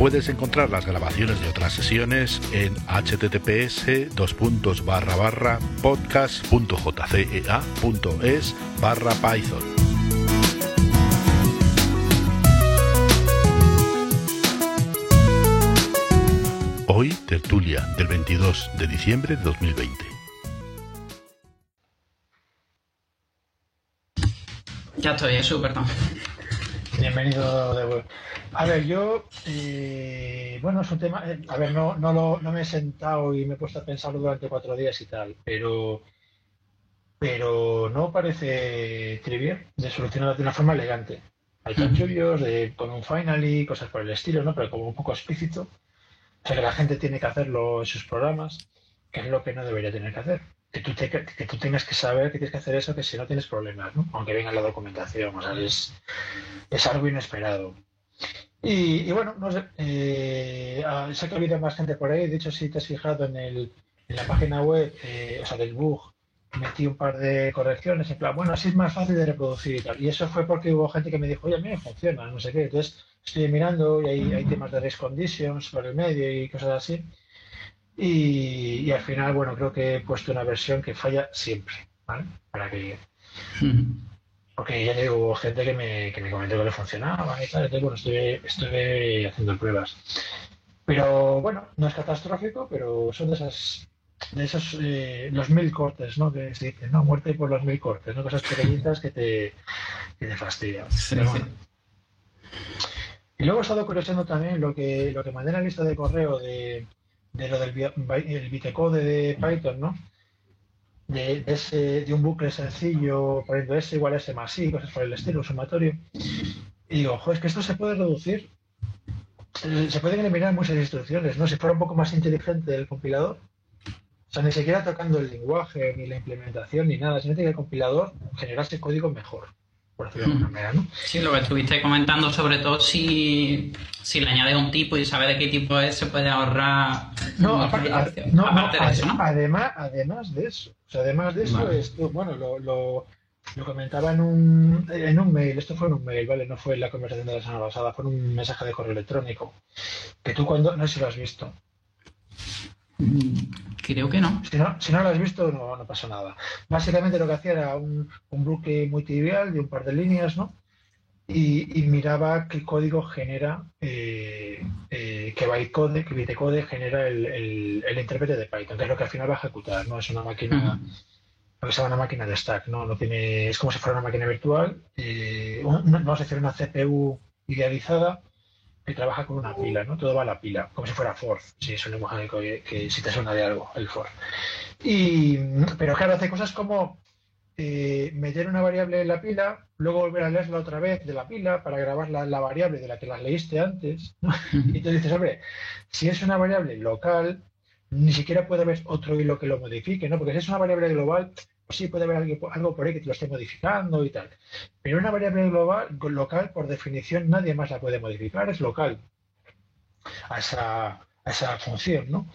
Puedes encontrar las grabaciones de otras sesiones en https podcast.jcea.es barra python. Hoy, tertulia del 22 de diciembre de 2020. Ya estoy, eso, perdón. Bienvenido de vuelta. A ver, yo, eh, bueno, es un tema, eh, a ver, no, no, lo, no me he sentado y me he puesto a pensarlo durante cuatro días y tal, pero, pero no parece trivial de solucionar de una forma elegante. Hay chanchullos de, con un finally, cosas por el estilo, ¿no? Pero como un poco explícito. O sea, que la gente tiene que hacerlo en sus programas, que es lo que no debería tener que hacer. Que tú, tengas que saber que tienes que hacer eso, que si no tienes problemas. Aunque venga en la documentación, o sea, es, es algo inesperado. Y, y bueno, no sé, eh, ah, sé que ha habido más gente por ahí, de hecho, si te has fijado en, el, en la página web, eh, o sea, del bug, metí un par de correcciones, en plan, bueno, así es más fácil de reproducir y tal. Y eso fue porque hubo gente que me dijo, oye, a mí me funciona, no sé qué. Entonces, estoy mirando y hay, hay temas de race conditions por el medio y cosas así. Y, y al final, bueno, creo que he puesto una versión que falla siempre, ¿vale? Para que, porque ya digo, gente que me, que me comentó que le funcionaba y tal, entonces, bueno, estuve, estuve haciendo pruebas. Pero bueno, no es catastrófico, pero son de esas, de esos, eh, los mil cortes, ¿no? Que se dice, no, muerte por los mil cortes, ¿no? Cosas pequeñitas que te, que te fastidian. Sí, Pero sí. bueno. Y luego he estado curioseando también lo que, lo que mandé en la lista de correo de, de lo del el bitecode de Python, ¿no? De, de ese, de un bucle sencillo, poniendo S igual S más I, cosas por el estilo, sumatorio. Y digo, ojo, es que esto se puede reducir. Se pueden eliminar muchas instrucciones, ¿no? Si fuera un poco más inteligente el compilador. O sea, ni siquiera tocando el lenguaje, ni la implementación, ni nada, sino que el compilador generase código mejor, por decirlo de alguna manera, ¿no? Sí, lo que estuviste comentando, sobre todo si, si le añades un tipo y sabe de qué tipo es, se puede ahorrar. No, aparte, no, no, de eso, ¿no? además, además de eso. O sea, además de eso, Vale. esto, bueno, lo, lo, lo comentaba en un, en un mail, esto fue en un mail, ¿vale? No fue en la conversación de la semana pasada, fue en un mensaje de correo electrónico. Que tú cuando, no sé si lo has visto. Creo que no. Si no, si no lo has visto, no, no pasa nada. Básicamente lo que hacía era un, un bucle muy trivial de un par de líneas, ¿no? Y, y miraba qué código genera, eh, eh, qué bytecode, qué bytecode genera el, el, el intérprete de Python, que es lo que al final va a ejecutar, ¿no? Es una máquina, lo que se llama una máquina de stack, ¿no? No tiene, es como si fuera una máquina virtual, eh, un- una- vamos a decir una CPU idealizada que trabaja con una pila, ¿no? Todo va a la pila, como si fuera for, si es un lenguaje que, que si te suena de algo, el for. Y, pero claro, hace cosas como eh, meter una variable en la pila, luego volver a leerla otra vez de la pila para grabar la, la variable de la que la leíste antes. ¿no? Y tú dices, hombre, si es una variable local, ni siquiera puede haber otro hilo que lo modifique, ¿no? Porque si es una variable global, pues sí puede haber algo, por ahí que te lo esté modificando y tal. Pero una variable global, local, por definición, nadie más la puede modificar, es local a esa, a esa función, ¿no?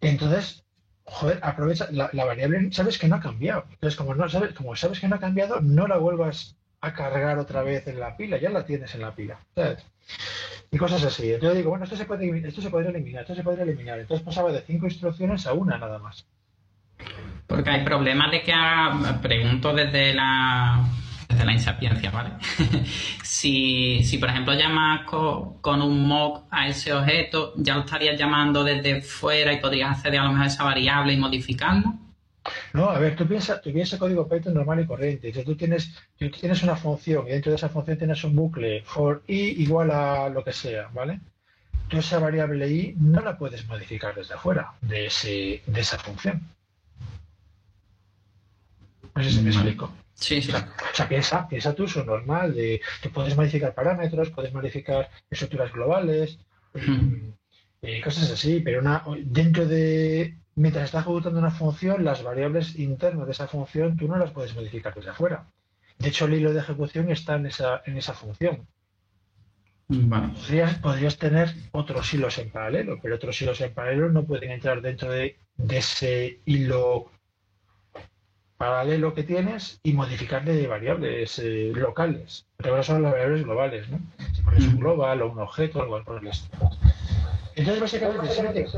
Entonces, joder, aprovecha la, variable, sabes que no ha cambiado. Entonces, como no sabes, como sabes que no ha cambiado, no la vuelvas a cargar otra vez en la pila, ya la tienes en la pila. ¿sabes? Y cosas así. Entonces yo digo, bueno, esto se puede esto se podría eliminar, esto se podría eliminar. Entonces pasaba de cinco instrucciones a una nada más. Porque hay problemas de que haga, pregunto desde la desde la insapiencia, ¿vale? si, si por ejemplo llamas co- con, un mock a ese objeto, ya lo estarías llamando desde fuera y podrías acceder a lo mejor a esa variable y modificarlo. No, a ver, tú piensas, tú piensas código Python normal y corriente. Entonces, tú tienes, tú tienes una función y dentro de esa función tienes un bucle for i igual a lo que sea, ¿vale? Tú esa variable i no la puedes modificar desde afuera de, ese, de esa función. No sé si me explico. Sí, sí. O sea, o sea, piensa, piensa tu uso normal de que puedes modificar parámetros, puedes modificar estructuras globales, Hmm. eh, cosas así, pero una, dentro de, mientras estás ejecutando una función, las variables internas de esa función tú no las puedes modificar desde afuera. De hecho, el hilo de ejecución está en esa, en esa función. Podrías, tener otros hilos en paralelo, pero otros hilos en paralelo no pueden entrar dentro de, ese hilo paralelo que tienes y modificarle de variables eh, locales. Pero ahora son las variables globales, ¿no? Si pones un global o un objeto, algo por el estilo. Entonces, básicamente,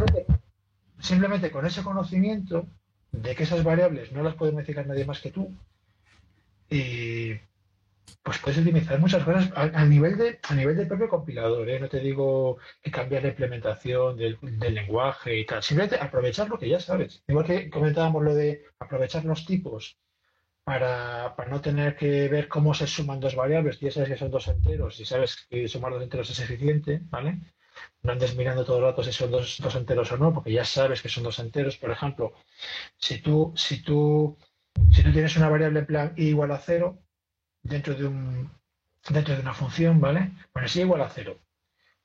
simplemente con ese conocimiento de que esas variables no las puede modificar nadie más que tú, y pues puedes optimizar muchas cosas a, nivel de a nivel del propio compilador, ¿eh? no te digo que cambiar la implementación del, lenguaje y tal, simplemente aprovechar lo que ya sabes. Igual que comentábamos lo de aprovechar los tipos para, no tener que ver cómo se suman dos variables, ya sabes que son dos enteros y sabes que sumar dos enteros es eficiente, ¿vale? No andes mirando todo el rato si son dos, dos enteros o no, porque ya sabes que son dos enteros. Por ejemplo, si tú, si tú, si tú tienes una variable en plan i igual a cero, dentro de un dentro de una función, ¿vale? Bueno, si igual a cero.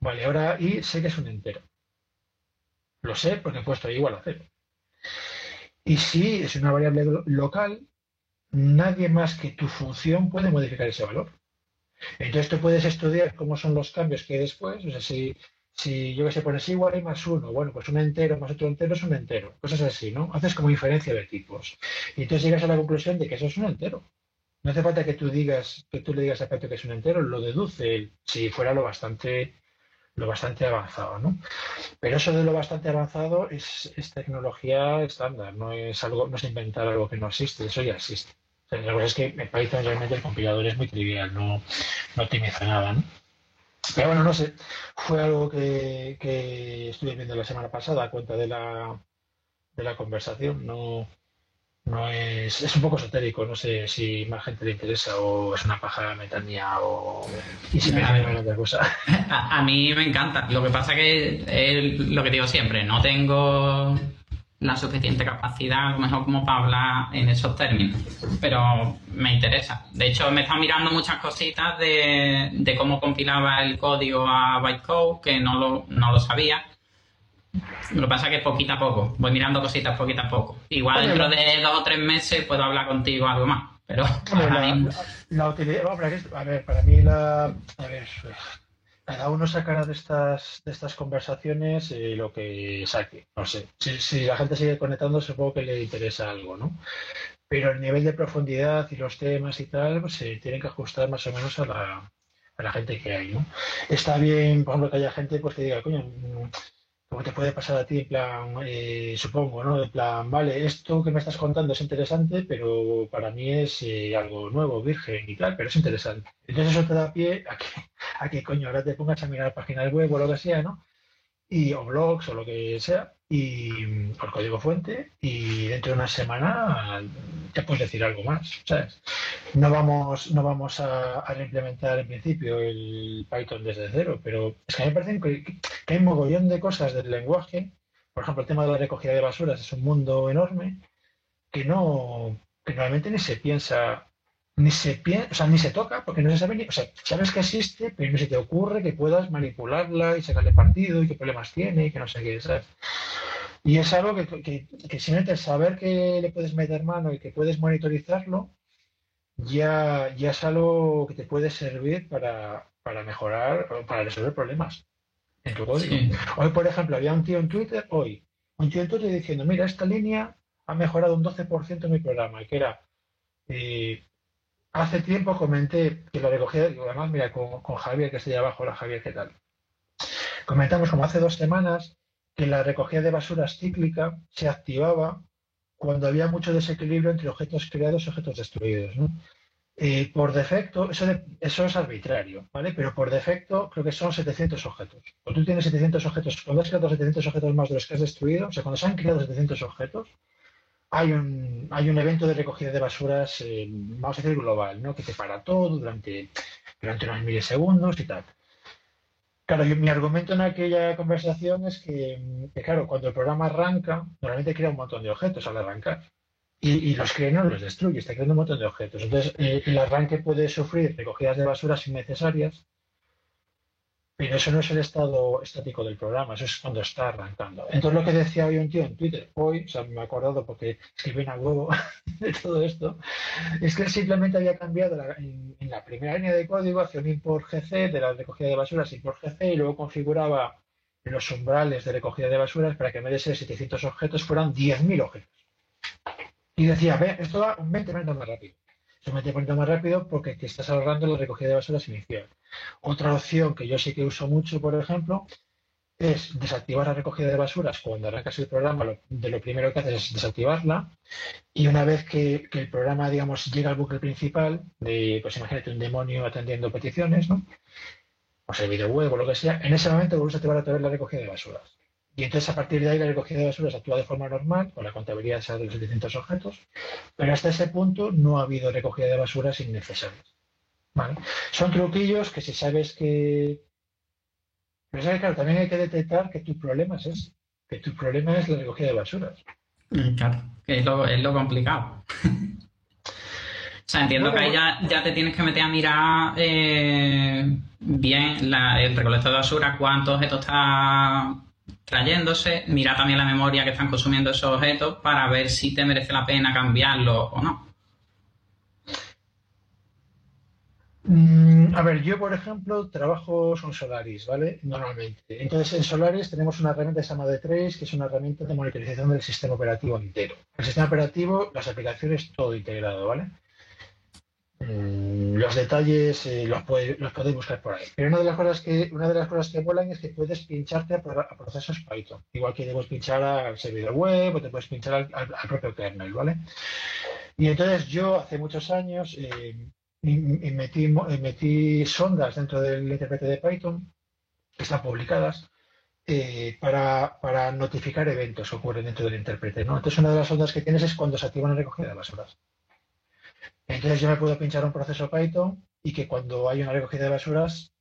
Vale, ahora i sé que es un entero. Lo sé porque he puesto igual a cero. Y si es una variable local, nadie más que tu función puede modificar ese valor. Entonces tú puedes estudiar cómo son los cambios que hay después. O sea, si, si yo que sé, pones igual y más uno, bueno, pues un entero más otro entero es un entero. Cosas así, ¿no? Haces como inferencia de tipos. Y entonces llegas a la conclusión de que eso es un entero. No hace falta que tú digas, que tú le digas a Pato que es un entero, lo deduce si fuera lo bastante, lo bastante avanzado, ¿no? Pero eso de lo bastante avanzado es, tecnología estándar, no es algo, no es inventar algo que no existe, eso ya existe. la verdad es que en Python realmente el compilador es muy trivial, no, no optimiza nada, ¿no? Pero bueno, no sé, fue algo que, que estuve viendo la semana pasada a cuenta de la, de la conversación, no, no es, es un poco esotérico, no sé si más gente le interesa o es una paja metanía o y si me a, otra cosa. A, mí me encanta. Lo que pasa que es lo que digo siempre, no tengo la suficiente capacidad, a lo mejor como para hablar en esos términos, pero me interesa. De hecho, me he estado mirando muchas cositas de, de cómo compilaba el código a bytecode, que no lo, no lo sabía lo que pasa es que poquito a poco, voy mirando cositas poquito a poco. Igual dentro de dos o tres meses puedo hablar contigo algo más, pero la, utilidad, a ver, para mí la, a ver, cada uno sacará de estas de estas conversaciones eh, lo que saque, no sé. Si, la gente sigue conectando, supongo que le interesa algo, ¿no? Pero el nivel de profundidad y los temas y tal, pues se tienen que ajustar más o menos a la, a la gente que hay, ¿no? Está bien, por ejemplo, que haya gente pues que diga, coño, como te puede pasar a ti, en plan, eh, supongo, ¿no? En plan, vale, esto que me estás contando es interesante, pero para mí es eh, algo nuevo, virgen y tal, pero es interesante. Entonces eso te da pie a que, a que coño, ahora te pongas a mirar páginas web o lo que sea, ¿no? y, o blogs o lo que sea, y por código fuente, y dentro de una semana te puedes decir algo más, ¿sabes? No vamos, no vamos a, reimplementar en principio el Python desde cero, pero es que a mí me parece que, hay un mogollón de cosas del lenguaje, por ejemplo, el tema de la recogida de basuras es un mundo enorme que no, que normalmente ni se piensa ni se piensa, o sea, ni se toca porque no se sabe ni, o sea, sabes que existe, pero no se te ocurre que puedas manipularla y sacarle partido y qué problemas tiene y que no sé qué, ¿sabes? Y es algo que, que, que simplemente saber que le puedes meter mano y que puedes monitorizarlo, ya, ya es algo que te puede servir para, para mejorar o para resolver problemas en tu código. Hoy, por ejemplo, había un tío en Twitter, hoy, un tío en Twitter diciendo, mira, esta línea ha mejorado un 12% en mi programa, y que era, eh, hace tiempo comenté que la recogida, además, mira, con, Javier, que está ahí abajo, hola Javier, ¿qué tal? Comentamos como hace dos semanas que la recogida de basuras cíclica se activaba cuando había mucho desequilibrio entre objetos creados y objetos destruidos. Eh, por defecto, eso, eso es arbitrario, ¿vale? Pero por defecto creo que son 700 objetos. Cuando tú tienes 700 objetos, cuando has creado 700 objetos más de los que has destruido, o sea, cuando se han creado 700 objetos, hay un, hay un evento de recogida de basuras, eh, vamos a decir global, ¿no? que te para todo durante, durante unos milisegundos y tal. Claro, mi argumento en aquella conversación es que, claro, cuando el programa arranca, normalmente crea un montón de objetos al arrancar. Y, los crea y no los destruye, está creando un montón de objetos. Entonces, eh, el arranque puede sufrir recogidas de basuras innecesarias pero eso no es el estado estático del programa, eso es cuando está arrancando. Entonces lo que decía hoy un tío en Twitter, hoy, o sea, me he acordado porque escribí a huevo de todo esto, es que simplemente había cambiado en, la primera línea de código hacia un import GC de la recogida de basuras, import GC, y luego configuraba los umbrales de recogida de basuras para que en vez de ser 700 objetos fueran 10.000 objetos. Y decía, esto va un 20 más rápido. Se me poniendo más rápido porque te estás ahorrando la recogida de basuras inicial. Otra opción que yo sí que uso mucho, por ejemplo, es desactivar la recogida de basuras cuando arrancas el programa, de lo primero que haces es desactivarla y una vez que, el programa, digamos, llega al bucle principal, de, pues imagínate un demonio atendiendo peticiones, ¿no? O sea, el video web o lo que sea, en ese momento vuelves a activar otra vez la recogida de basuras. Y entonces a partir de ahí la recogida de basuras actúa de forma normal, con la contabilidad de los 700 objetos, pero hasta ese punto no ha habido recogida de basuras innecesarias. ¿Vale? Son truquillos que si sabes que... Pero claro, también hay que detectar que tu problema es ese, que tu problema es la recogida de basuras. Mm, claro, es lo, complicado. o sea, entiendo que ahí ya, te tienes que meter a mirar eh, bien el recolector de basura, cuántos objetos está trayéndose, mira también la memoria que están consumiendo esos objetos para ver si te merece la pena cambiarlo o no. Mm, a ver, yo por ejemplo trabajo con Solaris, ¿vale? Normalmente. Entonces en Solaris tenemos una herramienta que se llama D3, que es una herramienta de monitorización del sistema operativo entero. El sistema operativo, las aplicaciones, todo integrado, ¿vale? Mm, los detalles eh, los, podéis buscar por ahí. Pero una de las cosas que una de las cosas que es que puedes pincharte a, procesos Python. Igual que puedes pinchar al servidor web o te puedes pinchar al, propio kernel, ¿vale? Y entonces yo hace muchos años eh, metí, sondas dentro del intérprete de Python que están publicadas eh, para, notificar eventos que ocurren dentro del intérprete. Entonces una de las sondas que tienes es cuando se activa la recogida de basuras. Entonces yo me puedo pinchar un proceso Python y que cuando hay una recogida de basuras,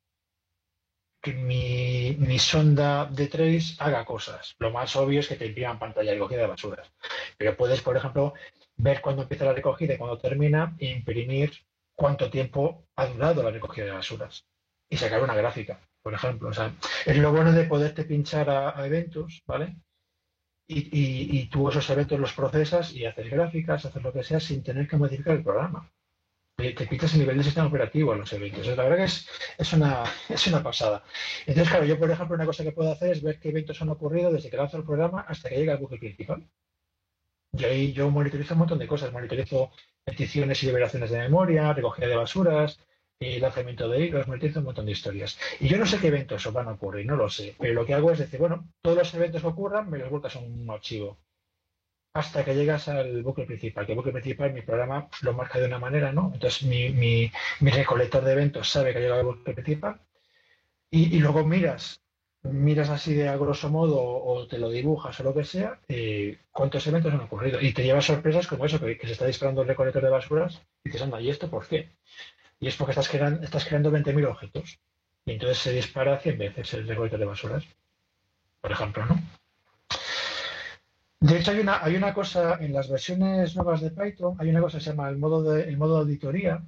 que mi, sonda de trace haga cosas. Lo más obvio es que te impriman pantalla de recogida de basuras. Pero puedes, por ejemplo, ver cuándo empieza la recogida y cuándo termina e imprimir cuánto tiempo ha durado la recogida de basuras. Y sacar una gráfica, por ejemplo. O sea, es lo bueno de poderte pinchar a eventos, ¿vale? Y, tú esos eventos los procesas y haces gráficas, haces lo que sea sin tener que modificar el programa. Te, quitas el nivel de sistema operativo a los eventos. la verdad que es, es, una, es una pasada. Entonces, claro, yo, por ejemplo, una cosa que puedo hacer es ver qué eventos han ocurrido desde que lanzo el programa hasta que llega al buque principal. Y ahí yo monitorizo un montón de cosas. Monitorizo peticiones y liberaciones de memoria, recogida de basuras, el lanzamiento de hilos, metiendo un montón de historias. Y yo no sé qué eventos van a ocurrir, no lo sé. Pero lo que hago es decir, bueno, todos los eventos que ocurran me los vuelcas a un archivo. Hasta que llegas al bucle principal. Que el bucle principal, mi programa lo marca de una manera, ¿no? Entonces mi, mi, recolector de eventos sabe que ha llegado al bucle principal. Y, luego miras, miras así de a grosso modo o te lo dibujas o lo que sea, eh, cuántos eventos han ocurrido. Y te llevas sorpresas como eso, que, se está disparando el recolector de basuras y dices, anda, ¿y esto por qué? Y es porque estás creando, estás creando 20.000 objetos. Y entonces se dispara 100 veces el recolector de basuras. Por ejemplo, ¿no? De hecho, hay una, hay una cosa en las versiones nuevas de Python, hay una cosa que se llama el modo de, el modo auditoría,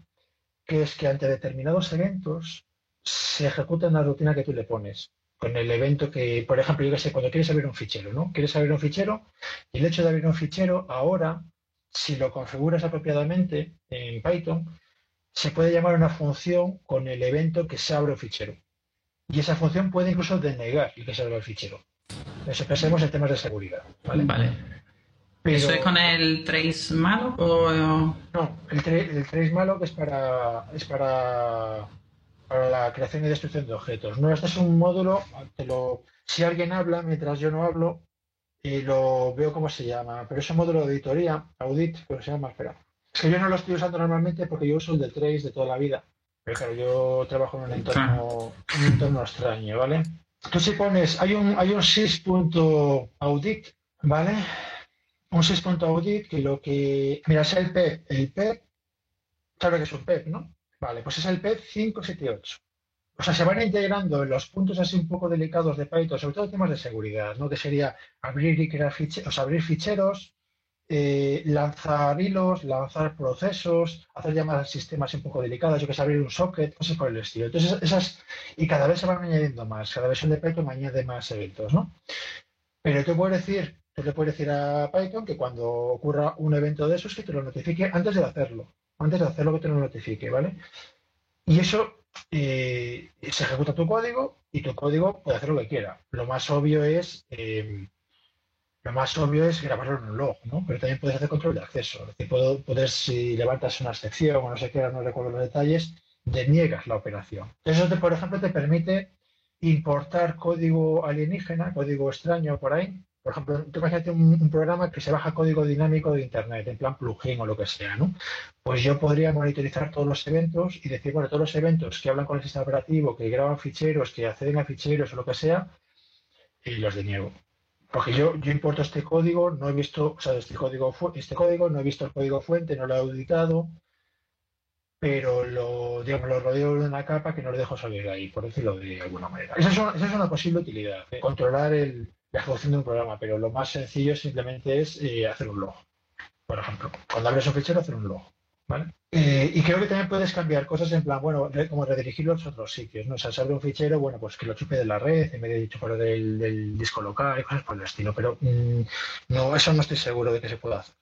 que es que ante determinados eventos se ejecuta una rutina que tú le pones. Con el evento que, por ejemplo, yo que sé, cuando quieres abrir un fichero, ¿no? Quieres abrir un fichero y el hecho de abrir un fichero ahora, si lo configuras apropiadamente en Python, se puede llamar una función con el evento que se abre el fichero. Y esa función puede incluso denegar el que se abra el fichero. Eso pensemos en temas de seguridad. Vale. ¿Eso es con el trace malo? O... No, el, trace malo que es para, es para, para la creación y destrucción de objetos. No, este es un módulo, te lo, si alguien habla mientras yo no hablo, y lo veo cómo se llama, pero es un módulo de auditoría, audit, pero se llama, espera, es que yo no lo estoy usando normalmente porque yo uso el de Trace de toda la vida. Pero claro, yo trabajo en un entorno, un entorno extraño, ¿vale? Tú si pones, hay un, hay un sys.audit, ¿vale? Un sys.audit que lo que, mira, es el PEP, el PEP, claro que es un PEP, ¿no? Vale, pues es el PEP 578. O sea, se van integrando en los puntos así un poco delicados de Python, sobre todo temas de seguridad, ¿no? Que sería abrir y crear ficheros, o sea, abrir ficheros, eh, lanzar hilos, lanzar procesos, hacer llamadas a sistemas un poco delicadas, yo que sé, abrir un socket, cosas por el estilo. Entonces, esas, y cada vez se van añadiendo más, cada versión de Python añade más eventos, ¿no? Pero te puedo decir, tú le puedes decir a Python que cuando ocurra un evento de esos, que te lo notifique antes de hacerlo, antes de hacerlo que te lo notifique, ¿vale? Y eso eh, se ejecuta tu código y tu código puede hacer lo que quiera. Lo más obvio es eh, lo más obvio es grabarlo en un log, ¿no? Pero también puedes hacer control de acceso. Es decir, poder, si levantas una sección o no sé qué, no recuerdo los detalles, deniegas la operación. Eso, te, por ejemplo, te permite importar código alienígena, código extraño por ahí. Por ejemplo, tú imagínate un, programa que se baja código dinámico de Internet, en plan plugin o lo que sea, ¿no? Pues yo podría monitorizar todos los eventos y decir, bueno, todos los eventos que hablan con el sistema operativo, que graban ficheros, que acceden a ficheros o lo que sea, y los deniego. Porque yo, yo importo este código, no he visto, o sea, este código, este código, no he visto el código fuente, no lo he auditado, pero lo, digamos, lo rodeo de una capa que no lo dejo salir ahí, por decirlo de alguna manera. Esa es una, posible utilidad, controlar el, la ejecución de un programa, pero lo más sencillo simplemente es eh, hacer un log. Por ejemplo, cuando abres un fichero, hacer un log. Eh, y creo que también puedes cambiar cosas en plan, bueno, como redirigirlo a otros sitios, ¿no? Sea, se abre un fichero, bueno, pues que lo chupe de la red en vez de chuparlo del, del disco local y cosas por el estilo, pero mm, no, eso no estoy seguro de que se pueda hacer.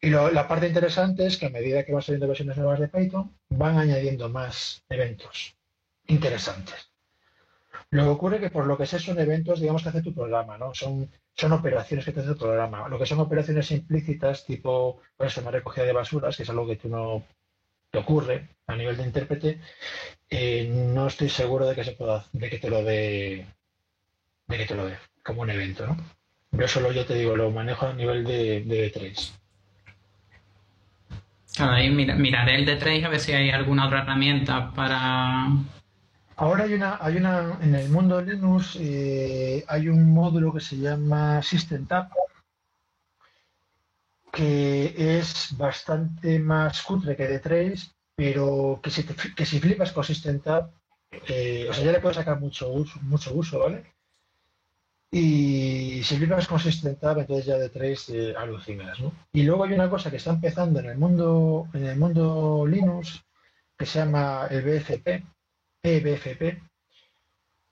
Y la parte interesante es que a medida que van saliendo versiones nuevas de Python, van añadiendo más eventos interesantes. Lo que ocurre que por lo que sé son eventos, digamos, que hace tu programa, ¿no? Son son operaciones que te hace el programa. Lo que son operaciones implícitas, tipo, pues una recogida de basuras, que es algo que tú no te ocurre a nivel de intérprete, eh, no estoy seguro de que se pueda, de que te lo dé, de que te lo dé como un evento, ¿no? Yo solo, yo te digo, lo manejo a nivel de, de D3. ahí miraré el D3 a ver si hay alguna otra herramienta para, Ahora hay una, hay una, en el mundo Linux eh, hay un módulo que se llama SystemTab, que es bastante más cutre que D3, pero que si, que si flipas con SystemTab, eh, o sea, ya le puedes sacar mucho uso, mucho uso, ¿vale? Y si flipas con SystemTab, entonces ya D3 eh, alucinas, ¿no? Y luego hay una cosa que está empezando en el mundo, en el mundo Linux, que se llama el BFP, EBFP,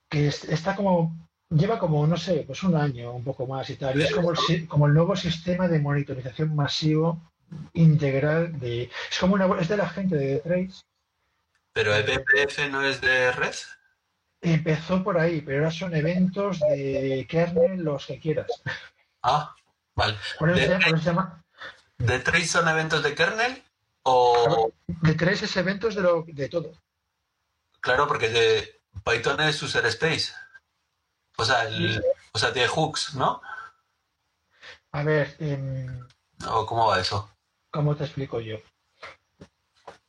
que está como, lleva como, no sé, pues un año, un poco más y tal, y es como el, como el nuevo sistema de monitorización masivo integral de, es como una, es de la gente de Trace. Pero EBPF no es de red. Empezó por ahí, pero ahora son eventos de kernel, los que quieras. Ah, vale. Por eso, se, llama, ¿De Trace son eventos de kernel? O... De Trace es eventos de, lo, de todo. Claro, porque de Python es user space. O sea, el, o sea, tiene hooks, ¿no? A ver. ¿Cómo va eso? ¿Cómo te explico yo?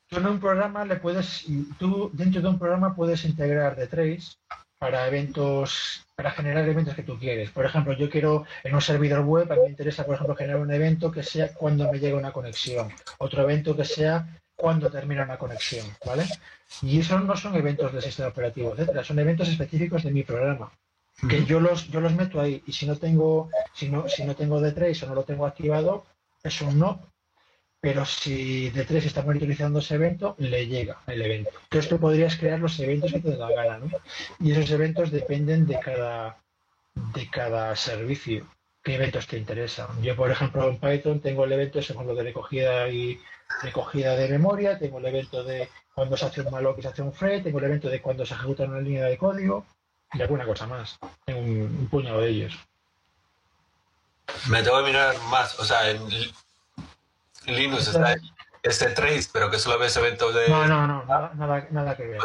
Tú en un programa le puedes, tú dentro de un programa puedes integrar de trace para eventos, para generar eventos que tú quieres. Por ejemplo, yo quiero en un servidor web, a mí me interesa, por ejemplo, generar un evento que sea cuando me llegue una conexión. Otro evento que sea cuando termina una conexión, ¿vale? Y esos no son eventos del sistema operativo, etcétera, son eventos específicos de mi programa. Que yo los, yo los meto ahí y si no tengo, si no, si no tengo D3 o no lo tengo activado, es un no. Pero si D3 está monitorizando ese evento, le llega el evento. Entonces tú podrías crear los eventos que te da la gana, ¿no? Y esos eventos dependen de cada, de cada servicio. ¿Qué eventos te interesan? Yo, por ejemplo, en Python tengo el evento según lo de recogida y recogida de memoria, tengo el evento de cuando se hace un malloc y se hace un thread, tengo el evento de cuando se ejecuta una línea de código y alguna cosa más. Tengo un, puñado de ellos. Me tengo que mirar más, o sea, en Linux está este trace, pero que solo ves eventos de... No, no, no, nada, nada, que ver.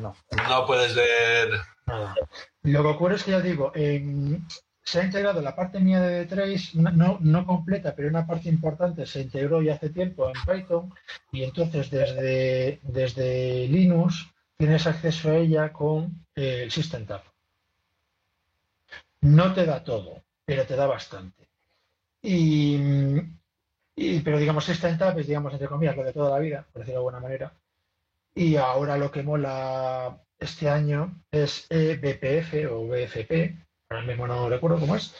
no. no puedes ver... Nada. Lo que ocurre es que ya digo, en, se ha integrado la parte mía de Trace, no, no completa, pero una parte importante se integró ya hace tiempo en Python y entonces desde, desde Linux tienes acceso a ella con eh, el System Tab. No te da todo, pero te da bastante. Y, pero digamos, System Tab es, digamos, entre comillas, lo de toda la vida, por decirlo de alguna manera. Y ahora lo que mola este año es eBPF o BFP, ahora mismo no recuerdo cómo es,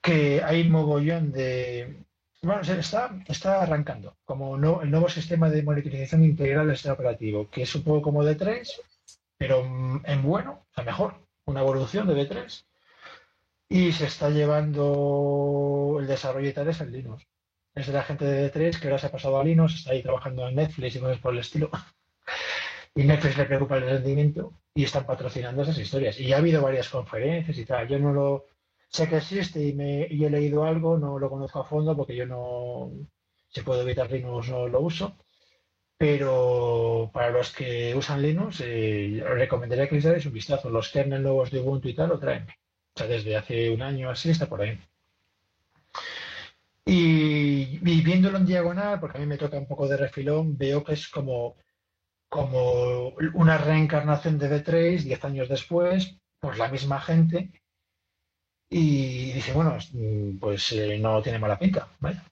que hay mogollón de, Bueno, está, está arrancando como no, el nuevo sistema de monitorización integral del sistema operativo, que es un poco como D3, pero en bueno, sea, mejor, una evolución de D3. Y se está llevando el desarrollo de tareas en Linux. Es de la gente de D3 que ahora se ha pasado a Linux, está ahí trabajando en Netflix y cosas por el estilo. Y Netflix le preocupa el rendimiento y están patrocinando esas historias. Y ha habido varias conferencias y tal. Yo no lo, sé que existe y, me, he leído algo, no lo conozco a fondo porque yo no, si puedo evitar Linux, no lo uso. Pero para los que usan Linux, eh, recomendaría que les deis un vistazo. Los kernel nuevos de Ubuntu y tal lo traen. O sea, desde hace un año así está por ahí. Y, viéndolo en diagonal, porque a mí me toca un poco de refilón, veo que es como, como una reencarnación de D3 diez años después, pues la misma gente y dice, bueno, pues eh, no tiene mala pinta, vaya.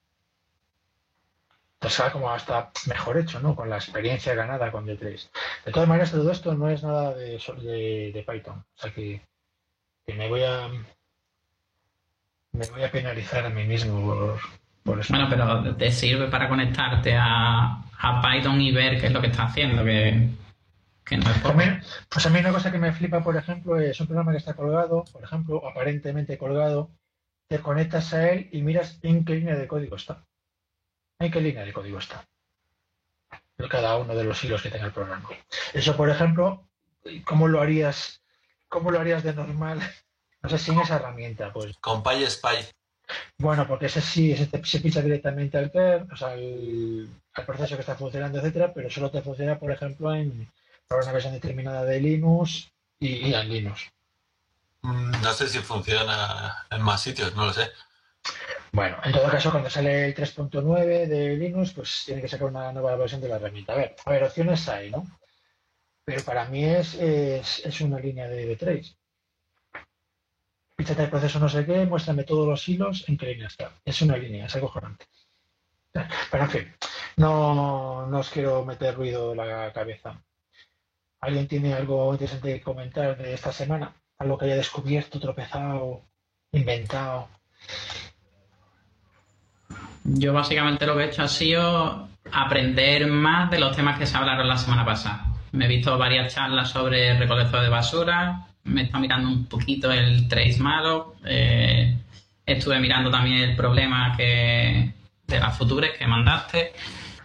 Entonces, como hasta mejor hecho, ¿no? Con la experiencia ganada con D3. De todas maneras, todo esto no es nada de, de, Python. O sea que, me voy a me voy a penalizar a mí mismo por, por eso. Bueno, pero te sirve para conectarte a, a Python y ver qué es lo que está haciendo, que pues a mí una cosa que me flipa, por ejemplo, es un programa que está colgado, por ejemplo, aparentemente colgado, te conectas a él y miras en qué línea de código está. En qué línea de código está. Cada uno de los hilos que tenga el programa. Eso, por ejemplo, ¿cómo lo harías? ¿Cómo lo harías de normal? No sé, sin esa herramienta, pues. Con PySpy. Bueno, porque ese sí, ese se pisa directamente al PER, o sea, al, proceso que está funcionando, etcétera, pero solo te funciona, por ejemplo, en una versión determinada de Linux y, y en Linux. Mm, no sé si funciona en más sitios, no lo sé. Bueno, en todo caso, cuando sale el 3.9 de Linux, pues tiene que sacar una nueva versión de la herramienta. A ver, a opciones hay, ¿no? Pero para mí es, es, es una línea de B3 fíjate el proceso no sé qué, muéstrame todos los hilos en qué línea está. Es una línea, es acojonante. Pero en fin, no, no os quiero meter ruido en la cabeza. ¿Alguien tiene algo interesante que comentar de esta semana? Algo que haya descubierto, tropezado, inventado. Yo básicamente lo que he hecho ha sido aprender más de los temas que se hablaron la semana pasada. Me he visto varias charlas sobre recolección de basura, me estado mirando un poquito el trace malo, eh, estuve mirando también el problema que de las futuras que mandaste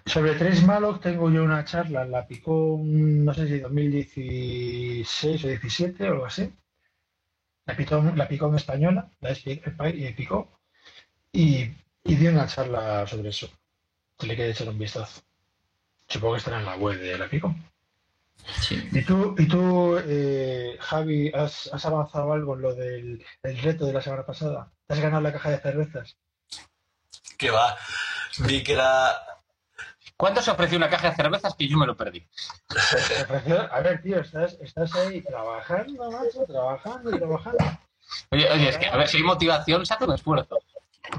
sobre tres malos tengo yo una charla, la picó, no sé si 2016 o 17 o algo así. La picó, la picó en española, la picó, y, y dio una charla sobre eso. Se le quiere echar un vistazo. Supongo que estará en la web de la picó. Sí. ¿Y tú, y tú eh, Javi, has, avanzado algo en lo del reto de la semana pasada? ¿Has ganado la caja de cervezas? Que va. Vi que era ¿Cuánto se ofreció una caja de cervezas que yo me lo perdí? A ver, tío, estás, estás ahí trabajando, macho, trabajando y trabajando. Oye, oye, es que a ver si hay motivación, se hace un esfuerzo.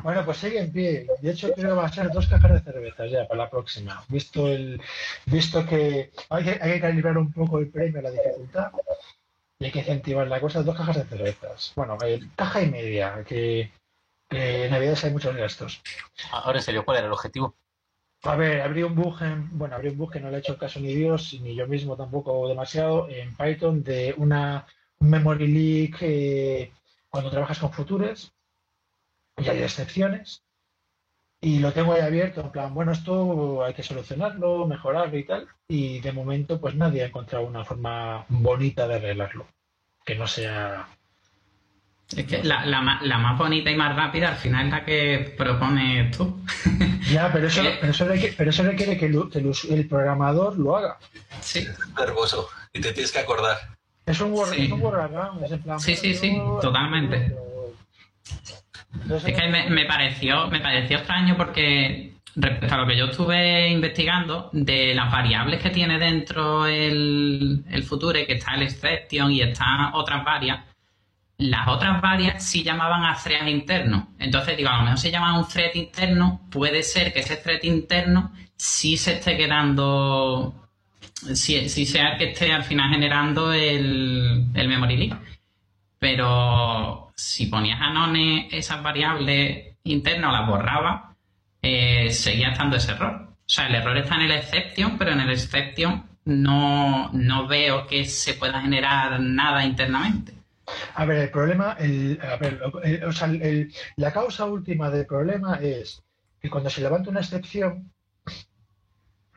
Bueno, pues sigue en pie. De hecho, creo que va a ser dos cajas de cervezas ya para la próxima. Visto el, visto que hay que, hay que calibrar un poco el premio, la dificultad, y hay que incentivar la cosa, dos cajas de cervezas. Bueno, eh, caja y media, que, que en Navidades hay muchos gastos. Ahora en serio, ¿cuál era el objetivo? A ver, abrí un bug en, bueno, abrí un bug que no le he hecho caso ni Dios, ni yo mismo tampoco demasiado, en Python de una, un memory leak eh, cuando trabajas con futures, y hay excepciones, y lo tengo ahí abierto, en plan, bueno, esto hay que solucionarlo, mejorarlo y tal, y de momento pues nadie ha encontrado una forma bonita de arreglarlo, que no sea es que la, la, más bonita y más rápida al final es la que propones tú. Ya, pero eso, pero eso, requiere, pero eso requiere que, el, programador lo haga. Sí. Es nervoso y te tienes que acordar. Es un, word, sí. es en plan. Sí, sí, sí, totalmente. Es que me, me, pareció, me pareció extraño porque respecto a lo que yo estuve investigando, de las variables que tiene dentro el, el Future, que está el exception y están otras varias, las otras varias sí llamaban a thread interno. Entonces, digo, a lo mejor se llama un thread interno, puede ser que ese thread interno sí se esté quedando, sí, sea el que esté al final generando el, el memory leak. Pero si ponías a none esas variables internas o las borraba, eh, seguía estando ese error. O sea, el error está en el exception, pero en el exception no, no veo que se pueda generar nada internamente. A ver, el problema, el, a ver, el- o sea, el- la causa última del problema es que cuando se levanta una excepción,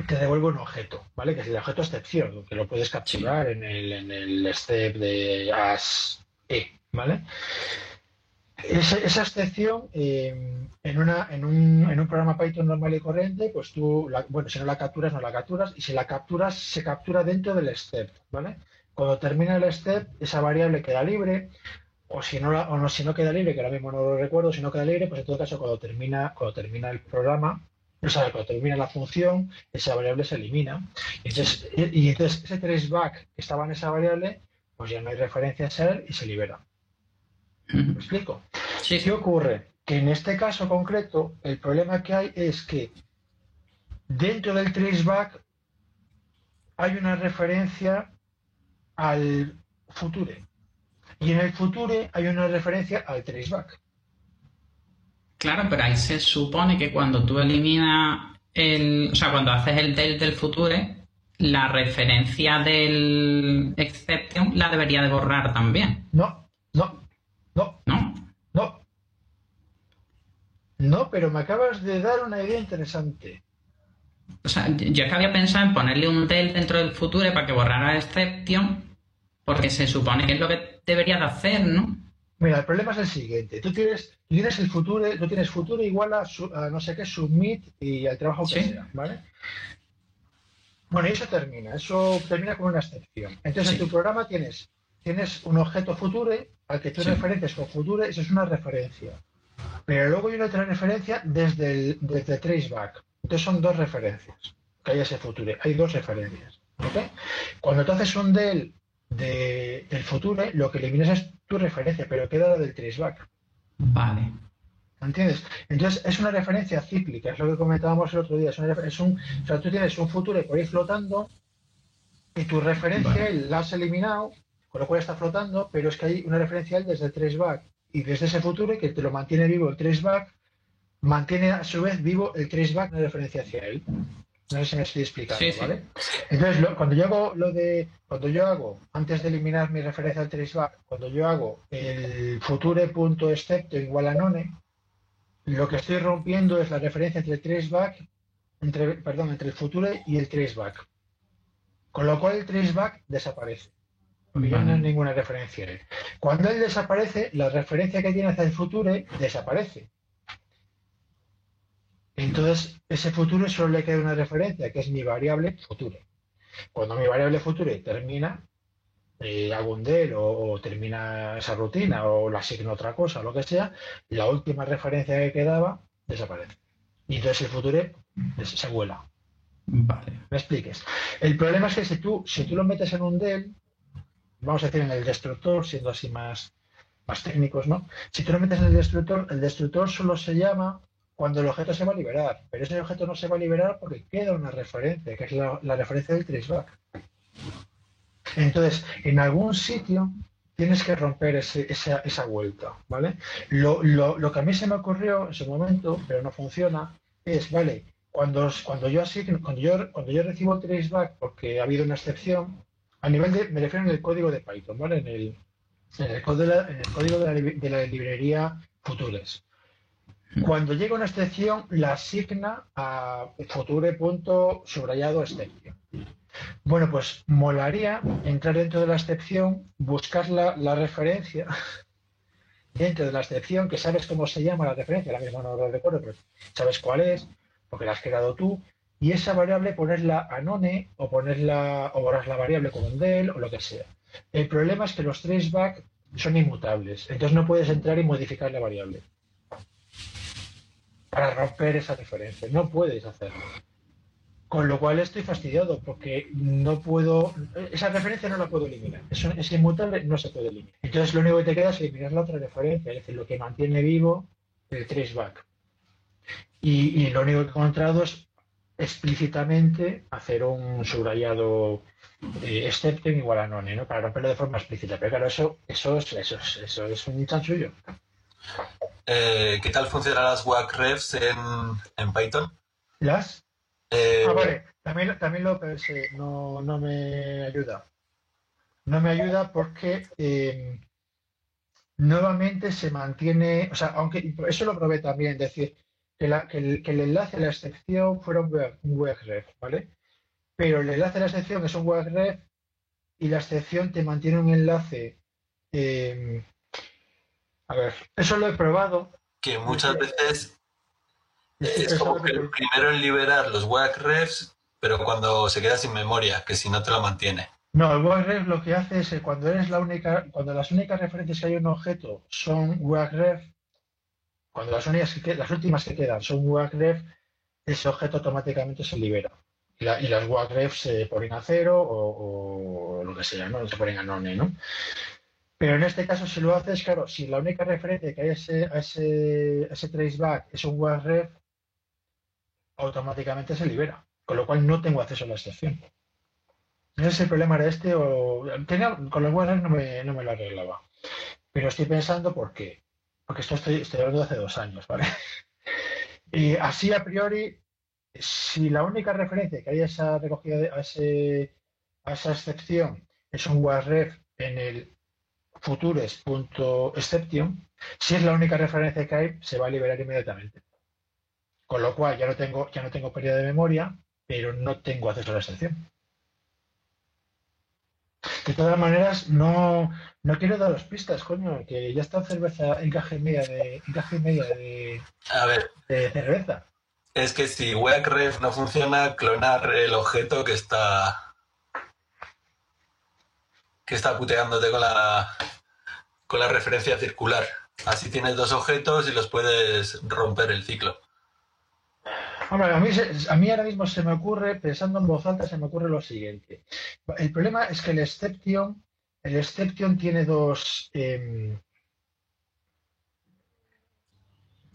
te devuelve un objeto, ¿vale? Que es el objeto excepción, que lo puedes capturar en el, en el step de as e, ¿vale? Esa, excepción, eh, en, una, en, un, en un programa Python normal y corriente, pues tú, la- bueno, si no la capturas, no la capturas, y si la capturas, se captura dentro del step, ¿vale? Cuando termina el step, esa variable queda libre, o si no, la- o no, si no queda libre, que ahora mismo no lo recuerdo, si no queda libre, pues en todo caso cuando termina, cuando termina el programa, o sea, cuando termina la función, esa variable se elimina. Y entonces, y, y entonces ese traceback que estaba en esa variable, pues ya no hay referencia a ser y se libera. ¿Me explico? Sí, ¿Qué ocurre? Que en este caso concreto, el problema que hay es que dentro del traceback hay una referencia al future. Y en el future hay una referencia al traceback. Claro, pero ahí se supone que cuando tú eliminas el. O sea, cuando haces el del del future, la referencia del exception la debería de borrar también, No, no, no, ¿no? no. No, pero me acabas de dar una idea interesante. O sea, yo es que había pensado en ponerle un del dentro del future para que borrara exception, porque se supone que es lo que debería de hacer, ¿no? Mira, el problema es el siguiente. Tú tienes, tú tienes el futuro, tú tienes futuro igual a, su- a no sé qué, submit y al trabajo que Sí. sea, ¿vale? Bueno, y eso termina, eso termina con una excepción. Entonces, Sí. en tu programa tienes, tienes un objeto future al que tú Sí. referencias con future, eso es una referencia. Pero luego hay una otra referencia desde el, desde traceback. Entonces son dos referencias que hay ese future. Hay dos referencias. ¿ok? Cuando tú haces un del de- del future, lo que eliminas es tu referencia, pero queda la del traceback. Vale. ¿Entiendes? Entonces es una referencia cíclica, es lo que comentábamos el otro día. Es una refer- es un, o sea, tú tienes un futuro por ahí flotando y tu referencia Vale. la has eliminado, con lo cual está flotando, pero es que hay una referencia desde el traceback y desde ese futuro que te lo mantiene vivo el traceback, mantiene a su vez vivo el traceback una referencia hacia él. No sé si me estoy explicando, Sí, sí. ¿vale? Entonces, lo- cuando yo hago lo de, cuando yo hago, antes de eliminar mi referencia al traceback, cuando yo hago el future.excepto igual a none, lo que estoy rompiendo es la referencia entre el traceback, entre, perdón, entre el future y el traceback. Con lo cual el traceback desaparece. Porque ya no hay ninguna referencia. Cuando él desaparece, la referencia que tiene hacia el future desaparece. Entonces, ese futuro solo le queda una referencia, que es mi variable future. Cuando mi variable future termina, eh, hago un del o, o termina esa rutina o la asigno otra cosa lo que sea, la última referencia que quedaba desaparece. Y entonces el future des- se vuela. Vale. ¿Me expliques? El problema es que si tú, si tú lo metes en un del, vamos a decir en el destructor, siendo así más, más técnicos, ¿no? Si tú lo metes en el destructor, el destructor solo se llama cuando el objeto se va a liberar, pero ese objeto no se va a liberar porque queda una referencia, que es la, referencia del traceback. Entonces, en algún sitio tienes que romper ese- esa, esa vuelta, ¿vale? Lo, lo- lo que a mí se me ocurrió en su momento, pero no funciona, es, vale, cuando, cuando, yo, asigno- cuando, yo, cuando yo recibo el traceback porque ha habido una excepción, a nivel de, me refiero en el código de Python, ¿vale? En el, en el, código, de la, en el código de la, li- de la librería Futures. Cuando llega una excepción, la asigna a future.subrayado exception. Bueno, pues molaría entrar dentro de la excepción, buscar la, la referencia dentro de la excepción, que sabes cómo se llama la referencia, la misma no lo recuerdo, pero sabes cuál es, porque la has creado tú, y esa variable ponerla a none o ponerla o borrar la variable con un del o lo que sea. El problema es que los traceback son inmutables, entonces no puedes entrar y modificar la variable para romper esa referencia. No puedes hacerlo. Con lo cual estoy fastidiado porque no puedo, esa referencia no la puedo eliminar. Es inmutable, no se puede eliminar. Entonces lo único que te queda es eliminar la otra referencia, es decir, lo que mantiene vivo el traceback. Y, y lo único que he encontrado es explícitamente hacer un subrayado eh, exception igual a none, ¿no? Para romperlo de forma explícita. Pero claro, eso, eso, es, eso, es, eso es un chanchullo. eh, ¿qué tal funcionan las WAC-refs en, en Python? ¿Las? Eh, Ah, vale. También, también lo pensé. No, no me ayuda. No me ayuda porque eh, nuevamente se mantiene, o sea, aunque eso lo probé también, es decir, que, la- que el, que el enlace a la excepción fuera un WebRef, ¿vale? Pero el enlace a la excepción es un WebRef y la excepción te mantiene un enlace. eh, a ver, eso lo he probado. que muchas veces Eso es es como que el primero en liberar los WAC-refs, pero cuando se queda sin memoria, que si no te lo mantiene. No, el WACREF lo que hace es que cuando eres la única, cuando las únicas referencias que hay en un objeto son WACREF, cuando las únicas que las últimas que quedan son WACREF, ese objeto automáticamente se libera. Y, la- y las WACREF se ponen a cero o, lo que sea, ¿no? Se ponen a none, ¿no? Pero en este caso, si lo haces, claro, si la única referencia que hay a ese, a ese, a traceback es un WACREF, automáticamente se libera. Con lo cual no tengo acceso a la excepción. No sé si el problema era este o... con los WebRef no me, no me lo arreglaba. Pero estoy pensando por qué. Porque esto estoy, estoy hablando de hace dos años, ¿vale? Y así a priori, si la única referencia que hay a esa recogida, a, ese, a esa excepción es un WebRef en el futures.exception, si es la única referencia que hay, se va a liberar inmediatamente. Con lo cual ya no tengo, ya no tengo pérdida de memoria, pero no tengo acceso a la excepción. De todas maneras, no, no quiero daros pistas, coño, que ya está cerveza en caja y media de, en caja y media de, A ver, de cerveza. es que si WAC-ref no funciona, clonar el objeto que está que está puteándote con la con la referencia circular. Así tienes dos objetos y los puedes romper el ciclo. Hombre, a mí, se- a mí ahora mismo se me ocurre, pensando en voz alta, se me ocurre lo siguiente. El problema es que el exception, el exception tiene dos... em,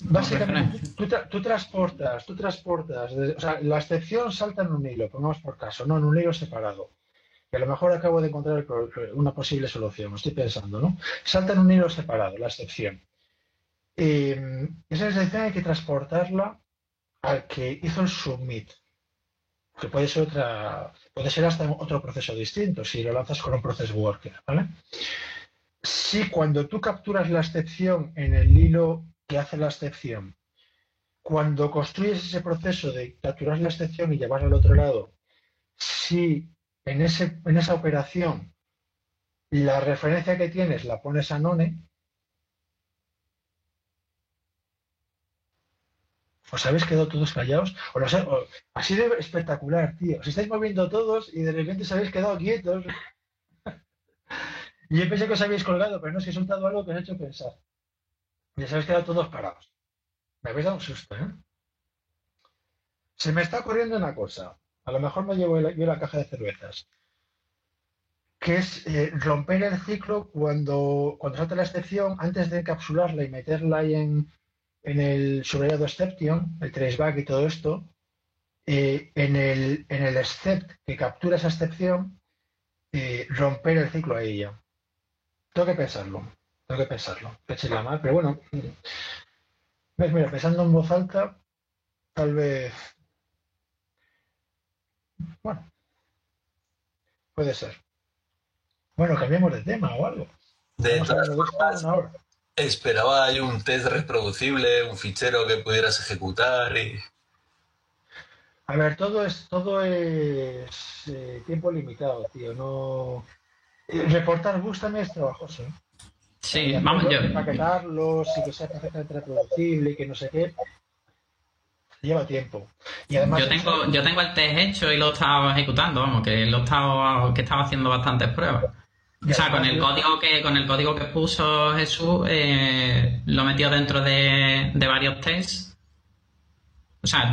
básicamente, tú, tra- tú transportas, tú transportas, o sea, la excepción salta en un hilo, pongamos por caso, no en un hilo separado. Que a lo mejor acabo de encontrar una posible solución, estoy pensando, ¿no? Salta en un hilo separado, la excepción. Em, esa excepción hay que transportarla al que hizo el submit, que puede ser otra, puede ser hasta otro proceso distinto si lo lanzas con un process worker. Si cuando tú capturas la excepción en el hilo que hace la excepción, cuando construyes ese proceso de capturar la excepción y llevarla al otro lado, si en, ese, en esa operación la referencia que tienes la pones a none, ¿Os habéis quedado todos callados? O no ha sido espectacular, tío. Os estáis moviendo todos y de repente os habéis quedado quietos. y yo pensé que os habéis colgado, pero no, que he soltado algo que os ha hecho pensar. Y os habéis quedado todos parados. Me habéis dado un susto, ¿eh? Se me está ocurriendo una cosa. A lo mejor me llevo yo la caja de cervezas. Que es eh, romper el ciclo cuando, cuando salta la excepción, antes de encapsularla y meterla ahí en, en el subrayado exception, el traceback y todo esto, eh, en, el, en el except que captura esa excepción, eh, romper el ciclo a ella. Tengo que pensarlo, tengo que pensarlo, que la mal, pero bueno, ves, mira, pensando en voz alta, tal vez, bueno, puede ser. Bueno, cambiemos de tema o algo. De todas formas. Esperaba ahí un test reproducible, un fichero que pudieras ejecutar y... A ver, todo es, todo es eh, tiempo limitado, tío. No. eh, Reportar bugs también es trabajoso. ¿eh? Sí, Y vamos, yo, Empaquetarlos y que sea perfectamente reproducible y que no sé qué. Lleva tiempo. Y además. yo tengo, yo tengo el test hecho y lo he estado ejecutando, vamos, que lo he estado, que estaba haciendo bastantes pruebas. O sea, con el código que, con el código que puso Jesús, eh, lo metió dentro de, de varios tests. O sea,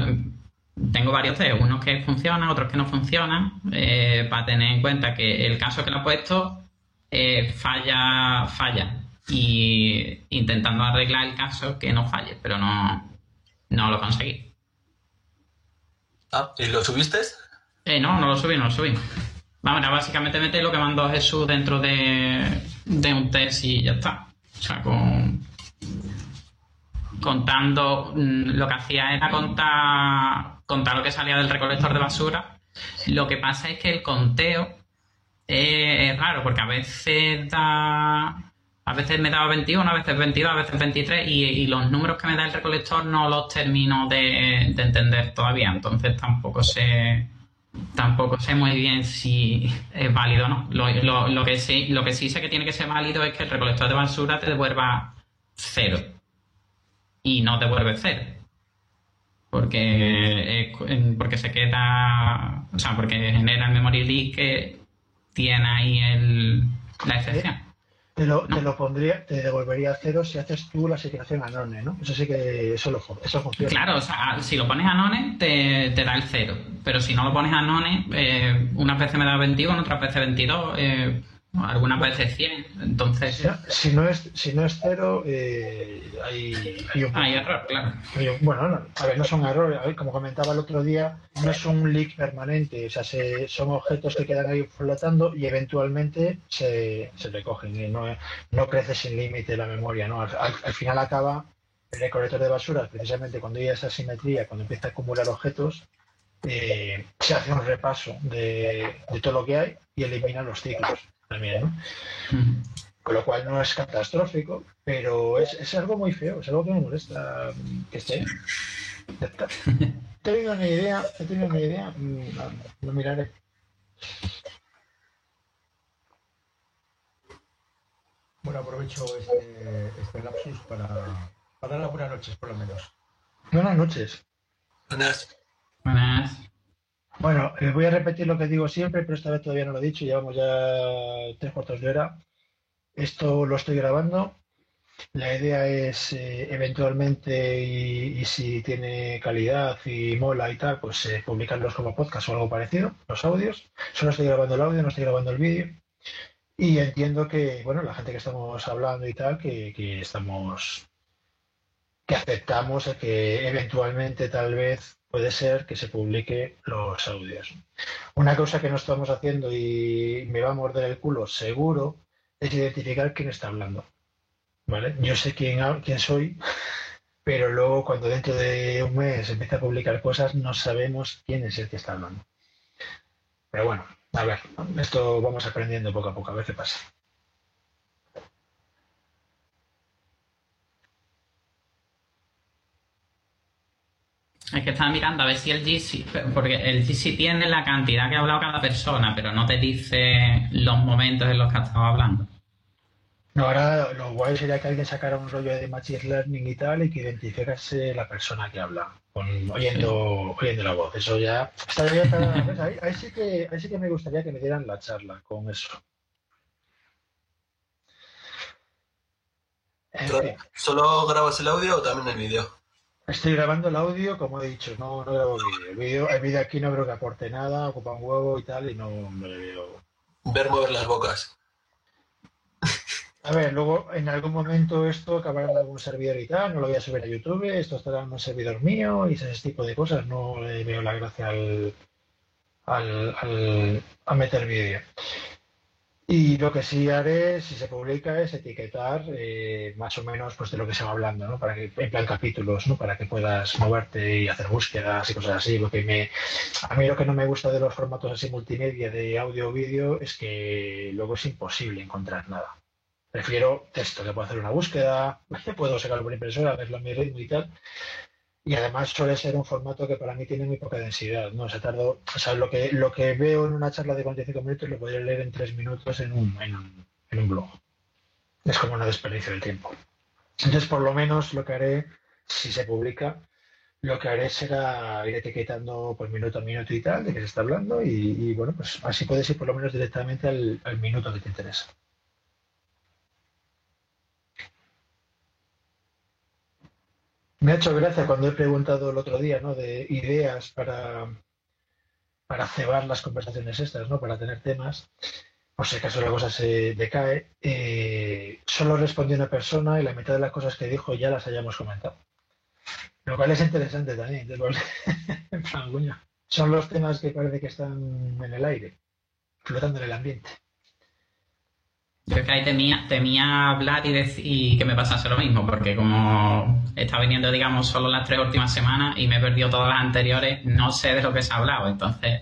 tengo varios tests, unos que funcionan, otros que no funcionan, eh, para tener en cuenta que el caso que lo he puesto eh, falla, falla. Y intentando arreglar el caso que no falle, pero no, no lo conseguí. Ah, ¿y lo subiste? Eh, no, no lo subí, no lo subí. Vamos, era básicamente meter lo que mandó Jesús dentro de, de un test y ya está. O sea, con. contando, mm, lo que hacía era contar, contar lo que salía del recolector de basura. Lo que pasa es que el conteo es raro, porque a veces da a veces me daba 21, a veces 22, a veces 23 y, los números que me da el recolector no los termino de, entender todavía, entonces tampoco sé tampoco sé muy bien si es válido o no. Lo, que sí, lo que sí sé que tiene que ser válido es que el recolector de basura te devuelva cero y no devuelve cero. Porque, porque se queda, o sea, porque genera el memory leak que tiene ahí el, la excepción. Te lo, te lo pondría, te devolvería cero si haces tú la asignación None, ¿no? Eso sí que eso, lo, eso funciona. Claro, o sea, si lo pones a None, te, te da el cero. Pero si no lo pones a None, eh, unas veces me da 21, otras veces 22. Eh, algunas veces 100. Entonces. Si, no es, si no es cero, eh, hay, hay, un, hay error, claro. bueno, a ver, no son errores. como comentaba el otro día, no es un leak permanente. O sea, son objetos que quedan ahí flotando y eventualmente se, se recogen. Y no, no crece sin límite la memoria. ¿no? Al, final acaba el recolector de basura, precisamente cuando hay esa simetría, cuando empieza a acumular objetos, eh, se hace un repaso de, de todo lo que hay y elimina los ciclos también, Con lo cual no es catastrófico, pero es, algo muy feo, es algo que me molesta que esté. Tengo una idea, he tenido una idea, mm, lo miraré. Bueno, aprovecho este, este lapsus para, para dar las buenas noches, por lo menos. Buenas noches. Buenas. Buenas. Bueno, eh, voy a repetir lo que digo siempre, pero esta vez todavía no lo he dicho. Llevamos ya tres cuartos de hora. Esto lo estoy grabando. La idea es eh, eventualmente, y, si tiene calidad y mola y tal, pues eh, publicarlos como podcast o algo parecido, los audios. Solo estoy grabando el audio, no estoy grabando el vídeo. Y entiendo que, bueno, la gente que estamos hablando y tal, que, que estamos, que aceptamos que eventualmente tal vez puede ser que se publique los audios. Una cosa que no estamos haciendo y me va a morder el culo seguro es identificar quién está hablando. ¿Vale? Yo sé quién, quién soy, pero luego cuando dentro de un mes empieza a publicar cosas no sabemos quién es el que está hablando. Pero bueno, a ver, esto vamos aprendiendo poco a poco, a ver qué pasa. Es que estaba mirando a ver si el GC, porque el GC tiene la cantidad que ha hablado cada persona, pero no te dice los momentos en los que ha estado hablando. No, ahora lo guay sería que alguien sacara un rollo de Machine Learning y tal y que identificase la persona que habla, oyendo, oyendo la voz. Eso ya ahí, sí que, ahí sí que me gustaría que me dieran la charla con eso. ¿Solo grabas el audio o también el vídeo? Estoy grabando el audio, como he dicho, no, no grabo vídeo. El vídeo. El vídeo aquí no creo que aporte nada, ocupa un huevo y tal, y no me veo. Ver mover las bocas. A ver, luego en algún momento esto acabará en algún servidor y tal, no lo voy a subir a YouTube, esto estará en un servidor mío y ese tipo de cosas, no le veo la gracia al, al, al a meter vídeo. Y lo que sí haré, si se publica, es etiquetar eh, más o menos pues, de lo que se va hablando, ¿no? Para que, en plan capítulos, ¿no? Para que puedas moverte y hacer búsquedas y cosas así. Porque me, a mí lo que no me gusta de los formatos así multimedia de audio o vídeo es que luego es imposible encontrar nada. Prefiero texto, que puedo hacer una búsqueda, puedo sacarlo por impresora, verlo a mi ritmo y tal, y además suele ser un formato que para mí tiene muy poca densidad, ¿no? O sea, tardo, o sea, lo que, lo que veo en una charla de 45 minutos lo podría leer en 3 minutos en un, en un, blog. Es como una desperdicio del tiempo. Entonces, por lo menos lo que haré, si se publica, lo que haré será ir etiquetando pues minuto a minuto y tal de que se está hablando y, bueno, pues así puedes ir por lo menos directamente al minuto que te interesa. Me ha hecho gracia cuando he preguntado el otro día, ¿no? De ideas para, para cebar las conversaciones estas, ¿no? Para tener temas. Por si acaso la cosa se decae. Eh, solo respondió una persona y la mitad de las cosas que dijo ya las hayamos comentado. Lo cual es interesante también. Son los temas que parece que están en el aire, flotando en el ambiente. Yo es que ahí temía, temía hablar y, dec- y que me pasase lo mismo, porque como está viniendo, digamos, solo las tres últimas semanas y me he perdido todas las anteriores, no sé de lo que se ha hablado. Entonces,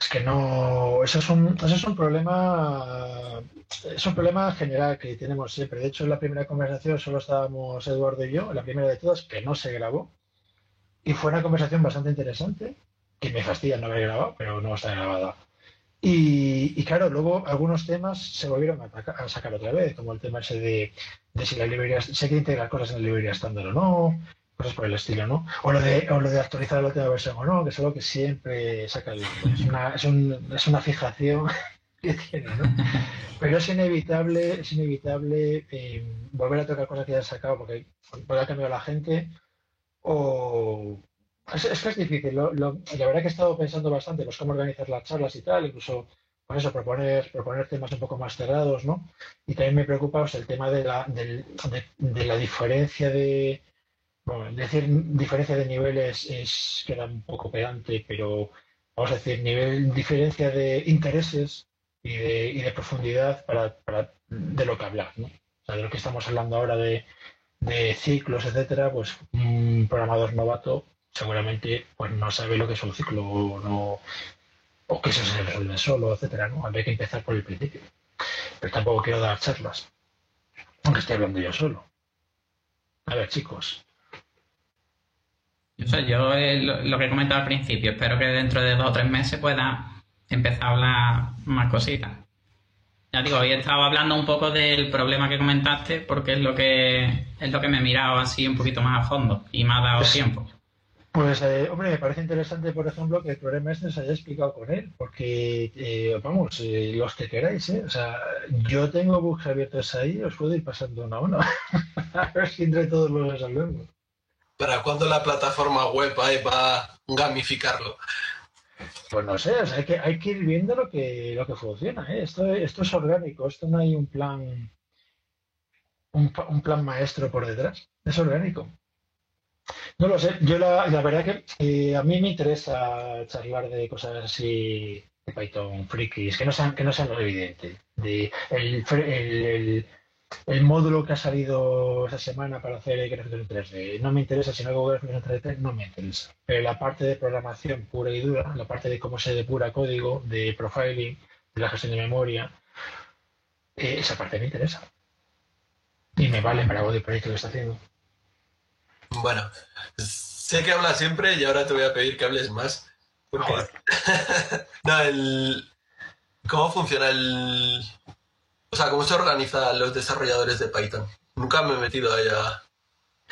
Es que no, eso es un, eso es un problema, es un problema general que tenemos siempre. De hecho, en la primera conversación solo estábamos Eduardo y yo, la primera de todas, que no se grabó. Y fue una conversación bastante interesante, que me fastidia no haber grabado, pero no está grabada. Y, claro, luego algunos temas se volvieron a, sacar otra vez, como el tema ese de, si la librería, si hay que integrar cosas en la librería estándar o no, cosas por el estilo, ¿no? O lo de, o lo de actualizar la última versión o no, que es algo que siempre saca el Es una, es, un- es una fijación que tiene, ¿no? Pero es inevitable, es inevitable eh, volver a tocar cosas que ya han sacado porque, porque ha cambiado la gente o... Es, es que es difícil, lo- lo- la verdad que he estado pensando bastante pues cómo organizar las charlas y tal, incluso por eso proponer, proponer temas un poco más cerrados, ¿no? Y también me preocupa pues, el tema de la, de, de la diferencia de, bueno, decir diferencia de niveles es queda un poco pedante, pero vamos a decir nivel, diferencia de intereses y de, y de profundidad para, para de lo que hablar, ¿no? O sea, de lo que estamos hablando ahora de, de ciclos, etcétera, pues un programador novato seguramente pues no sabe lo que es un ciclo o no o que eso se resuelve solo, etcétera, ¿no? Habría que empezar por el principio. Pero tampoco quiero dar charlas, aunque esté hablando yo solo. A ver, chicos, yo, sé, yo eh, lo, lo que he comentado al principio, espero que dentro de dos o tres meses pueda empezar a hablar más cositas. Ya digo, hoy estaba hablando un poco del problema que comentaste porque es lo que es lo que me he mirado así un poquito más a fondo y me ha dado Pues- tiempo. Pues, eh, hombre, me parece interesante, por ejemplo, que el problema este se haya explicado con él, porque, eh, vamos, eh, los que queráis, ¿eh? O sea, yo tengo bugs abiertos ahí, os puedo ir pasando uno a uno. a ver si entre todos los resolvemos. ¿Para cuándo la plataforma web ahí va a gamificarlo? Pues no sé, o sea, hay que, hay que ir viendo lo que, lo que funciona, ¿eh? Esto, esto es orgánico, esto no hay un plan, un plan maestro por detrás, es orgánico. No lo sé, yo la, verdad que eh, a mí me interesa charlar de cosas así de Python frikis, que no sean, que no sean lo evidente. El- el módulo que ha salido esta semana para hacer gráficos en 3D no me interesa, si no hago gráficos en 3D no me interesa. Pero la parte de programación pura y dura, la parte de cómo se depura código, de profiling, de la gestión de memoria, eh, esa parte me interesa. Y me vale para el proyecto que está haciendo. Bueno, sé que hablas siempre y ahora te voy a pedir que hables más. Porque... Joder. no, el... ¿Cómo funciona el... O sea, cómo se organizan los desarrolladores de Python? Nunca me he metido ahí a,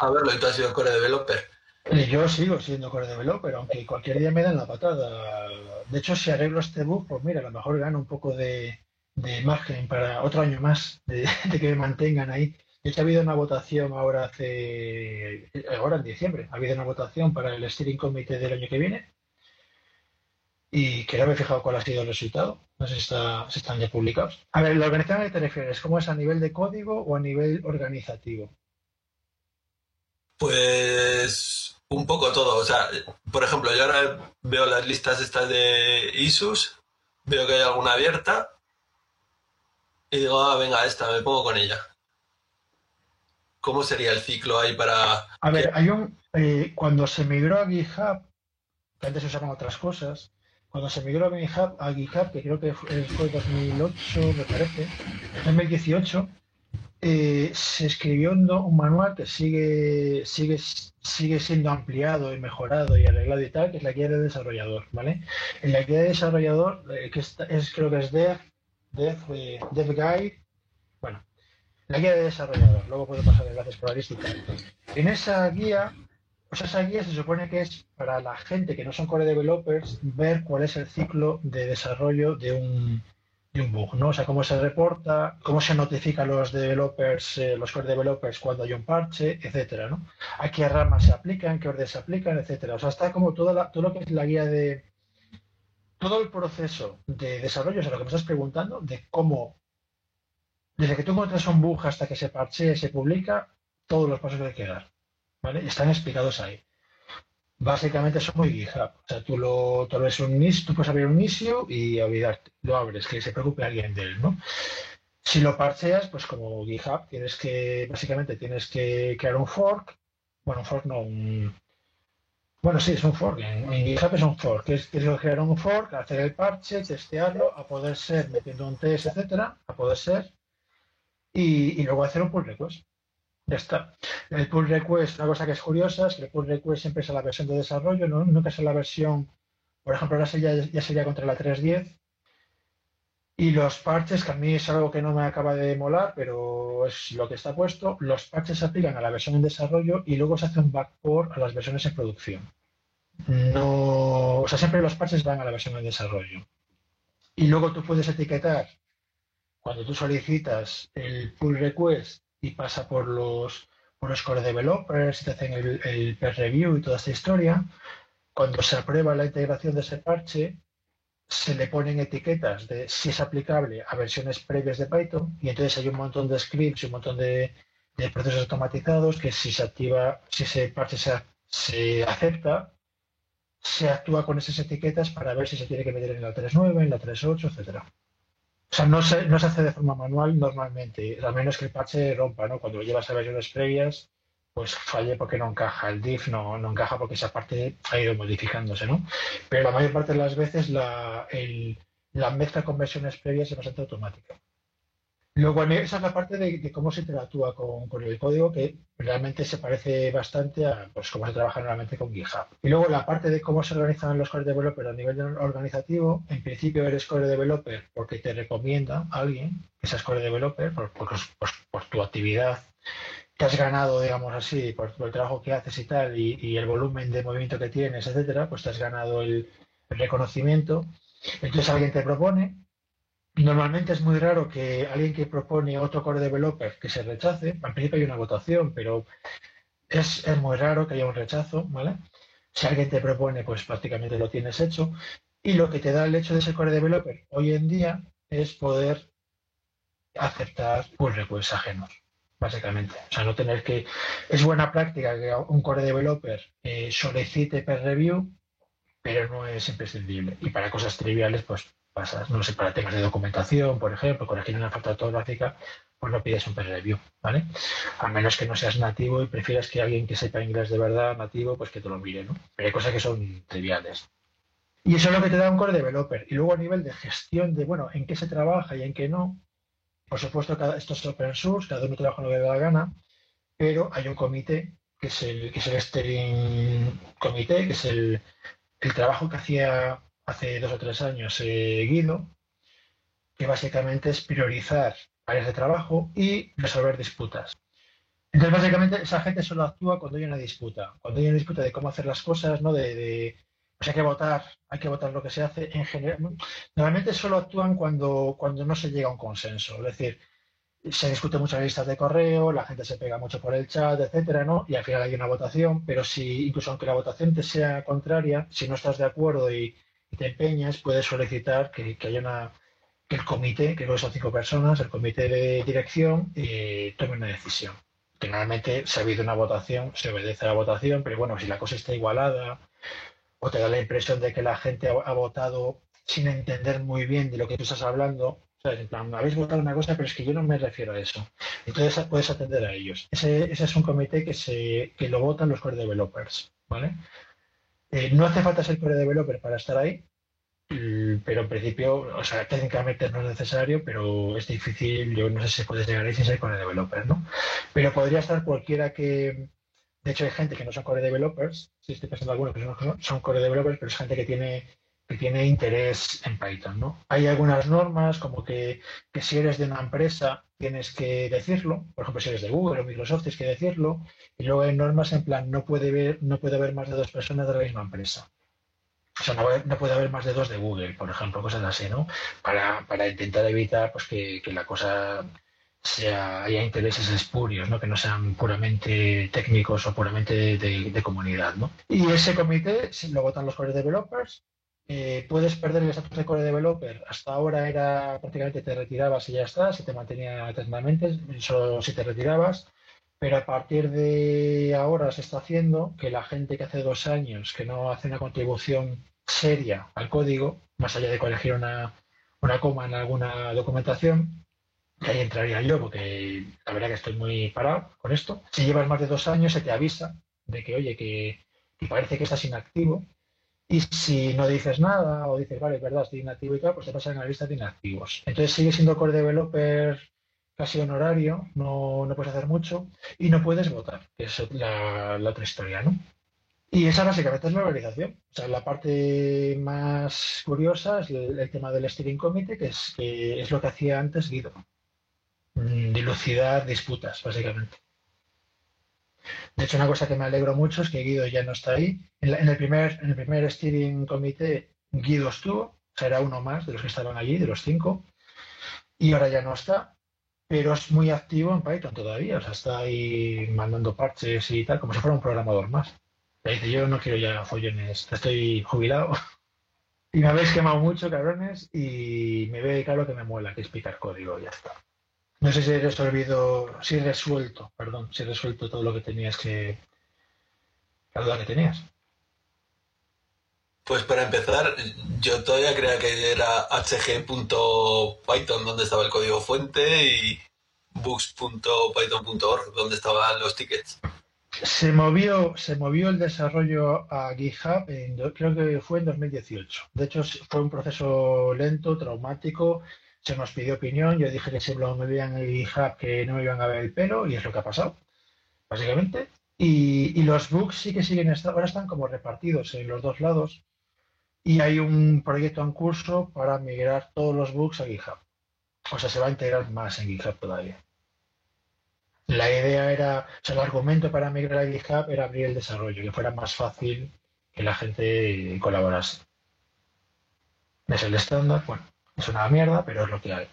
a verlo y tú has sido core developer. Eh, Yo sigo siendo core developer, aunque cualquier día me dan la patada. De hecho, si arreglo este bug, pues mira, a lo mejor gano un poco de, de margen para otro año más de, de que me mantengan ahí. De ha habido una votación ahora hace, ahora en diciembre, ha habido una votación para el steering committee del año que viene y que no me he fijado cuál ha sido el resultado. No sé si, está, si están ya publicados. A ver, la organización a qué te refieres, ¿cómo es a nivel de código o a nivel organizativo? Pues un poco todo. O sea, por ejemplo, yo ahora veo las listas estas de ISUS, veo que hay alguna abierta y digo, ah, venga, esta, me pongo con ella. ¿Cómo sería el ciclo ahí para... A ver, hay un. eh, cuando se migró a GitHub, que antes se usaban otras cosas, cuando se migró a GitHub, a GitHub que creo que fue, fue 2008, me parece, 2018, eh, se escribió un, manual que sigue, sigue, sigue siendo ampliado y mejorado y arreglado y tal, que es la guía de desarrollador, ¿vale? En la guía de desarrollador, eh, que es, creo que es Dev, Dev, eh, Dev Guide, la guía de desarrollador, luego puedo pasar lista y tal. En esa guía, sea, esa guía se supone que es para la gente que no son core developers ver cuál es el ciclo de desarrollo de un, bug, ¿no? O sea, cómo se reporta, cómo se notifica a los developers, eh, los core developers cuando hay un parche, etcétera, ¿no? A qué ramas se aplican, qué orden se aplican, etcétera. O sea, está como todo lo que es la guía de todo el proceso de desarrollo, o sea, lo que me estás preguntando, de cómo desde que tú encuentras un bug hasta que se parchee, se publica, todos los pasos que hay que dar. ¿Vale? Están explicados ahí. Básicamente son muy GitHub. O sea, tú lo, tú abres un tú puedes abrir un issue y olvidarte. Lo abres, que se preocupe alguien de él, ¿no? Si lo parcheas, pues como GitHub, tienes que, básicamente tienes que crear un fork, bueno, un fork no, un, bueno, sí, es un fork. En, GitHub es un fork. Es, que crear un fork, hacer el parche, testearlo, a poder ser, metiendo un test, etcétera, a poder ser, y, luego hacer un pull request. Ya está. El pull request, una cosa que es curiosa, es que el pull request siempre es a la versión de desarrollo, ¿no? nunca es a la versión, por ejemplo, ahora ya, ya sería contra la 3.10. Y los parches, que a mí es algo que no me acaba de molar, pero es lo que está puesto, los parches se aplican a la versión en desarrollo y luego se hace un backport a las versiones en producción. No, o sea, siempre los parches van a la versión en desarrollo. Y luego tú puedes etiquetar cuando tú solicitas el pull request y pasa por los, por los core developers y te hacen el, peer review y toda esta historia, cuando se aprueba la integración de ese parche, se le ponen etiquetas de si es aplicable a versiones previas de Python y entonces hay un montón de scripts y un montón de, procesos automatizados que si se activa, si ese parche se, se acepta, se actúa con esas etiquetas para ver si se tiene que meter en la 3.9, en la 3.8, etcétera. O sea, no se, no se hace de forma manual normalmente, a menos que el parche rompa, ¿no? Cuando llevas a versiones previas, pues falle porque no encaja, el diff no, no encaja porque esa parte ha ido modificándose, ¿no? Pero la mayor parte de las veces la, la mezcla con versiones previas es bastante automática. Luego, esa es la parte de, cómo se interactúa con, el código, que realmente se parece bastante a pues, cómo se trabaja normalmente con GitHub. Y luego la parte de cómo se organizan los core developers a nivel organizativo, en principio eres core developer porque te recomienda a alguien que seas core developer por, por, tu actividad que has ganado, digamos así, por, el trabajo que haces y tal, y, el volumen de movimiento que tienes, etcétera, pues te has ganado el reconocimiento. Entonces alguien te propone, Normalmente es muy raro que alguien que propone otro core developer que se rechace, al principio hay una votación, pero es, muy raro que haya un rechazo, ¿vale? Si alguien te propone, pues prácticamente lo tienes hecho. Y lo que te da el hecho de ser core developer hoy en día es poder aceptar pull requests ajenos, básicamente. O sea, no tener que... Es buena práctica que un core developer eh, solicite per review, pero no es imprescindible. Y para cosas triviales, pues pasas, no sé, para temas de documentación, por ejemplo, aquí una falta ortográfica, pues no pides un peer review, ¿vale? A menos que no seas nativo y prefieras que alguien que sepa inglés de verdad, nativo, pues que te lo mire, ¿no? Pero hay cosas que son triviales. Y eso es lo que te da un core developer. Y luego a nivel de gestión de, bueno, en qué se trabaja y en qué no, por supuesto, cada, esto es open source, cada uno trabaja lo que le da la gana, pero hay un comité, que es el, que es el steering comité, que es el, el trabajo que hacía hace dos o tres años eh, Guido, que básicamente es priorizar áreas de trabajo y resolver disputas. Entonces, básicamente, esa gente solo actúa cuando hay una disputa. Cuando hay una disputa de cómo hacer las cosas, ¿no? De, de pues hay que votar, hay que votar lo que se hace en general. Normalmente solo actúan cuando, cuando no se llega a un consenso. Es decir, se discute mucho en listas de correo, la gente se pega mucho por el chat, etcétera, ¿no? Y al final hay una votación, pero si, incluso aunque la votación te sea contraria, si no estás de acuerdo y, te empeñas, puedes solicitar que, haya una, que el comité, que son cinco personas, el comité de dirección, eh, tome una decisión. Generalmente, si ha habido una votación, se obedece a la votación, pero bueno, si la cosa está igualada o te da la impresión de que la gente ha, votado sin entender muy bien de lo que tú estás hablando, en plan, habéis votado una cosa, pero es que yo no me refiero a eso. Entonces puedes atender a ellos. Ese, ese es un comité que, se, que lo votan los core developers, ¿vale? Eh, no hace falta ser core developer para estar ahí, pero en principio, o sea, técnicamente no es necesario, pero es difícil, yo no sé si puedes llegar ahí sin ser core developer, ¿no? Pero podría estar cualquiera que, de hecho hay gente que no son core developers, si estoy pensando algunos que son core developers, pero es gente que tiene que tiene interés en Python. ¿no? Hay algunas normas como que, si eres de una empresa tienes que decirlo, por ejemplo si eres de Google o Microsoft tienes que decirlo, y luego hay normas en plan no puede haber, no puede haber más de dos personas de la misma empresa. O sea, no, puede haber más de dos de Google, por ejemplo, cosas así, ¿no? Para, intentar evitar pues, que, la cosa sea, haya intereses espurios, ¿no? que no sean puramente técnicos o puramente de, comunidad. ¿no? Y ese comité lo votan los core developers eh, puedes perder el estatus de core developer. Hasta ahora era prácticamente te retirabas y ya está, se te mantenía eternamente, solo si te retirabas. Pero a partir de ahora se está haciendo que la gente que hace dos años que no hace una contribución seria al código, más allá de corregir una, una coma en alguna documentación, ahí entraría yo, porque la verdad que estoy muy parado con esto. Si llevas más de dos años, se te avisa de que, oye, que parece que estás inactivo. Y si no dices nada o dices, vale, es verdad, estoy inactivo y tal, pues te pasan a la lista de inactivos. Entonces sigue siendo core developer casi honorario, no, no puedes hacer mucho y no puedes votar, que es la, la otra historia, ¿no? Y esa básicamente es la organización. O sea, la parte más curiosa es el, tema del steering committee, que es, que es lo que hacía antes Guido. Mm, Dilucidar disputas, básicamente. De hecho, una cosa que me alegro mucho es que Guido ya no está ahí. En, el, primer, en el primer steering committee, Guido estuvo, o sea, era uno más de los que estaban allí, de los cinco, y ahora ya no está, pero es muy activo en Python todavía, o sea, está ahí mandando parches y tal, como si fuera un programador más. Le dice, yo no quiero ya follones, estoy jubilado. Y me habéis quemado mucho, cabrones, y me a lo que me muela, que es picar código, y ya está. No sé si he resolvido, si he resuelto, perdón, si he resuelto todo lo que tenías que, la duda que tenías. Pues para empezar, yo todavía creía que era hg.python donde estaba el código fuente y books.python.org donde estaban los tickets. Se movió, se movió el desarrollo a GitHub, en creo que fue en 2018. De hecho, fue un proceso lento, traumático. Se nos pidió opinión. Yo dije que si lo movían en GitHub que no me iban a ver el pelo, y es lo que ha pasado, básicamente. Y, y los bugs sí que siguen, ahora están como repartidos en los dos lados. Y hay un proyecto en curso para migrar todos los bugs a GitHub. O sea, se va a integrar más en GitHub todavía. La idea era, o sea, el argumento para migrar a GitHub era abrir el desarrollo, que fuera más fácil que la gente colaborase. Es el estándar, bueno, es una mierda, pero es lo que hay.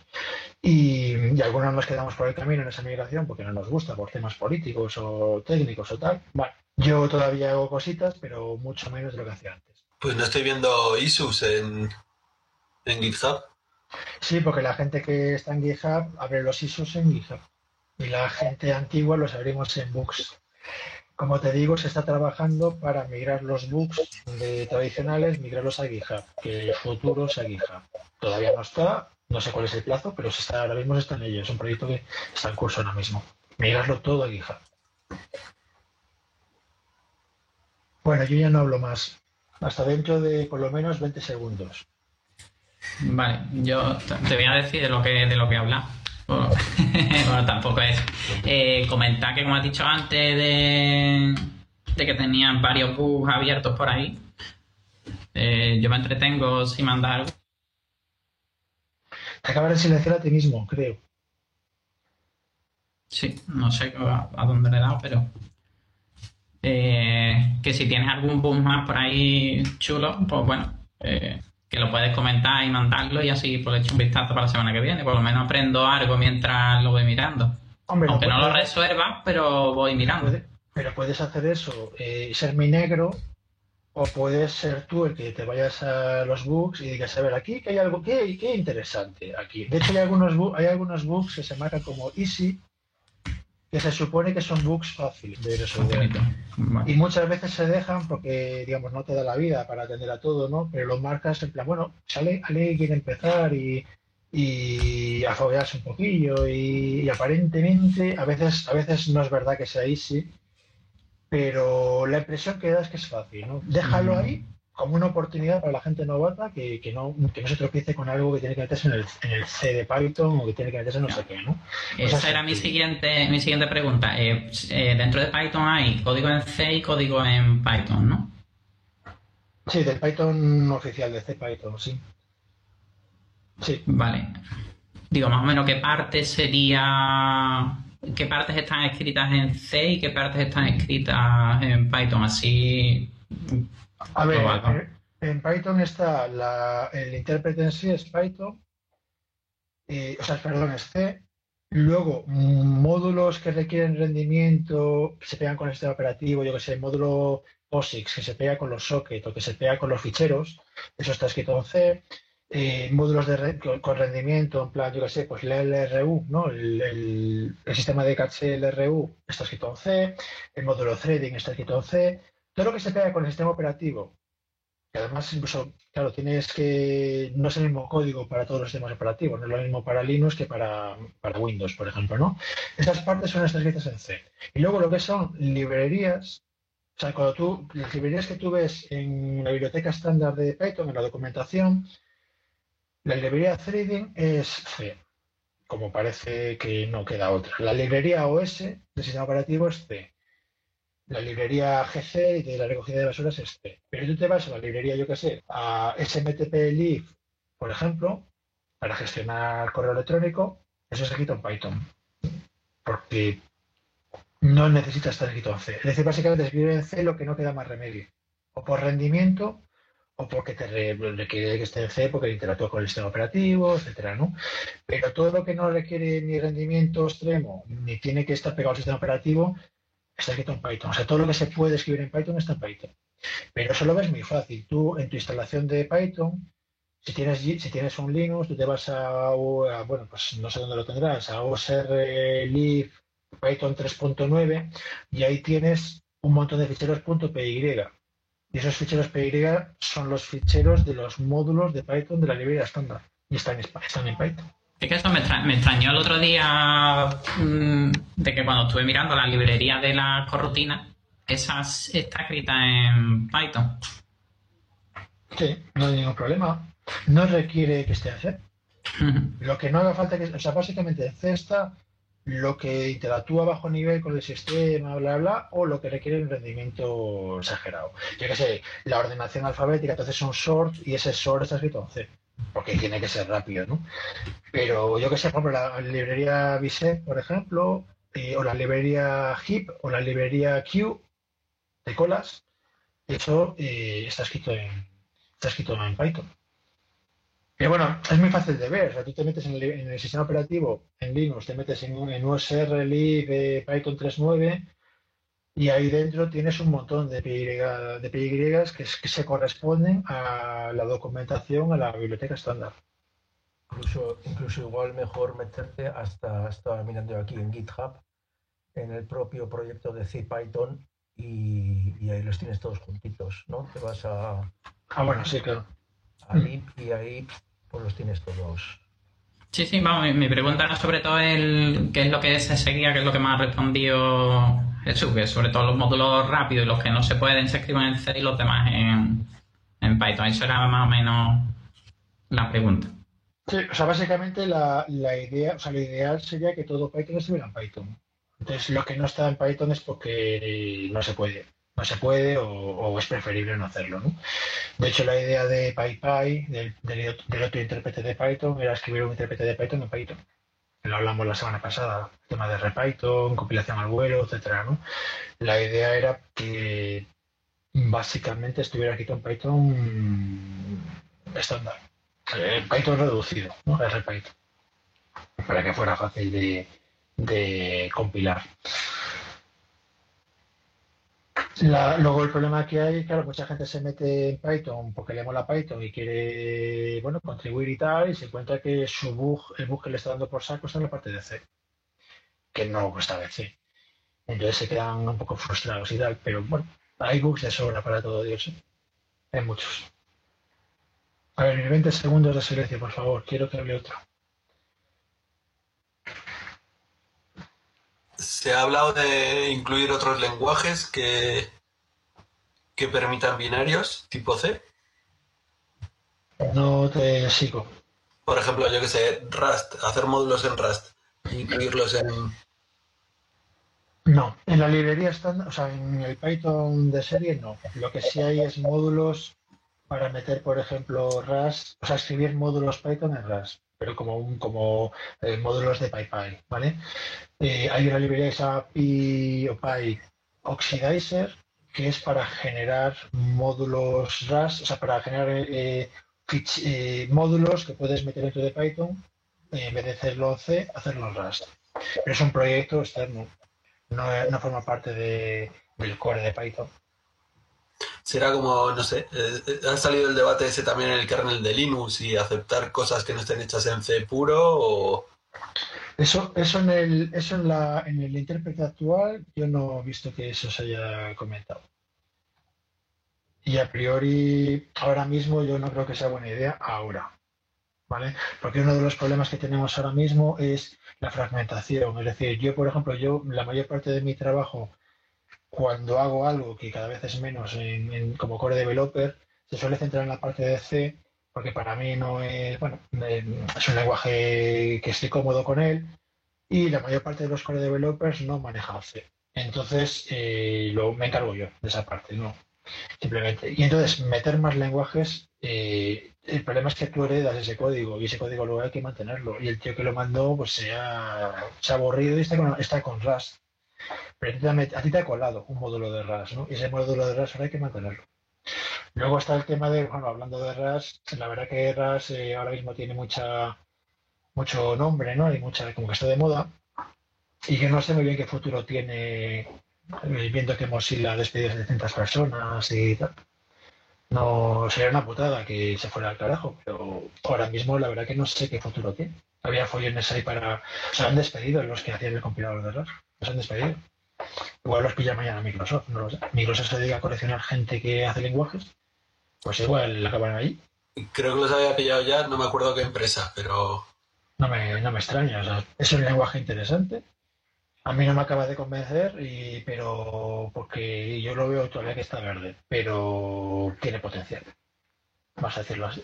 Y, y algunos nos quedamos por el camino en esa migración porque no nos gusta, por temas políticos o técnicos o tal. Bueno, yo todavía hago cositas, pero mucho menos de lo que hacía antes. Pues no estoy viendo issues en, en GitHub. Sí, porque la gente que está en GitHub abre los issues en GitHub y la gente antigua los abrimos en Books. Como te digo, se está trabajando para migrar los Books de tradicionales, migrarlos a GitHub, que futuros a GitHub. Todavía no está, no sé cuál es el plazo, pero se está, ahora mismo está en ello. Es un proyecto que está en curso ahora mismo. Migrarlo todo a GitHub. Bueno, yo ya no hablo más. Hasta dentro de por lo menos 20 segundos. Vale, yo te voy a decir de lo que, de lo que habla. Bueno, bueno, tampoco es. Eh, comentar que, como has dicho antes, de, de que tenían varios bugs abiertos por ahí. Eh, yo me entretengo sin mandar algo. Te acabas de silenciar a ti mismo, creo. Sí, no sé a, a dónde le he dado, pero. eh, que si tienes algún bug más por ahí chulo, pues bueno, eh, que lo puedes comentar y mandarlo y así pues le echo un vistazo para la semana que viene. Por lo menos aprendo algo mientras lo voy mirando. Hombre, Aunque no lo resuelva, pero voy mirando. pero puedes hacer eso, eh, ser mi negro, o puedes ser tú el que te vayas a los bugs y digas, a ver, aquí que hay algo, qué, qué interesante aquí. De hecho, hay algunos, hay algunos bugs que se marcan como easy, que se supone que son bugs fáciles de resolver. Y muchas veces se dejan porque, digamos, no te da la vida para atender a todo, ¿no? Pero lo marcas en plan, bueno, sale, Ale quiere empezar y, y a foguearse un poquillo y, y aparentemente, a veces, a veces no es verdad que sea easy, pero la impresión que da es que es fácil, ¿no? Déjalo Mm. ahí como una oportunidad para la gente novata que, que no, que no se tropiece con algo que tiene que meterse en el, en el C de Python o que tiene que meterse en no sé qué, ¿no? Esa era mi siguiente, mi siguiente pregunta. Eh, eh, dentro de Python hay código en C y código en Python, ¿no? Sí, del Python oficial, de C Python, sí. Sí. Vale. Digo, más o menos qué partes sería. ¿Qué partes están escritas en C y qué partes están escritas en Python? Así. A ver, ¿no? en- en Python está la, el intérprete en sí es Python, eh, o sea, perdón, es C. Luego, módulos que requieren rendimiento, que se pegan con el sistema operativo, yo que sé, módulo POSIX, que se pega con los sockets o que se pega con los ficheros, eso está escrito en C. Eh, módulos de re- con, rendimiento, en plan, yo que sé, pues el LRU, ¿no? El, el- el sistema de caché LRU está escrito en C. El módulo threading está escrito en C todo lo que se pega con el sistema operativo Y además, incluso, claro, tienes que. No es el mismo código para todos los sistemas operativos, no es lo mismo para Linux que para, para Windows, por ejemplo, ¿no? Esas partes son escritas en C. Y luego lo que son librerías, o sea, cuando tú, las librerías que tú ves en la biblioteca estándar de Python, en la documentación, la librería Threading es C, como parece que no queda otra. La librería OS del sistema operativo es C. La librería GC de la recogida de basuras es C. Pero tú te vas a la librería, yo qué sé, a SMTP Leaf, por ejemplo, para gestionar correo electrónico, eso se quita en Python. Porque no necesita estar escrito en C. Es decir, básicamente escribir en C lo que no queda más remedio. O por rendimiento o porque te requiere que esté en C porque interactúa con el sistema operativo, etcétera, ¿no? Pero todo lo que no requiere ni rendimiento extremo, ni tiene que estar pegado al sistema operativo, está escrito en Python. O sea, todo lo que se puede escribir en Python está en Python. Pero eso lo ves muy fácil. Tú, en tu instalación de Python, si tienes, si tienes un Linux, tú te vas a, bueno, pues no sé dónde lo tendrás, a OSR Python 3.9 y ahí tienes un montón de ficheros .py y esos ficheros PY son los ficheros de los módulos de Python de la librería estándar. Y están están en Python. Es que esto me, extrañó el otro día mm, de que cuando estuve mirando la librería de la corrutina, esa está escrita en Python. Sí, no hay ningún problema. No requiere que esté en C. Lo que no haga falta que... O sea, básicamente en C está lo que interactúa bajo nivel con el sistema, bla, bla, o lo que requiere un rendimiento exagerado. Yo que sé, la ordenación alfabética, entonces un sort y ese sort está escrito en C, porque tiene que ser rápido, ¿no? Pero yo que sé, por ejemplo, la librería Bisect, por ejemplo, eh, o la librería HIP, o la librería Q de colas, eso eh, está escrito en está escrito en Python. Pero bueno, es muy fácil de ver. Tú te metes en el, sistema operativo, en Linux, te metes en, en USR Lib Python 3.9 y ahí dentro tienes un montón de PY, de que, que se corresponden a la documentación, a la biblioteca estándar. Incluso, incluso igual mejor meterte hasta, estaba mirando aquí en GitHub, en el propio proyecto de CPython y, y ahí los tienes todos juntitos, ¿no? Te vas a... Ah, bueno, sí, claro. A lib y ahí pues los tienes todos. Sí, sí, vamos, mi, pregunta era sobre todo el qué es lo que se seguía, qué es lo que me ha Jesús, que sobre todo los módulos rápidos y los que no se pueden se escriben en C y los demás en, en Python. Eso era más o menos la pregunta. Sí, o sea, básicamente la, la idea, o sea, lo ideal sería que todo Python estuviera en Python. Entonces, lo que no está en Python es porque no se puede no se puede o, es preferible no hacerlo. ¿no? De hecho, la idea de PyPy, del, del, otro intérprete de Python, era escribir un intérprete de Python en Python. Lo hablamos la semana pasada, tema de RePython, compilación al vuelo, etcétera, ¿no? La idea era que básicamente estuviera escrito en Python estándar, Python reducido, ¿no? RPython, para que fuera fácil de, de compilar luego el problema que hay, claro, mucha gente se mete en Python porque le mola Python y quiere, bueno, contribuir y tal, y se encuentra que su bug, el bug que le está dando por saco está en la parte de C, que no está de C. Entonces se quedan un poco frustrados y tal, pero bueno, hay bugs de sobra para todo Dios. ¿eh? Hay muchos. A ver, 20 segundos de silencio, por favor, quiero que hable otro. Se ha hablado de incluir otros lenguajes que, que permitan binarios tipo C. No te sigo. Por ejemplo, yo que sé, Rust, hacer módulos en Rust, incluirlos en... No, en la librería estándar, o sea, en el Python de serie no. Lo que sí hay es módulos para meter, por ejemplo, Rust, o sea, escribir módulos Python en Rust pero como un como eh, módulos de PyPy, ¿vale? Eh, hay una librería que se llama PyOPy Oxidizer, que es para generar módulos RAS, o sea, para generar eh, módulos que puedes meter dentro de Python, en vez de hacerlo C, hacerlo Rust. Pero es un proyecto externo, no, forma parte de, del core de Python será como, no sé, eh, ha salido el debate ese también en el kernel de Linux y aceptar cosas que no estén hechas en C puro o... Eso, eso en el, eso en la, en el intérprete actual, yo no he visto que eso se haya comentado. Y a priori, ahora mismo yo no creo que sea buena idea ahora. ¿Vale? Porque uno de los problemas que tenemos ahora mismo es la fragmentación. Es decir, yo, por ejemplo, yo la mayor parte de mi trabajo, cuando hago algo que cada vez es menos en, como core developer, se suele centrar en la parte de C, porque para mí no es, bueno, eh, es un lenguaje que estoy cómodo con él, y la mayor parte de los core developers no manejan C. Entonces, eh, lo, me encargo yo de esa parte, ¿no? Simplemente. Y entonces, meter más lenguajes, eh, el problema es que tú heredas ese código y ese código luego hay que mantenerlo. Y el tío que lo mandó, pues se ha, se ha aburrido y está con, está con Rust. Pero a ti te ha colado un módulo de Rust, ¿no? Y ese módulo de Rust ahora hay que mantenerlo. Luego está el tema de, bueno, hablando de Rust, la verdad que Rust eh, ahora mismo tiene mucha mucho nombre, ¿no? Y mucha, como que está de moda. Y que no sé muy bien qué futuro tiene, eh, viendo que Mozilla ha despedido a 700 personas y tal. No sería una putada que se fuera al carajo, pero ahora mismo la verdad que no sé qué futuro tiene. Había follones ahí para. O sea, han despedido los que hacían el compilador de Rust. Los han despedido. Igual los pilla mañana Microsoft, no. Microsoft se dedica a coleccionar gente que hace lenguajes. Pues igual acaban ahí. Creo que los había pillado ya, no me acuerdo qué empresa, pero No me, no me extraña, o sea, es un lenguaje interesante. A mí no me acaba de convencer, y, pero porque yo lo veo todavía que está verde, pero tiene potencial, vamos a decirlo así.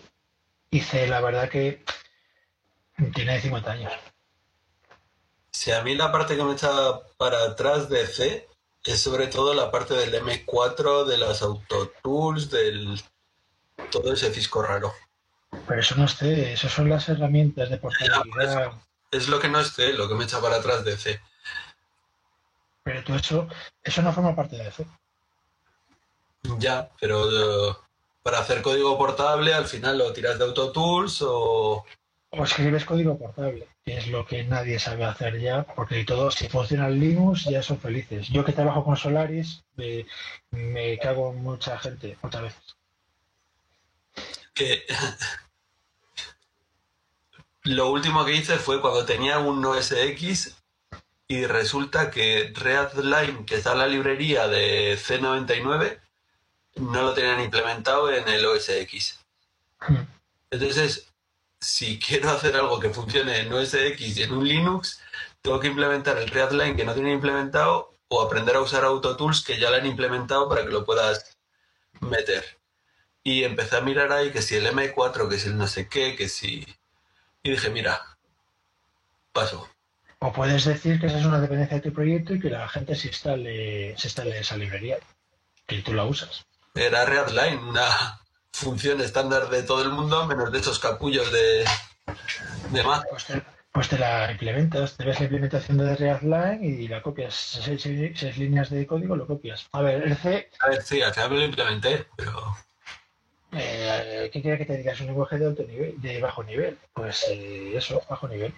Y C, la verdad que tiene 50 años. Si a mí la parte que me echa para atrás de C es sobre todo la parte del M4, de las autotools, del todo ese fisco raro. Pero eso no es C, eso son las herramientas de por portabilidad. Es lo que no es C, lo que me echa para atrás de C. Pero tú eso, eso no forma parte de C. Ya, pero eh, para hacer código portable al final lo tiras de autotools o O escribes código portable, que es lo que nadie sabe hacer ya, porque todo, si funciona en Linux, ya son felices. Yo que trabajo con Solaris, me, me cago en mucha gente, muchas veces. que lo último que hice fue cuando tenía un OS X y resulta que Readline, que está en la librería de C99, no lo tenían implementado en el OS X. Entonces, si quiero hacer algo que funcione en OS X y en un Linux, tengo que implementar el Readline que no tiene implementado o aprender a usar AutoTools que ya lo han implementado para que lo puedas meter. Y empecé a mirar ahí que si el M4, que si el no sé qué, que si... Y dije, mira, paso. O puedes decir que esa es una dependencia de tu proyecto y que la gente se instale, se instale esa librería, que tú la usas. Era Readline, una función estándar de todo el mundo, menos de esos capullos de, de Mac. Pues te, pues te la implementas, te ves la implementación de Readline y la copias. Seis, seis- seis líneas de código lo copias. A ver, el C, A ver, sí, al final me lo implementé, pero eh, ¿qué quiere que te diga? Es un lenguaje de alto nivel, de bajo nivel. Pues eh, eso, bajo nivel.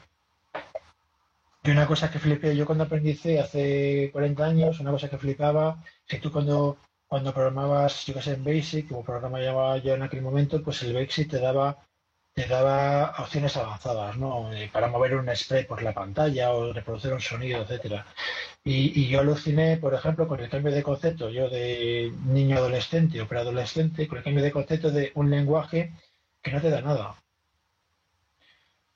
Y una cosa que flipé yo cuando aprendí C hace 40 años, una cosa que flipaba, que tú cuando, cuando programabas, yo que sé, en Basic, como programaba yo en aquel momento, pues el Basic te daba, te daba opciones avanzadas, ¿no? Eh, para mover un spray por la pantalla o reproducir un sonido, etcétera. Y, y yo aluciné, por ejemplo, con el cambio de concepto, yo de niño adolescente o preadolescente, con el cambio de concepto de un lenguaje que no te da nada.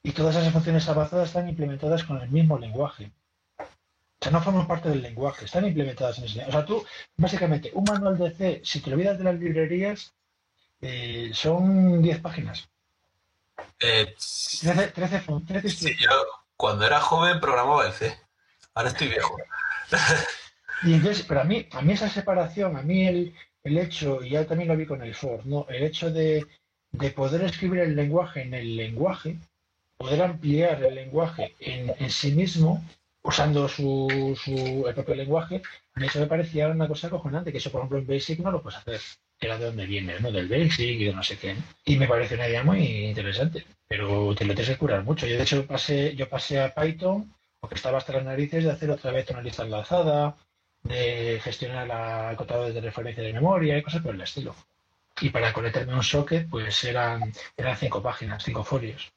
Y todas esas funciones avanzadas están implementadas con el mismo lenguaje. O sea, no forman parte del lenguaje, están implementadas en ese lenguaje. O sea, tú, básicamente, un manual de C, si te olvidas de las librerías, eh, son 10 páginas. eh, 13, 13, fun- 13 sí, yo cuando era joven programaba el C. Ahora estoy viejo. Y entonces, pero a mí, a mí esa separación, a mí el, el hecho, y ya también lo vi con el for, ¿no? El hecho de, de poder escribir el lenguaje en el lenguaje, poder ampliar el lenguaje en, en sí mismo, usando su, su, el propio lenguaje, a mí eso me parecía una cosa acojonante, que eso, por ejemplo, en Basic no lo puedes hacer, era de dónde viene, ¿no? Del Basic y de no sé qué. Y me parece una idea muy interesante, pero te lo tienes que curar mucho. Yo, de hecho, pasé, yo pasé a Python, porque estaba hasta las narices de hacer otra vez una lista enlazada, de gestionar la contadores de referencia de memoria y cosas por el estilo. Y para conectarme a un socket, pues eran, eran cinco páginas, cinco folios.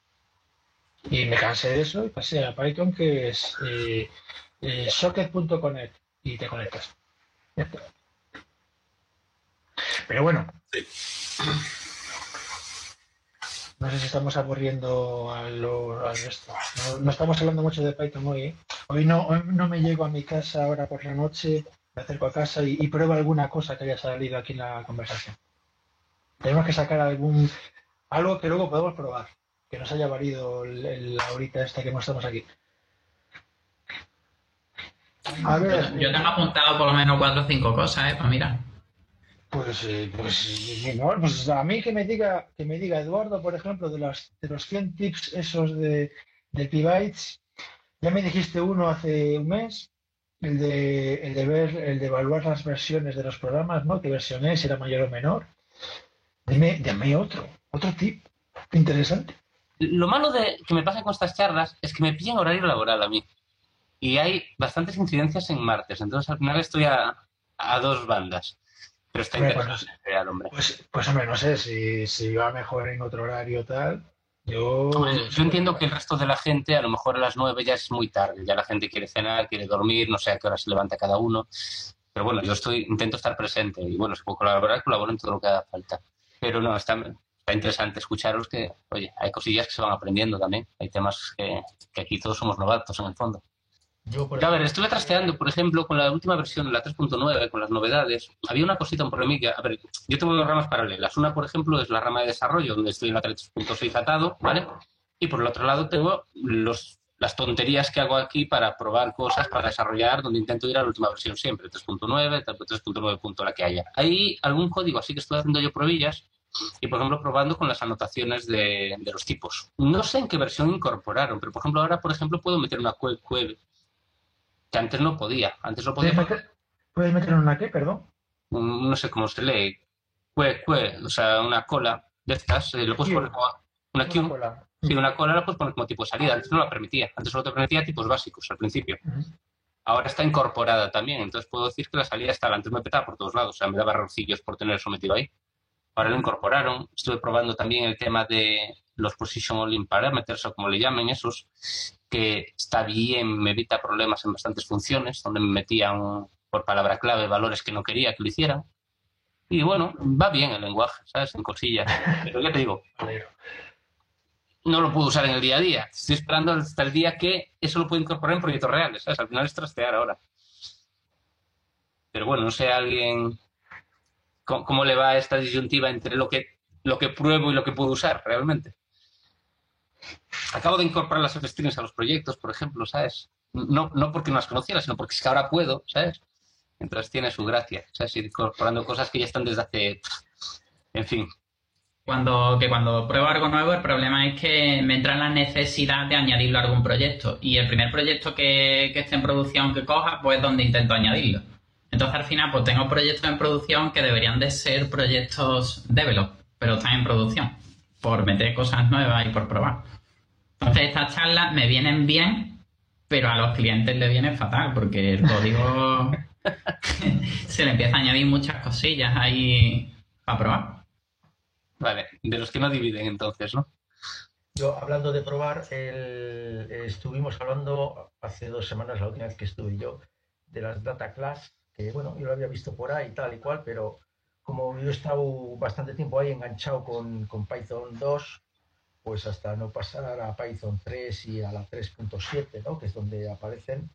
Y me cansé de eso y pasé a Python, que es eh, eh, socket.connect y te conectas. Pero bueno, No sé si estamos aburriendo a lo, al resto. No, no estamos hablando mucho de Python hoy. ¿eh? Hoy no, hoy no me llego a mi casa ahora por la noche, me acerco a casa y, y pruebo alguna cosa que haya salido aquí en la conversación. Tenemos que sacar algún algo que luego podemos probar, que nos haya valido la horita esta que mostramos aquí. A ver, Yo tengo apuntado por lo menos cuatro o cinco cosas, ¿eh? Pues mira. Pues, eh, pues, no, pues a mí que me diga, que me diga Eduardo, por ejemplo, de los, de los 100 tips esos de, de P-Bytes, ya me dijiste uno hace un mes, el de, el de ver, el de evaluar las versiones de los programas, ¿no? ¿Qué versión es? ¿Era mayor o menor? Deme, deme otro, otro tip interesante. Lo malo de que me pasa con estas charlas es que me pillan horario laboral a mí. Y hay bastantes incidencias en martes, entonces al final estoy a, a dos bandas. Pero está Hombre, interesante, real, hombre. Pues, pues hombre, no sé, si, si va mejor en otro horario tal, yo... Hombre, Yo entiendo que el resto de la gente, a lo mejor a las nueve ya es muy tarde, ya la gente quiere cenar, quiere dormir, no sé a qué hora se levanta cada uno. Pero bueno, yo estoy, intento estar presente y bueno, si puedo colaborar, colaboro en todo lo que haga falta. Pero no, está interesante escucharos que, oye, hay cosillas que se van aprendiendo también. Hay temas que, que aquí todos somos novatos en el fondo. Yo, por A ver, estuve trasteando, por ejemplo, con la última versión, la 3.9, con las novedades. Había una cosita, un problemilla. A ver, yo tengo dos ramas paralelas. Una, por ejemplo, es la rama de desarrollo, donde estoy en la 3.6 atado, ¿vale? Y por el otro lado tengo los, las tonterías que hago aquí para probar cosas, para desarrollar, donde intento ir a la última versión siempre, 3.9, 3.9 punto la que haya. Hay algún código así que estoy haciendo yo probillas y, por ejemplo, probando con las anotaciones de, de los tipos. No sé en qué versión incorporaron, pero, por ejemplo, ahora, por ejemplo, puedo meter una queue que antes no podía. Antes lo podía, ¿Puedes meter, ¿Puedes meter una qué, perdón? no sé cómo se lee, cue, cue, o sea, una cola de estas, eh, lo puedes Queue. poner como una Una queue, cola. sí, una cola la puedes poner como tipo de salida, antes no la permitía, antes solo te permitía tipos básicos al principio. Ahora está incorporada también, entonces puedo decir que la salida está, antes me petaba por todos lados, o sea, me daba errorcillos por tener eso metido ahí. Ahora lo incorporaron, estuve probando también el tema de los position all in parameters, o como le llamen esos, que está bien, me evita problemas en bastantes funciones, donde me metían por palabra clave valores que no quería que lo hicieran. Y bueno, va bien el lenguaje, ¿sabes? En cosillas. Pero ya te digo, no lo puedo usar en el día a día. Estoy esperando hasta el día que eso lo puedo incorporar en proyectos reales, ¿sabes? Al final es trastear ahora. Pero bueno, no sé alguien cómo, le va esta disyuntiva entre lo que, lo que pruebo y lo que puedo usar realmente. Acabo de incorporar las F-strings a los proyectos, por ejemplo, ¿sabes? No, no porque no las conociera, sino porque es que ahora puedo, ¿sabes? Entonces tiene su gracia, ¿sabes? Incorporando cosas que ya están desde hace... En fin, Cuando, que cuando pruebo algo nuevo, el problema es que me entra la necesidad de añadirlo a algún proyecto. Y el primer proyecto que, que esté en producción que coja, pues es donde intento añadirlo. Entonces al final, pues tengo proyectos en producción que deberían de ser proyectos develop, pero están en producción, por meter cosas nuevas y por probar. Entonces estas charlas me vienen bien, pero a los clientes les viene fatal, porque el código se le empieza a añadir muchas cosillas ahí para probar. vale, de los que no dividen entonces, ¿no? Yo, hablando de probar, el- estuvimos hablando hace dos semanas, la última vez que estuve yo, de las data class, que bueno, yo lo había visto por ahí tal y cual, pero como yo he estado bastante tiempo ahí enganchado con, con Python 2, pues hasta no pasar a Python 3 y a la 3.7, ¿no? que es donde aparecen,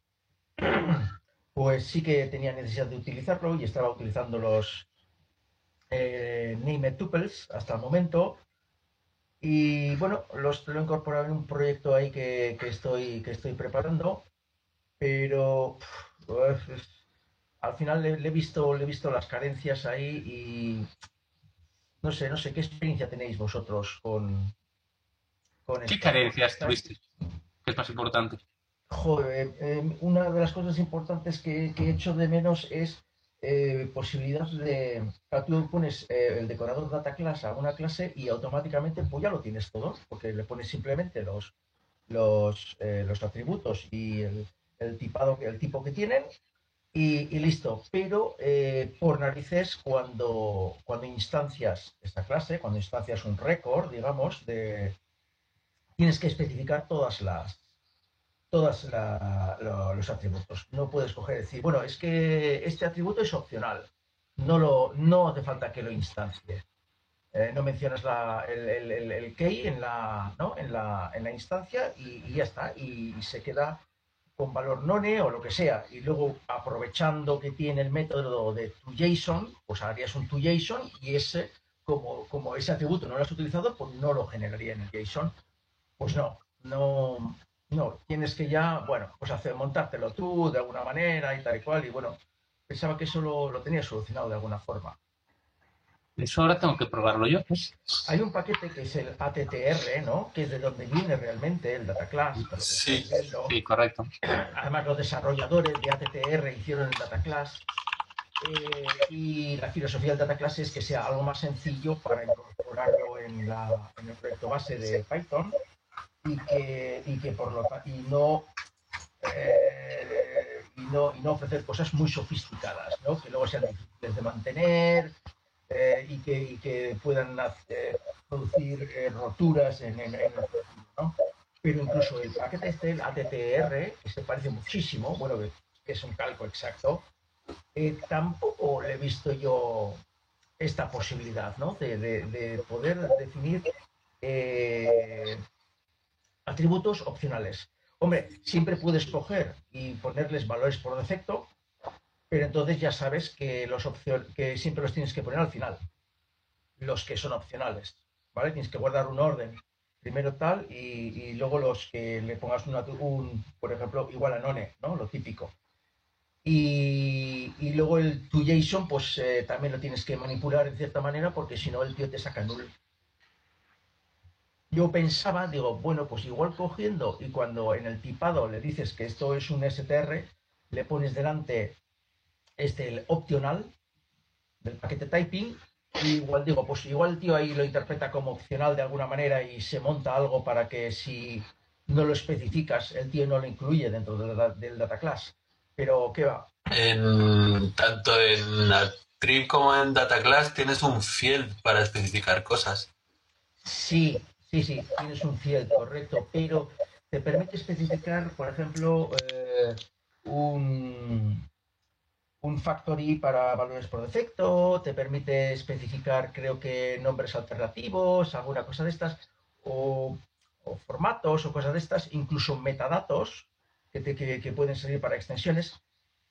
pues sí que tenía necesidad de utilizarlo y estaba utilizando los eh, named tuples hasta el momento. Y bueno, los, lo he incorporado en un proyecto ahí que, que estoy, que estoy preparando, pero al final le, le he visto, le he visto las carencias ahí y no sé, no sé, ¿qué experiencia tenéis vosotros con, con ¿Qué esto? carencias tuviste? ¿Qué es más importante? Joder, eh, una de las cosas importantes que, que he hecho de menos es eh, posibilidad de. claro, tú pones eh, el decorador data class a una clase y automáticamente pues ya lo tienes todo, porque le pones simplemente los, los, eh, los atributos y el, el tipado, el tipo que tienen y, listo. Pero eh, por narices, cuando, cuando instancias esta clase, cuando instancias un récord, digamos, de, tienes que especificar todas las todos los atributos. No puedes coger y decir, bueno, es que este atributo es opcional. No, lo, no hace falta que lo instancie. eh, no mencionas la, el, el, key en la, ¿no? en la, en la instancia y, ya está, y, se queda con valor none o lo que sea. Y luego, aprovechando que tiene el método de toJSON, pues harías un toJSON y ese, como, como ese atributo no lo has utilizado, pues no lo generaría en el JSON. Pues no, no, no, tienes que ya, bueno, pues hacer, montártelo tú de alguna manera y tal y cual. Y bueno, pensaba que eso lo, lo solucionado de alguna forma. Eso ahora tengo que probarlo yo. Pues. Hay un paquete que es el ATTR, ¿no? Que es de donde viene realmente el Data Class. Sí, sí, correcto. Además, los desarrolladores de ATTR hicieron el Data Class. Eh, y la filosofía del Data Class es que sea algo más sencillo para incorporarlo en, la, en el proyecto base de Python y que, y que por lo y no, eh, y no y no ofrecer cosas muy sofisticadas, ¿no? Que luego sean difíciles de mantener, eh, y, que, y, que, puedan eh, producir eh, roturas en, en, en ¿no? Pero incluso el paquete este, el ATTR, que se parece muchísimo, bueno, que es un calco exacto, tampoco le he visto yo esta posibilidad, ¿no? De, de, de poder definir atributos opcionales. Hombre, siempre puedes coger y ponerles valores por defecto, pero entonces ya sabes que, los que siempre los tienes que poner al final, los que son opcionales, ¿vale? Tienes que guardar un orden, primero tal, y, luego los que le pongas una, un, por ejemplo, igual a none, ¿no? Lo típico. Y, y luego el tu JSON, pues eh, también lo tienes que manipular en cierta manera, porque si no el tío te saca null. Yo pensaba, digo, bueno, pues igual cogiendo y cuando en el tipado le dices que esto es un STR, le pones delante este, el opcional del paquete typing. Y igual digo, pues igual el tío ahí lo interpreta como opcional de alguna manera y se monta algo para que si no lo especificas, el tío no lo incluye dentro del, del data class. Pero, ¿qué va? En, tanto en Trip como en data class tienes un field para especificar cosas. Sí, sí, sí, tienes un field, correcto, pero te permite especificar, por ejemplo, eh, un, un factory para valores por defecto, te permite especificar, creo que, nombres alternativos, alguna cosa de estas, o, formatos o cosas de estas, incluso metadatos que, te, que, que pueden servir para extensiones,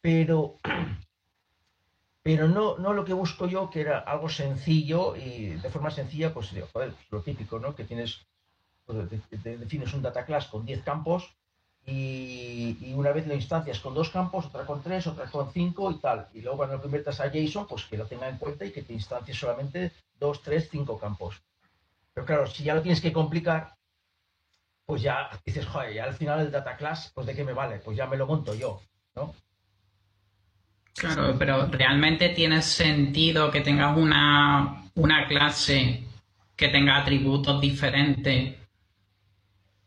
pero, pero no, no lo que busco yo, que era algo sencillo y de forma sencilla, pues joder, lo típico, ¿no? Que tienes, pues, defines un data class con 10 campos y, una vez lo instancias con dos campos, otra con tres, otra con cinco y tal. Y luego cuando lo conviertas a JSON, pues que lo tenga en cuenta y que te instancies solamente dos, tres, cinco campos. Pero claro, si ya lo tienes que complicar, pues ya dices, joder, ya al final el data class, pues de qué me vale, pues ya me lo monto yo, ¿no? Claro, pero realmente tiene sentido que tengas una, una clase que tenga atributos diferentes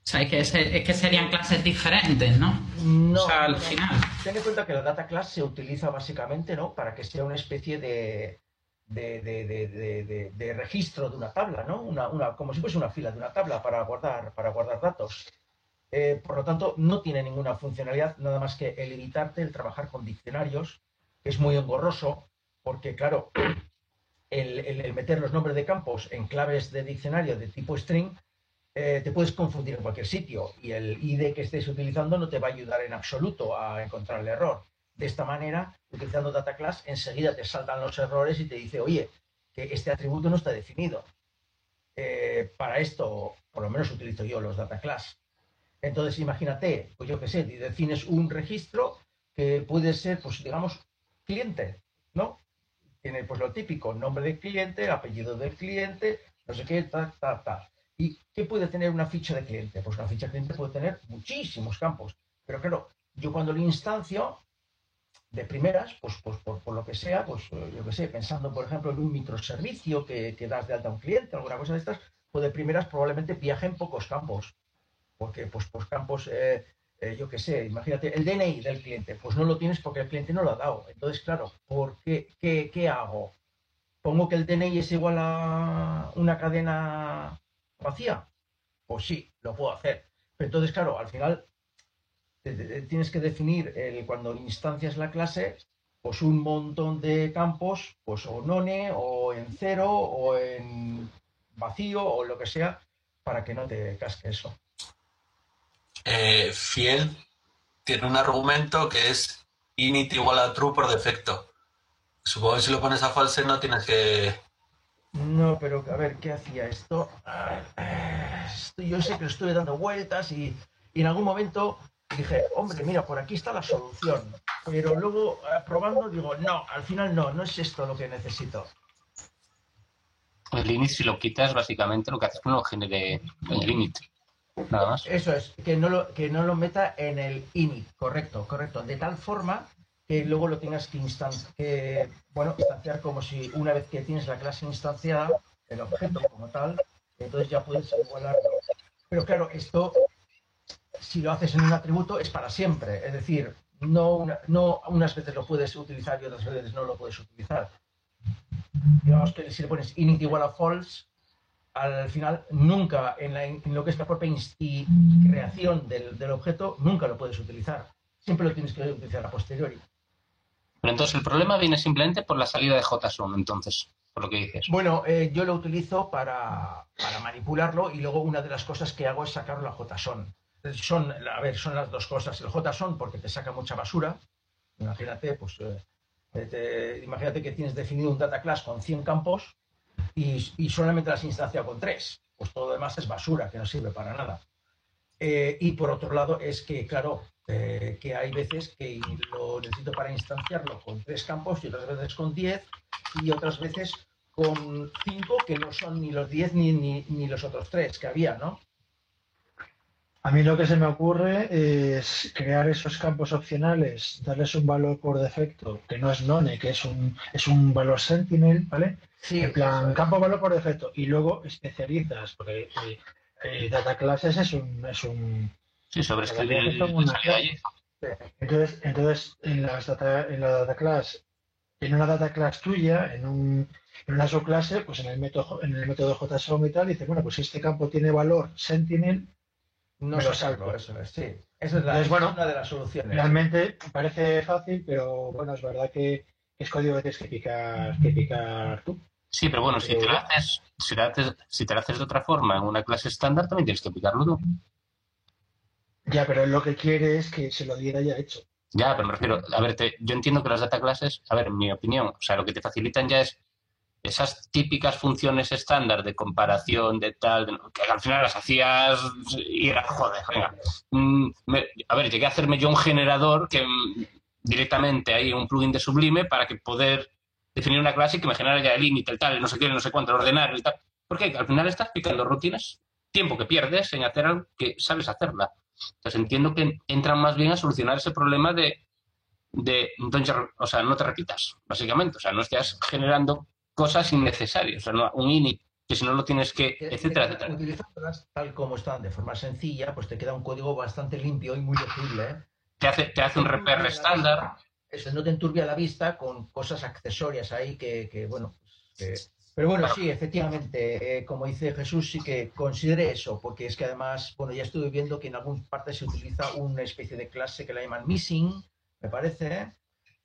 o sea, es que, es que serían clases diferentes, ¿no? No. O sea, al final. Ten en cuenta que la data class se utiliza básicamente, ¿no? Para que sea una especie de, de, de, de, de registro de una tabla, ¿no? Una, una, como si fuese una fila de una tabla para guardar, para guardar datos. Eh, por lo tanto, no tiene ninguna funcionalidad, nada más que el evitarte el trabajar con diccionarios, que es muy engorroso, porque, claro, el, el, el meter los nombres de campos en claves de diccionario de tipo string eh, te puedes confundir en cualquier sitio y el ID que estés utilizando no te va a ayudar en absoluto a encontrar el error. De esta manera, utilizando data class, enseguida te saltan los errores y te dice, oye, que este atributo no está definido. Eh, para esto, por lo menos utilizo yo los data class. Entonces, imagínate, pues yo qué sé, defines un registro que puede ser, pues digamos, cliente, ¿no? Tiene pues lo típico, nombre del cliente, apellido del cliente, no sé qué, tal, tal, tal. ¿Y qué puede tener una ficha de cliente? Pues una ficha de cliente puede tener muchísimos campos. Pero claro, yo cuando lo instancio, de primeras, pues, pues por, por, lo que sea, pues yo qué sé, pensando por ejemplo en un microservicio que, que, das de alta a un cliente, alguna cosa de estas, pues de primeras probablemente viaje en pocos campos. Porque pues, pues campos, eh, eh, yo qué sé, imagínate, el DNI del cliente, pues no lo tienes porque el cliente no lo ha dado. Entonces, claro, ¿por qué, qué hago? Pongo que el DNI es igual a una cadena vacía? Pues sí, lo puedo hacer. Pero entonces, claro, al final tienes que definir el, cuando instancias la clase pues un montón de campos, pues o none, o en cero, o en vacío, o lo que sea, para que no te casque eso. Eh, fiel tiene un argumento que es init igual a true por defecto. Supongo que si lo pones a false no tienes que... No, pero a ver, ¿qué hacía esto? Ah, yo sé que lo estuve dando vueltas y, y en algún momento dije, hombre, mira, por aquí está la solución. Pero luego, eh, probando, digo, no, al final no, no es esto lo que necesito. El init, si lo quitas, básicamente lo que haces es que no genere en el init. Nada más. Eso es, que no lo, que no lo meta en el init, correcto, correcto. De tal forma que luego lo tengas que, instan- que bueno, instanciar como si una vez que tienes la clase instanciada, el objeto como tal, entonces ya puedes igualarlo. Pero claro, esto, si lo haces en un atributo, es para siempre. Es decir, no, no unas veces lo puedes utilizar y otras veces no lo puedes utilizar. Digamos que si le pones init igual a false, al final nunca en, la- en lo que es la propia creación del objeto, nunca lo puedes utilizar. Siempre lo tienes que utilizar a posteriori. Pero entonces el problema viene simplemente por la salida de JSON, entonces, por lo que dices. Bueno, eh, yo lo utilizo para, manipularlo y luego una de las cosas que hago es sacarlo a JSON. Son, a ver, son las dos cosas. El JSON porque te saca mucha basura. Imagínate, pues, eh, eh, te- imagínate que tienes definido un data class con 100 campos y, y solamente las instancias con 3. Pues todo lo demás es basura, que no sirve para nada. Eh, y por otro lado es que, claro, eh, que hay veces que lo necesito para instanciarlo con tres campos y otras veces con 10 y otras veces con 5 que no son ni los 10 ni, ni, ni los otros tres que había, ¿no? A mí lo que se me ocurre es crear esos campos opcionales, darles un valor por defecto, que no es none, que es un, es un valor sentinel, ¿vale? Sí, en plan, es. campo valor por defecto, y luego especializas, porque eh, eh, data classes es un, es un El, Como una- la salida allí. entonces, entonces en las data, en la data class, en una data class tuya, en un en una subclase, pues en el método en el método JSON y tal, dice, bueno, pues si este campo tiene valor sentinel, No me lo sacarlo, salto. eso es, sí. Esa es, la, Entonces, bueno, es una de las soluciones. Realmente parece fácil, pero bueno, es verdad que es código que tienes que picar, que picar tú. Sí, pero bueno, si te, lo haces, si, te lo haces, si te lo haces de otra forma en una clase estándar, también tienes que aplicarlo tú. Ya, pero lo que quiere es que se lo diera ya hecho. Ya, pero me refiero, a ver, te- yo entiendo que las data classes, a ver, en mi opinión, o sea, lo que te facilitan ya es esas típicas funciones estándar de comparación, de tal, de- que al final las hacías y era, joder, venga. Mm, a ver, llegué a hacerme yo un generador que mm, directamente ahí un plugin de Sublime para que poder definir una clase y que me generara ya el límite, el tal, el no sé qué, no sé cuánto, el ordenar, el tal. Porque al final estás picando rutinas, tiempo que pierdes en hacer algo que sabes hacerla. Entonces entiendo que entran más bien a solucionar ese problema de, de o sea, no te repitas, básicamente. O sea, no estés generando cosas innecesarias. O sea, no- un init que si no lo tienes que, Que- etcétera, que etcétera. Utilizándolas tal como están, de forma sencilla, pues te queda un código bastante limpio y muy legible. ¿eh? Te hace, te hace un RPR estándar. Eso no te enturbia la vista con cosas accesorias ahí que, que, bueno, pues, que- pero bueno, sí, efectivamente, eh, como dice Jesús, sí que considere eso, porque es que además, bueno, ya estuve viendo que en alguna parte se utiliza una especie de clase que la llaman missing, me parece,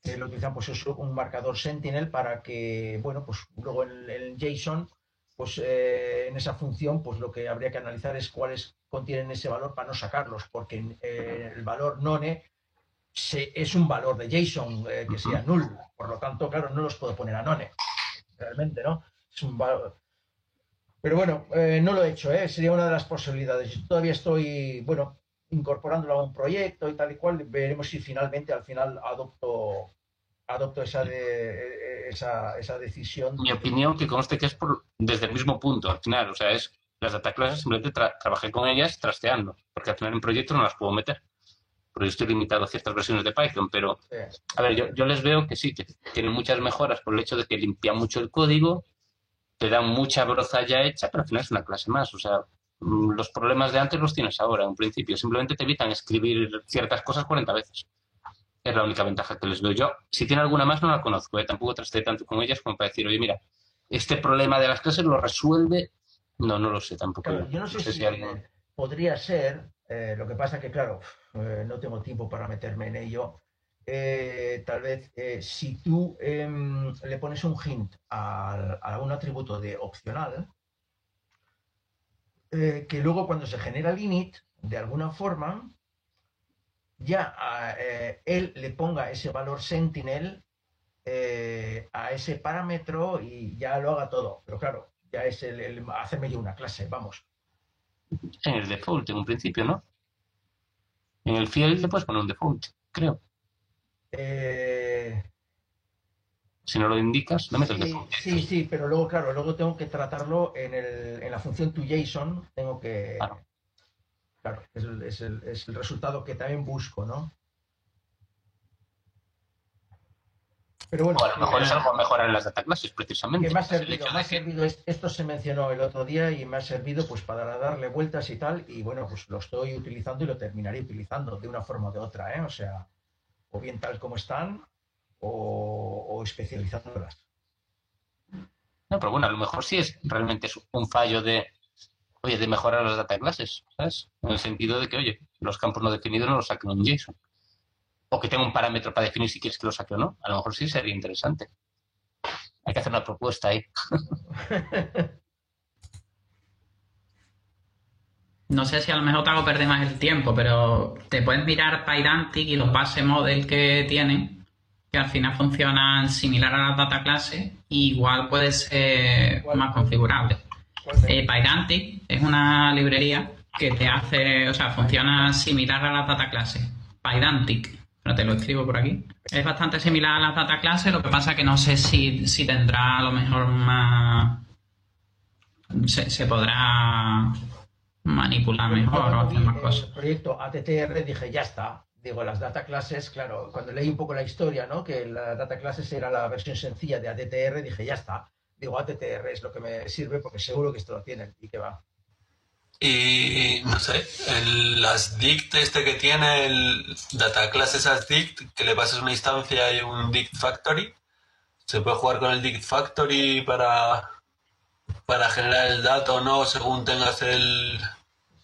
que lo utilizan pues eso, un marcador sentinel para que, bueno, pues luego en, en JSON, pues eh, en esa función, pues lo que habría que analizar es cuáles contienen ese valor para no sacarlos, porque eh, el valor none se- es un valor de JSON eh, que sea null. Por lo tanto, claro, no los puedo poner a none. Realmente, ¿no? Es un valor. Pero bueno, eh, no lo he hecho, ¿eh? Sería una de las posibilidades. Yo todavía estoy, bueno, incorporándolo a un proyecto y tal y cual. Veremos si finalmente, al final, adopto, adopto esa, de, esa, esa decisión. Mi opinión, que conste que es por, desde el mismo punto, al final. O sea, es las data classes, simplemente tra- trabajé con ellas trasteando. Porque al final en proyecto no las puedo meter. Porque yo estoy limitado a ciertas versiones de Python, pero Eh, A ver, yo, yo les veo que sí, que tienen muchas mejoras por el hecho de que limpian mucho el código, te dan mucha broza ya hecha, pero al final es una clase más. O sea, mm, los problemas de antes los tienes ahora, en principio. Simplemente te evitan escribir ciertas cosas 40 veces. Es la única ventaja que les veo yo. Si tiene alguna más, no la conozco. ¿eh? Tampoco traste tanto con ellas como para decir, oye, mira, este problema de las clases lo resuelve. No, no lo sé tampoco. claro, yo no sé si alguien- podría ser, eh, lo que pasa que, claro, eh, no tengo tiempo para meterme en ello, eh, tal vez eh, si tú em, le pones un hint a, a un atributo de opcional, eh, que luego cuando se genera el init, de alguna forma, ya él le ponga ese valor sentinel a ese parámetro y ya lo haga todo. Pero claro, ya es el, el hacerme yo una clase, vamos. En el default, en un principio, ¿no? En el field le puedes poner un default, creo. Eh, Si no lo indicas, no metes el sí, sí, sí, pero luego, claro, luego tengo que tratarlo en, el, en la función toJSON, tengo que... Claro. Claro, es el, es el- es el resultado que también busco, ¿no? Pero bueno, O a lo mejor eh, es algo mejorar en las data classes, precisamente. que me ha El servido, me ha que- esto se mencionó el otro día y me ha servido pues para darle vueltas y tal, y bueno, pues lo estoy utilizando y lo terminaré utilizando de una forma o de otra, ¿eh? O sea, o bien tal como están, o, o especializándolas. No, pero bueno, a lo mejor sí es realmente es un fallo de, oye, de mejorar las data classes, ¿sabes? En el sentido de que, oye, los campos no definidos no los saquen en JSON. O que tenga un parámetro para definir si quieres que lo saque o no. A lo mejor sí sería interesante. Hay que hacer una propuesta ahí. No sé si a lo mejor te hago perder más el tiempo, pero te puedes mirar Pydantic y los base model que tienen, que al final funcionan similar a las data clases, y igual puede ser más configurable. Eh, Pydantic es una librería que te hace, o sea, funciona similar a las data clases. Pydantic, pero te lo escribo por aquí. Es bastante similar a las data clases, lo que pasa que no sé si, si tendrá a lo mejor más... Se, se podrá manipular mejor o hacer más el cosas. proyecto ATTR dije, ya está. Digo, las data classes, claro, cuando leí un poco la historia, ¿no? Que la data classes era la versión sencilla de ATTR, dije, ya está. Digo, ATTR es lo que me sirve porque seguro que esto lo tienen y que va. Y no sé, el, las dict este que tiene el data classes as dict, que le pasas una instancia y un dict factory, se puede jugar con el dict factory para, para generar el dato o no según tengas el,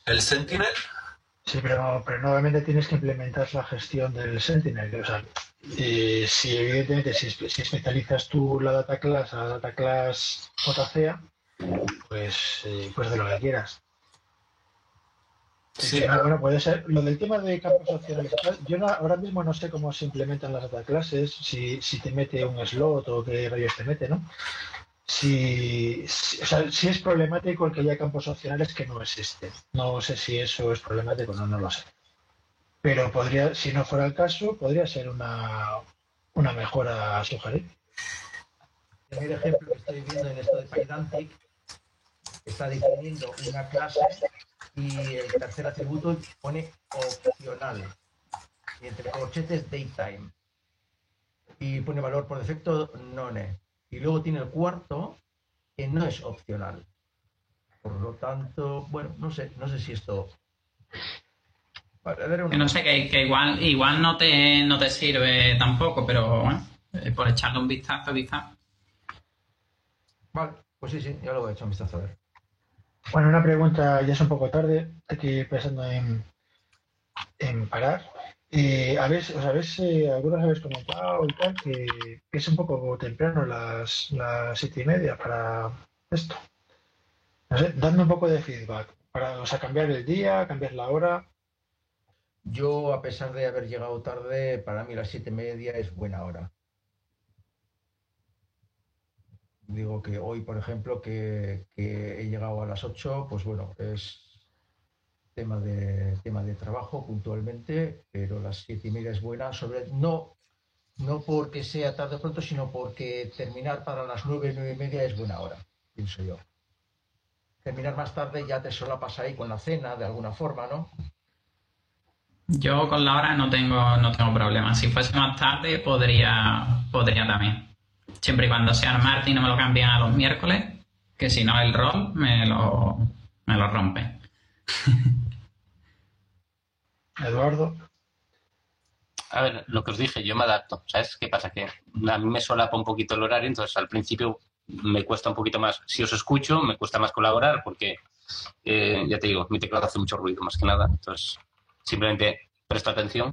el sentinel. Sí, pero, pero nuevamente tienes que implementar la gestión del Sentinel. O sea, eh, si evidentemente si, si especializas tú la data class a la data class JCA, pues, eh, pues de lo que quieras. Sí, Ah, bueno, puede ser. Lo del tema de campos tal, yo no- ahora mismo no sé cómo se implementan las data classes, si, si te mete un slot o qué rayos te mete, ¿no? Si, o sea, si es problemático el que haya campos opcionales que no existen. No sé si eso es problemático, no, no lo sé. Pero podría, si no fuera el caso, podría ser una, una mejora a sugerir. El primer ejemplo que estoy viendo en esto de Pydantic está definiendo una clase y el tercer atributo pone opcional. Y entre corchetes daytime. Y pone valor por defecto none. Y luego tiene el cuarto que no es opcional. Por lo tanto, bueno, no sé, no sé si esto. Vale, a ver, Que una- no sé, que, que igual, igual no te, no te sirve tampoco, pero bueno, eh, por echarle un vistazo quizás. Vale, pues sí, sí, ya lo he hecho un vistazo a ver. Bueno, una pregunta, ya es un poco tarde, aquí pensando en, en parar. Eh, a os habéis, eh, algunos habéis comentado y tal que, es un poco temprano las, las siete y media para esto. No sé, dadme un poco de feedback para, o sea, cambiar el día, cambiar la hora. Yo, a pesar de haber llegado tarde, para mí las siete y media es buena hora. Digo que hoy, por ejemplo, que, he llegado a las 8, pues bueno, es tema de, tema de trabajo puntualmente, pero las siete y media es buena, sobre, no, no porque sea tarde o pronto, sino porque terminar para las nueve, nueve y media es buena hora, pienso yo. Terminar más tarde ya te solapas ahí con la cena, de alguna forma, ¿no? Yo con la hora no tengo, no tengo problema. Si fuese más tarde, podría, podría también. Siempre y cuando sea el martes no me lo cambian a los miércoles, que si no el rol me lo, me lo rompe. Eduardo, A ver, lo que os dije, yo me adapto. ¿Sabes qué pasa? Que a mí me solapa un poquito el horario, entonces al principio me cuesta un poquito más. Si os escucho, me cuesta más colaborar porque, eh, ya te digo, mi teclado hace mucho ruido más que nada. Entonces, simplemente presta atención.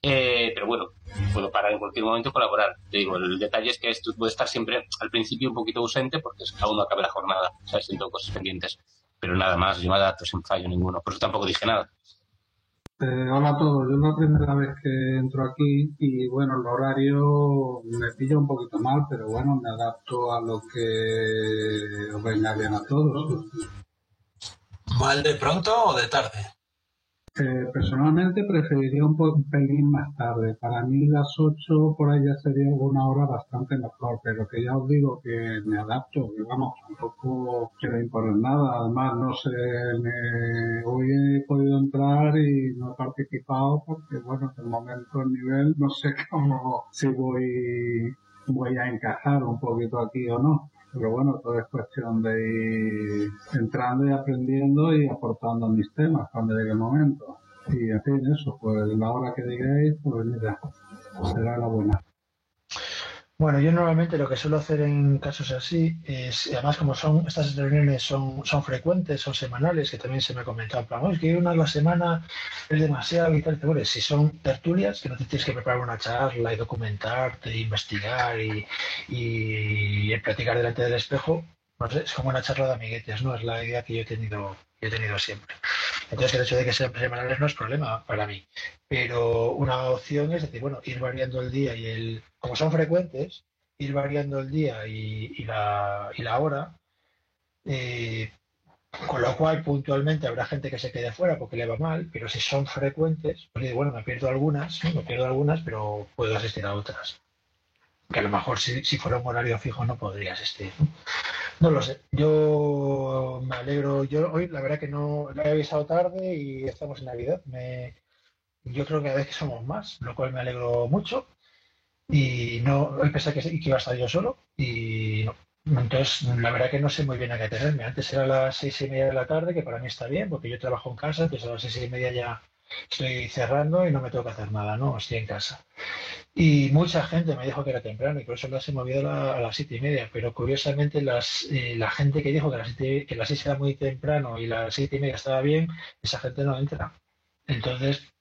Eh, pero bueno, puedo parar en cualquier momento colaborar. Te digo, el detalle es que esto puede estar siempre al principio un poquito ausente porque aún no acabe la jornada, sea, siento cosas pendientes. Pero nada más, yo me adapto sin fallo ninguno, por eso tampoco dije nada. Eh, hola a todos, yo es la primera vez que entro aquí y bueno, el horario me pilla un poquito mal, pero bueno, me adapto a lo que venga bien a todos. ¿Mal de pronto o de tarde? Eh, personalmente preferiría un, un pelín más tarde. Para mí las 8 por ahí ya sería una hora bastante mejor, pero que ya os digo que me adapto, que vamos, tampoco quiero imponer nada. Además, no sé, me- hoy he podido entrar y no he participado porque, bueno, de momento el nivel no sé cómo, si voy, voy a encajar un poquito aquí o no. Pero bueno, todo es cuestión de ir entrando y aprendiendo y aportando mis temas cuando llegue el momento. Y en fin, eso, pues la hora que digáis, pues mira, será la buena. Bueno, yo normalmente lo que suelo hacer en casos así es, y además como son estas reuniones son, son frecuentes, son semanales, que también se me ha comentado, en plan, "Oh, es que una a la semana es demasiado y tal. Bueno, si son tertulias, que no te tienes que preparar una charla y documentarte, e investigar y, y, practicar delante del espejo, no sé, es como una charla de amiguetes, ¿no? Es la idea que yo he tenido, he tenido siempre. Entonces el hecho de que sean semanales no es problema para mí. Pero una opción es decir, bueno, ir variando el día y el, como son frecuentes, ir variando el día y, la, hora, eh, con lo cual puntualmente habrá gente que se quede fuera porque le va mal, pero si son frecuentes, pues bueno, me pierdo algunas, me pierdo algunas, pero puedo asistir a otras. Que a lo mejor si, si fuera un horario fijo no podría asistir. ¿No? Lo sé. Yo me alegro. Yo hoy la verdad que no lo he avisado tarde y estamos en Navidad. Me, yo creo que a veces somos más, lo cual me alegro mucho. Y no, hoy pensé que, que iba a estar yo solo y no. Entonces, la verdad que no sé muy bien a qué tenerme. Antes era a las seis y media de la tarde, que para mí está bien, porque yo trabajo en casa, entonces a las seis y media ya estoy cerrando y no me tengo que hacer nada, ¿no? Estoy en casa. Y mucha gente me dijo que era temprano y por eso las he movido a, a las siete y media. Pero curiosamente las, eh, la gente que dijo que las, siete, que las seis era muy temprano y las siete y media estaba bien, esa gente no entra. Entonces,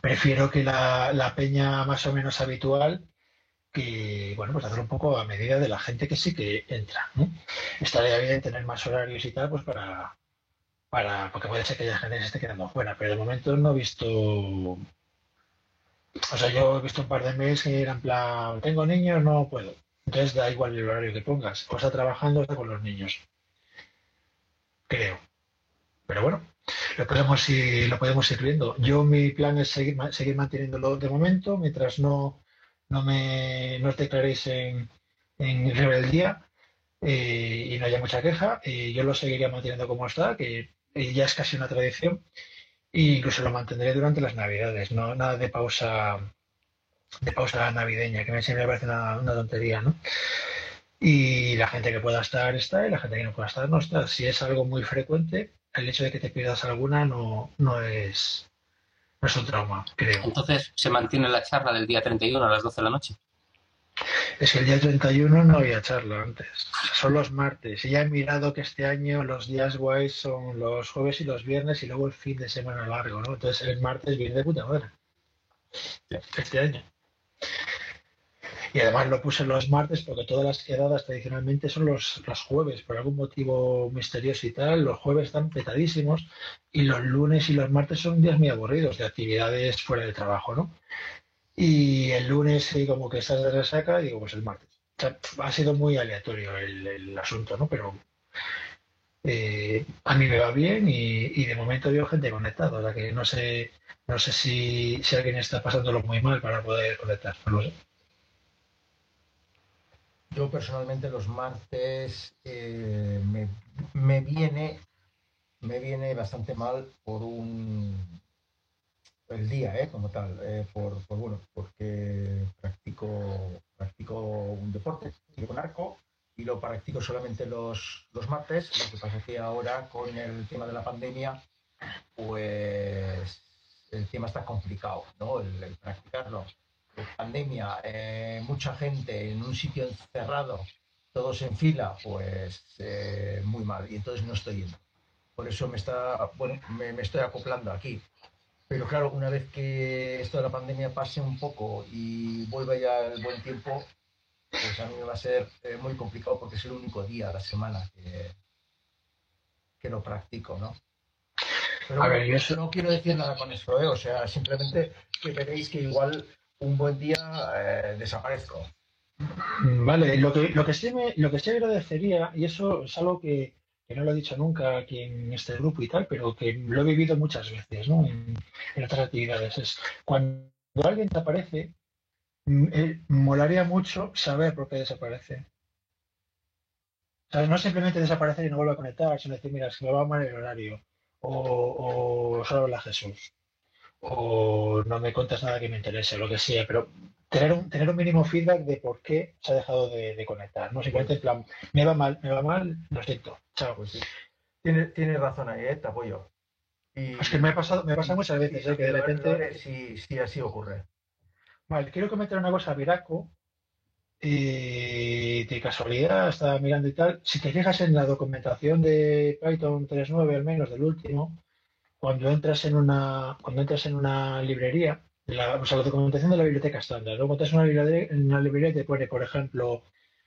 prefiero que la, la peña más o menos habitual, que, bueno, pues hacer un poco a medida de la gente que sí que entra, ¿no? Estaría bien tener más horarios y tal, pues para, para, porque puede ser que haya gente que se esté quedando fuera, pero de momento no he visto, o sea, yo he visto un par de mails que eran plan, tengo niños, no puedo. Entonces da igual el horario que pongas, o está trabajando o está con los niños. Creo. Pero bueno, lo podemos ir, viendo. Yo mi plan es seguir manteniéndolo de momento, mientras no, no me no os declaréis en, en rebeldía eh, y no haya mucha queja, eh, yo lo seguiría manteniendo como está, que eh, ya es casi una tradición, e incluso lo mantendré durante las navidades, no nada de pausa de pausa navideña, que siempre me parece una, una tontería, ¿no? Y la gente que pueda estar está y la gente que no pueda estar no está. Si es algo muy frecuente, el hecho de que te pierdas alguna no, no es no es un trauma, creo. Entonces, ¿se mantiene la charla del día 31 a las 12 de la noche? Es que el día 31 no había charla antes. Son los martes. Y ya he mirado que este año los días guays son los jueves y los viernes y luego el fin de semana largo, ¿no? Entonces el martes viene de puta madre. Este año. Y además lo puse los martes porque todas las quedadas tradicionalmente son los, los jueves. Por algún motivo misterioso y tal, los jueves están petadísimos y los lunes y los martes son días muy aburridos de actividades fuera de trabajo, ¿no? Y el lunes como que estás de resaca digo, pues el martes. O sea, ha sido muy aleatorio el, asunto, ¿no? Pero eh, a mí me va bien y, y de momento veo gente conectada. O sea que no sé, no sé si, si alguien está pasándolo muy mal para poder conectar. No lo sé. Yo personalmente los martes eh, me, me viene me viene bastante mal por un el día, ¿eh? como tal, eh, por, por, bueno, porque practico practico un deporte, tiro con arco y lo practico solamente los, los martes. Lo que pasa es que ahora con el tema de la pandemia, pues el tema está complicado, ¿no? El, el practicarlo pandemia, eh, mucha gente en un sitio encerrado, todos en fila, pues eh, muy mal. Y entonces no estoy yendo. Por eso me está, bueno, me, me estoy acoplando aquí. Pero claro, una vez que esto de la pandemia pase un poco y vuelva ya el buen tiempo, pues a mí me va a ser eh, muy complicado porque es el único día a la semana que, que lo practico, ¿no? Pero A ver, yo eso- no quiero decir nada con esto, ¿eh? O sea, simplemente que veréis que igual un buen día eh, desaparezco. Vale, lo que, lo que sí me, lo que sí agradecería, y eso es algo que, no lo he dicho nunca aquí en este grupo y tal, pero que lo he vivido muchas veces, ¿no? En, en otras actividades, es cuando alguien te aparece, mm, eh, molaría mucho saber por qué desaparece. O sea, no simplemente desaparecer y no vuelve a conectar, sino decir, mira, que me va mal el horario, o, o solo habla Jesús, o no me cuentas nada que me interese, lo que sea, pero tener un, tener un mínimo feedback de por qué se ha dejado de, de conectar, no simplemente en plan, me va mal, me va mal, lo siento, chao. Pues sí. Tienes, tienes razón ahí, ¿eh? te apoyo. Y, Es que me ha pasado, me pasa muchas veces, ¿eh? que de repente, si, si así ocurre. vale, quiero comentar una cosa a Viraco, y de casualidad estaba mirando y tal, si te fijas en la documentación de Python 3.9 al menos del último, cuando entras en una, cuando entras en una librería, la, o sea, la documentación de la biblioteca estándar. Cuando entras en una una librería y te pone, por ejemplo,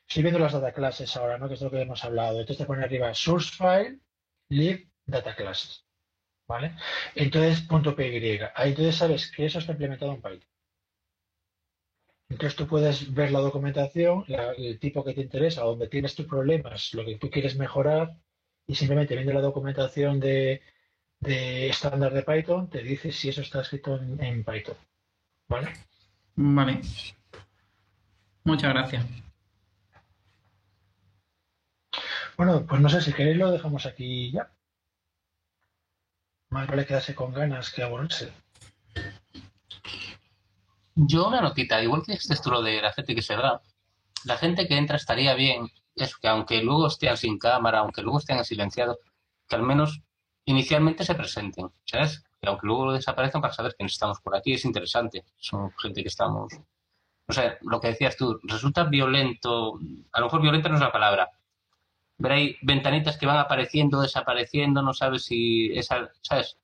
estoy viendo las data classes ahora, ¿no? Que es lo que hemos hablado. Entonces te pone arriba source file, lib, data classes. ¿Vale? Entonces, punto .py. Ahí entonces sabes que eso está implementado en Python. Entonces tú puedes ver la documentación, el tipo que te interesa, donde tienes tus problemas, lo que tú quieres mejorar, y simplemente viendo la documentación de, de estándar de Python, te dice si eso está escrito en Python. ¿Vale? Vale. Muchas gracias. Bueno, pues no sé si queréis lo dejamos aquí ya. Más vale quedarse con ganas que aburrirse. Yo una notita, igual que este esto lo de la gente que se va, la gente que entra estaría bien, es que aunque luego estén sin cámara, aunque luego estén silenciados, que al menos inicialmente se presenten, ¿sabes? Que aunque luego desaparezcan para saber quiénes estamos por aquí, es interesante. Son gente que estamos... O sea, lo que decías tú, resulta violento, a lo mejor violenta no es la palabra, pero hay ventanitas que van apareciendo, desapareciendo, no sabes si esa, ¿sabes?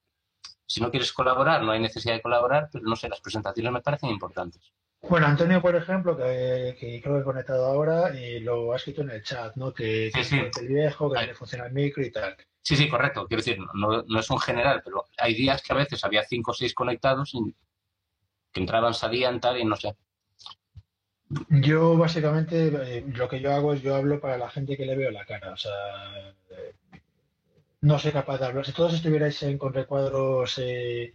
Si no quieres colaborar, no hay necesidad de colaborar, pero no sé, las presentaciones me parecen importantes. Bueno, Antonio, por ejemplo, que, que creo que he conectado ahora, y lo ha escrito en el chat, ¿no? Que, que Sí, sí. es el viejo, que no le funciona el micro y tal. Sí, sí, correcto. Quiero decir, no, es un general, pero hay días que a veces había cinco o seis conectados y que entraban, salían, tal, y no sé. Yo básicamente eh, lo que yo hago es yo hablo para la gente que le veo la cara, o sea, eh, no soy capaz de hablar. Si todos estuvierais en- con recuadros eh,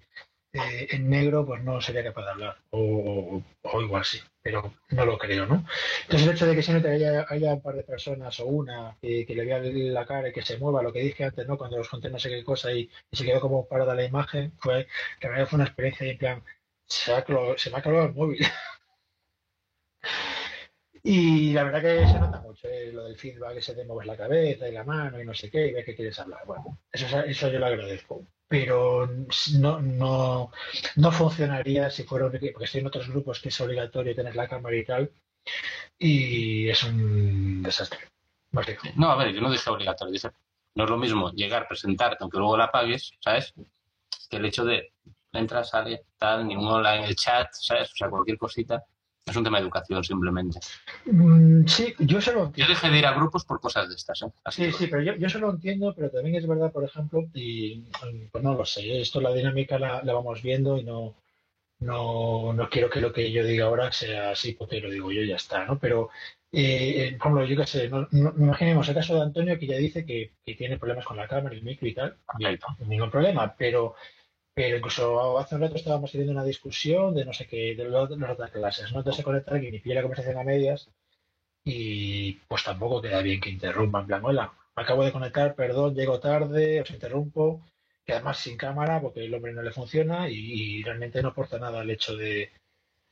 eh, en negro, pues no sería capaz de hablar, o, o igual sí, pero no lo creo, ¿no? Entonces el hecho de que siempre haya, haya un par de personas o una que, que le vea la cara y que se mueva, lo que dije antes, ¿no? Cuando os conté no sé qué cosa y, y se quedó como parada la imagen, fue que a mí fue una experiencia y en plan, se, ha se me ha clavado el móvil. Y la verdad que se nota mucho eh, lo del feedback, ese de mover la cabeza y la mano y no sé qué, y ver que quieres hablar. Bueno, eso, eso yo lo agradezco. Pero no, no, no funcionaría si fuera un equipo, porque estoy en otros grupos que es obligatorio tener la cámara y tal, y es un desastre. No, a ver, yo no dije obligatorio, dije, no es lo mismo llegar, presentarte, aunque luego la pagues, ¿sabes? Que el hecho de entra, sale, tal, ni un hola en el chat, ¿sabes? O sea, cualquier cosita. Es un tema de educación, simplemente. Mm, sí, yo se lo Yo entiendo. dejé de ir a grupos por cosas de estas, ¿eh? Así Sí, sí, pero yo, yo se lo entiendo, pero también es verdad, por ejemplo, y mm, pues no lo sé, esto la dinámica la, la vamos viendo y no, no, no quiero que lo que yo diga ahora sea así, porque lo digo yo y ya está, ¿no? Pero, eh, eh, por ejemplo, yo qué sé, no, no- imaginemos el caso de Antonio que ya dice que, que tiene problemas con la cámara, el micro y tal, bien, ningún problema, pero, pero incluso hace un rato estábamos teniendo una discusión de no sé qué, de las otras clases, ¿no? Entonces se conecta alguien y pilla la conversación a medias y pues tampoco queda bien que interrumpa en plan, hola, me acabo de conectar, perdón, llego tarde, os interrumpo, que además sin cámara porque el hombre no le funciona y, y realmente no aporta nada el hecho de...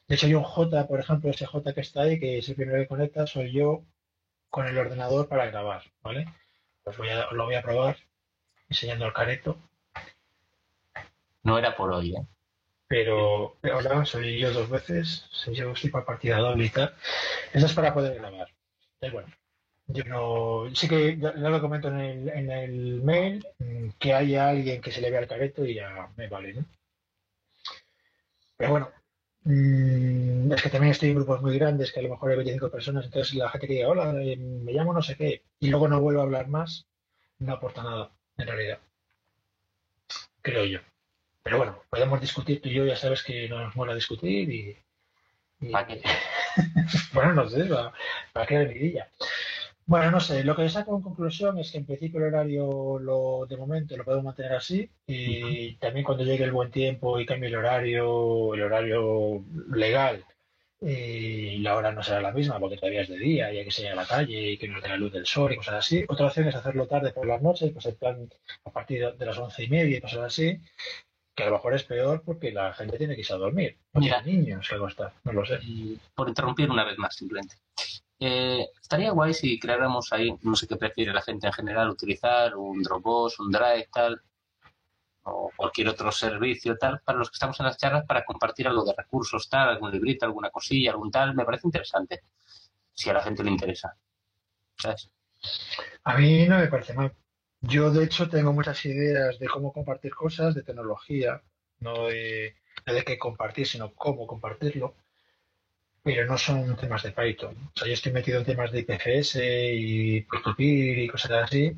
De hecho hay un J, por ejemplo, ese J que está ahí, que es el primero que conecta, soy yo con el ordenador para grabar, ¿vale? Pues voy a, lo voy a probar enseñando el careto, No era por hoy, ¿eh? pero hola, soy yo dos veces, soy yo estoy para partida doble y tal. Eso es para poder grabar. Da igual. Yo no, sí que ya, ya lo comento en el, en el mail, mm, que haya alguien que se le vea el careto y ya me vale, ¿no? Pero bueno, mm, es que también estoy en grupos muy grandes, que a lo mejor hay 25 personas, entonces la gente que diga, hola, eh, me llamo no sé qué, y luego no vuelvo a hablar más, no aporta nada, en realidad. Creo yo. Pero bueno, podemos discutir tú y yo, ya sabes que nos mola discutir y... y- ¿Para qué? bueno, no sé, para, para crear vidilla. Bueno, no sé, lo que saco en conclusión es que en principio el horario lo, de momento lo podemos mantener así y también cuando llegue el buen tiempo y cambie el horario, el horario legal, y la hora no será la misma porque todavía es de día y hay que salir a la calle y que nos dé la luz del sol y cosas así. Otra opción es hacerlo tarde por las noches, pues el plan a partir de las once y media y cosas así, que a lo mejor es peor porque la gente tiene que irse a dormir. O Mira. niños que acostar, no lo sé. Y por interrumpir una vez más, simplemente. Eh, estaría guay si creáramos ahí, no sé qué prefiere la gente en general, utilizar un Dropbox, un Drive, tal, o cualquier otro servicio, tal, para los que estamos en las charlas, para compartir algo de recursos, tal, algún librito, alguna cosilla, algún tal, me parece interesante, si a la gente le interesa. ¿Sabes? A mí no me parece mal. Yo, de hecho, tengo muchas ideas de cómo compartir cosas, de tecnología, no de, no de qué compartir, sino cómo compartirlo, pero no son temas de Python. O sea, yo estoy metido en temas de IPFS y peer-to-peer y cosas así.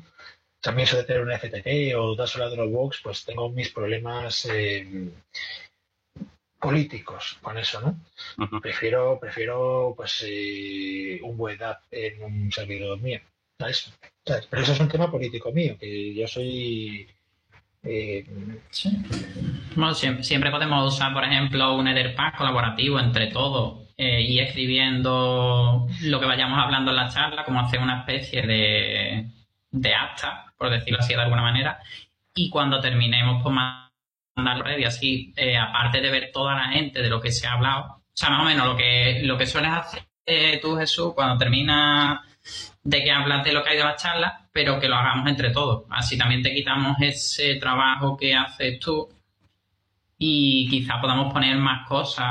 También eso de tener un FTP o dárselo a Dropbox, pues tengo mis problemas eh, políticos con eso, ¿no? Prefiero, prefiero pues eh, un buen app en un servidor mío. ¿Sabes? Pero eso es un tema político mío, que yo soy eh, Bueno, siempre, podemos usar, por ejemplo, un Etherpad colaborativo entre todos eh, y escribiendo lo que vayamos hablando en la charla, como hacer una especie de, de acta, por decirlo así de alguna manera, y cuando terminemos, pues mandarlo red y así, eh, aparte de ver toda la gente de lo que se ha hablado, o sea, más o menos lo que, lo que sueles hacer eh, tú, Jesús, cuando terminas de que hablas de lo que ha ido la charla, pero que lo hagamos entre todos. Así también te quitamos ese trabajo que haces tú y quizá podamos poner más cosas.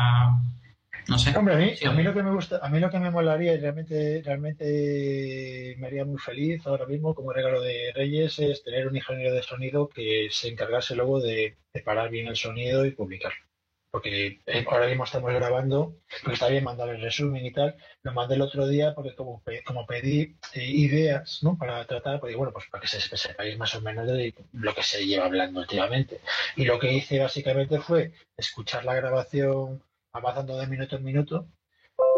No sé. Hombre, a mí, Sí, a mí lo que me gusta, a mí lo que me molaría y realmente, realmente me haría muy feliz ahora mismo como regalo de Reyes es tener un ingeniero de sonido que se encargase luego de preparar bien el sonido y publicarlo. Porque eh, ahora mismo estamos grabando, porque está bien mandar el resumen y tal. Lo mandé el otro día porque como, pe- como pedí eh, ideas ¿no? para tratar, pues bueno, pues para que se sepáis más o menos de lo que se lleva hablando últimamente. Y lo que hice básicamente fue escuchar la grabación avanzando de minuto en minuto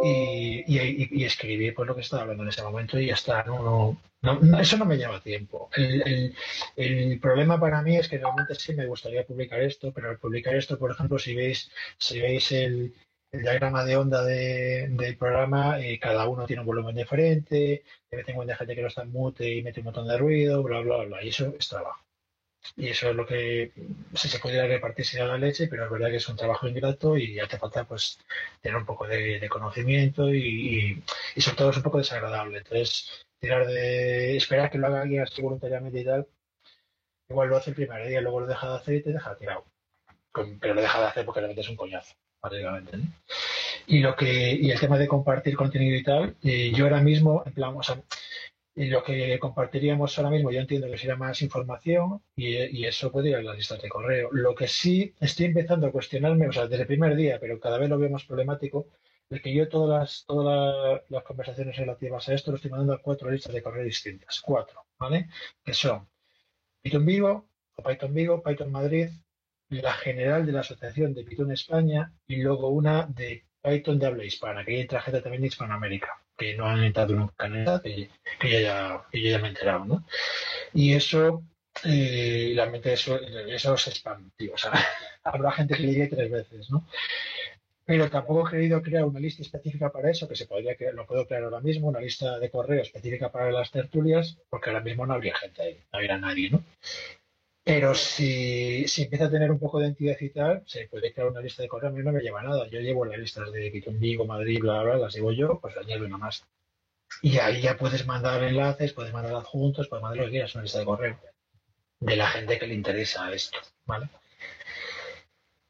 y, y, y- escribir pues lo que estaba hablando en ese momento y ya está. No, no, no- eso no me lleva tiempo. El, el- el problema para mí es que realmente sí me gustaría publicar esto, pero al publicar esto, por ejemplo, si veis, si veis el, el diagrama de onda de- del programa, eh, cada uno tiene un volumen diferente, de vez gente que no está en mute y mete un montón de ruido, bla, bla, bla, y eso es trabajo. Y eso es lo que si se pudiera repartir sería la leche, pero es verdad que es un trabajo ingrato y hace falta pues tener un poco de, conocimiento y, sobre todo es un poco desagradable. Entonces, tirar de esperar que lo haga alguien así voluntariamente y tal, igual lo hace el primer día, luego lo deja de hacer y te deja tirado. Pero lo deja de hacer porque realmente es un coñazo, básicamente. Y lo que y el tema de compartir contenido y tal, eh, yo ahora mismo, en plan, o sea, y lo que compartiríamos ahora mismo, yo entiendo que sería más información y, eso puede ir a las listas de correo. Lo que sí estoy empezando a cuestionarme, o sea, desde el primer día, pero cada vez lo veo más problemático, de que yo todas las, todas la- las conversaciones relativas a esto lo estoy mandando a cuatro listas de correo distintas. Cuatro, ¿vale? Que son Python Vigo, o Python Vigo, Python Madrid, la general de la Asociación de Python España y luego una de Python de habla hispana, que hay gente también de Hispanoamérica, que no han entrado nunca en esta, que, que ya, me he enterado, ¿no? Y eso, eh, realmente eso, eso es spam, tío. O sea, habrá gente que le llegue tres veces, ¿no? Pero tampoco he querido crear una lista específica para eso, que se podría crear, lo puedo crear ahora mismo, una lista de correo específica para las tertulias, porque ahora mismo no habría gente ahí, no habría nadie, ¿no? Pero si, si empieza a tener un poco de entidad y tal, se puede crear una lista de correo. A mí no me lleva nada. Yo llevo las listas de Python Vigo, Madrid, bla, bla, las llevo yo, pues añado una más. Y ahí ya puedes mandar enlaces, puedes mandar adjuntos, puedes mandar lo que quieras, una lista de correo de la gente que le interesa esto, ¿vale?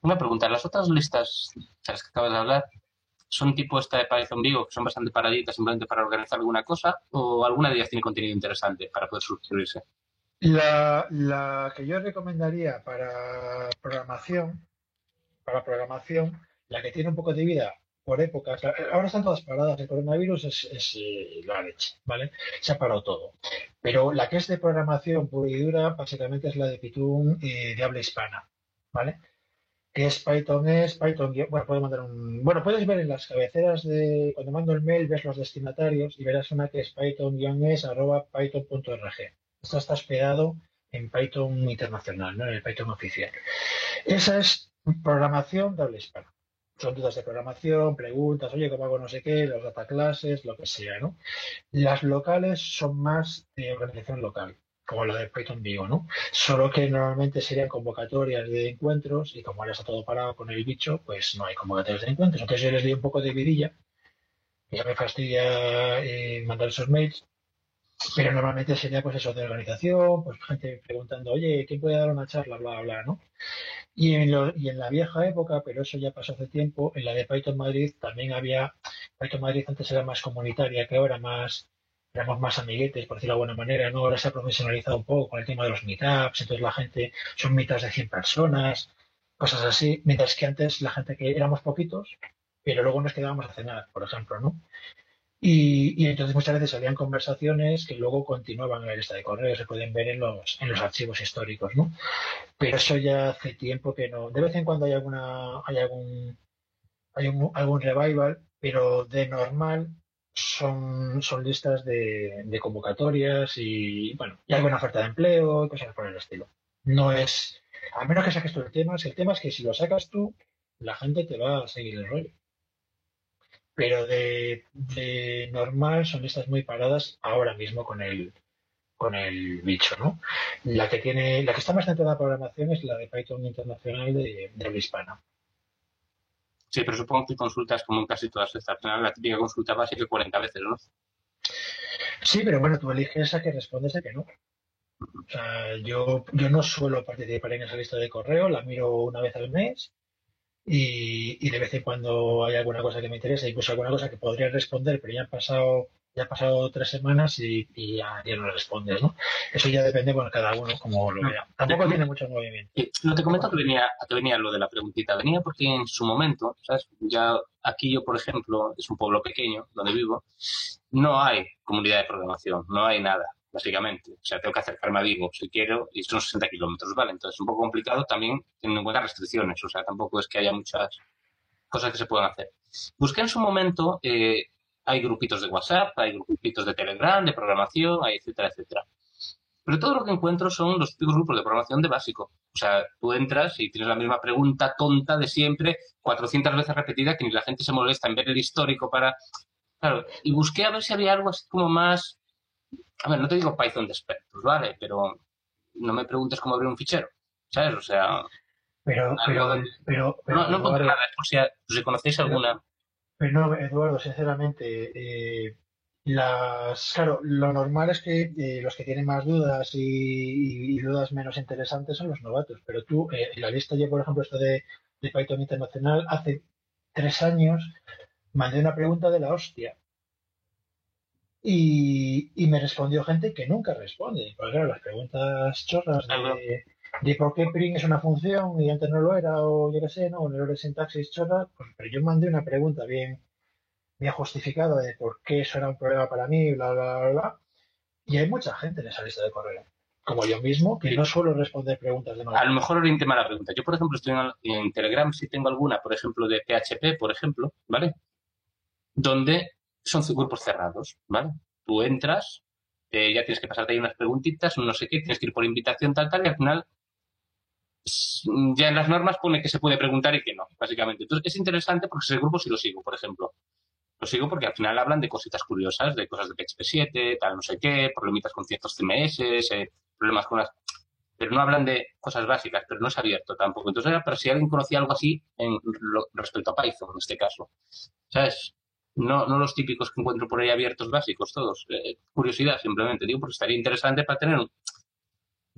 Una pregunta, las otras listas de las que acabas de hablar, ¿son tipo esta de Python Vigo, que son bastante paraditas simplemente para organizar alguna cosa, o alguna de ellas tiene contenido interesante para poder suscribirse? La, la que yo recomendaría para programación, para programación, La que tiene un poco de vida por épocas, ahora están todas paradas, el coronavirus es, eh, la leche, ¿vale? Se ha parado todo. Pero la que es de programación pura y dura, básicamente es la de Python eh, de habla hispana, ¿vale? Que es Python, es Python, bueno, puedo mandar un, bueno, puedes ver en las cabeceras de, cuando mando el mail, ves los destinatarios y verás una que es python-es arroba python.org. Esto está hospedado en Python internacional, ¿no? En el Python oficial. Esa es programación de habla hispana. Son dudas de programación, preguntas, oye, ¿cómo hago no sé qué? Los data classes, lo que sea, ¿no? Las locales son más de organización local, como la de Python Vivo, ¿no? Solo que normalmente serían convocatorias de encuentros y como ahora está todo parado con el bicho, pues no hay convocatorias de encuentros. Entonces yo les di un poco de vidilla, ya me fastidia eh, mandar esos mails, pero normalmente sería pues eso de organización, pues gente preguntando, oye, ¿quién puede dar una charla? Bla, bla, ¿no? Y en, y en la vieja época, pero eso ya pasó hace tiempo, en la de Python Madrid también había, Python Madrid antes era más comunitaria que ahora, más, éramos más amiguetes, por decirlo de alguna manera, ¿no? Ahora se ha profesionalizado un poco con el tema de los meetups, entonces la gente, son meetups de 100 personas, cosas así, mientras que antes la gente que éramos poquitos, pero luego nos quedábamos a cenar, por ejemplo, ¿no? Y, entonces muchas veces salían conversaciones que luego continuaban en la lista de correos, se pueden ver en los, en los archivos históricos, ¿no? Pero eso ya hace tiempo que no. De vez en cuando hay alguna, hay algún, hay algún revival, pero de normal son, son listas de, de convocatorias y, bueno, y alguna oferta de empleo y cosas por el estilo. No es, a menos que saques tú el tema, el tema es que si lo sacas tú, la gente te va a seguir el rollo pero de, normal son estas muy paradas ahora mismo con el con el bicho, ¿no? La que tiene, la que está más dentro de la programación es la de Python internacional de, de hispana. Sí, pero supongo que consultas como en casi todas estas, la típica consulta básica 40 veces, ¿no? Sí, pero bueno, tú eliges a que respondes a que no. O sea, yo, yo no suelo participar en esa lista de correo, la miro una vez al mes y, de vez en cuando hay alguna cosa que me interesa, incluso alguna cosa que podría responder, pero ya han pasado ya han pasado tres semanas y, ya, no respondes, ¿no? Eso ya depende, bueno, cada uno como lo vea. Tampoco tiene mucho movimiento. No te comento que venía, que venía lo de la preguntita. Venía porque en su momento, ¿sabes? Ya aquí yo, por ejemplo, es un pueblo pequeño donde vivo, no hay comunidad de programación, no hay nada básicamente. O sea, tengo que acercarme a Vigo si quiero y son 60 kilómetros, ¿vale? Entonces es un poco complicado también teniendo en cuenta restricciones. O sea, tampoco es que haya muchas cosas que se puedan hacer. Busqué en su momento, eh, hay grupitos de WhatsApp, hay grupitos de Telegram, de programación, hay etcétera, etcétera. Pero todo lo que encuentro son los típicos grupos de programación de básico. O sea, tú entras y tienes la misma pregunta tonta de siempre, 400 veces repetida, que ni la gente se molesta en ver el histórico para... Claro, y busqué a ver si había algo así como más a ver, no te digo Python de expertos, ¿vale? Pero no me preguntes cómo abrir un fichero, ¿sabes? O sea... Pero, pero, pero, No, no nada, es por si, conocéis alguna... Pero no, Eduardo, sinceramente, eh, las, claro, lo normal es que eh, los que tienen más dudas y, dudas menos interesantes son los novatos. Pero tú, eh, en la lista yo, por ejemplo, esto de, de Python Internacional, hace tres años mandé una pregunta de la hostia y, me respondió gente que nunca responde. Porque claro, las preguntas chorras de, por qué print es una función y antes no lo era, o yo qué sé, ¿no? Un error de sintaxis chorra, pues, pero yo mandé una pregunta bien, bien justificada de por qué eso era un problema para mí, bla, bla, bla, bla. Y hay mucha gente en esa lista de correo, como yo mismo, que no suelo responder preguntas de A lo mejor oriente la pregunta. Yo, por ejemplo, estoy en, en Telegram, si tengo alguna, por ejemplo, de PHP, por ejemplo, ¿vale? Donde son grupos cerrados, ¿vale? Tú entras, eh, ya tienes que pasarte ahí unas preguntitas, no sé qué, tienes que ir por invitación, tal, tal, y al final ya en las normas pone que se puede preguntar y que no, básicamente. Entonces es interesante porque ese grupo sí lo sigo, por ejemplo. Lo sigo porque al final hablan de cositas curiosas, de cosas de PHP 7, tal, no sé qué, problemitas con ciertos CMS, eh, problemas con las... Pero no hablan de cosas básicas, pero no es abierto tampoco. Entonces era para si alguien conocía algo así en, respecto a Python, en este caso. ¿Sabes? No, no los típicos que encuentro por ahí abiertos básicos, todos. Eh, curiosidad, simplemente, digo, porque estaría interesante para tener un,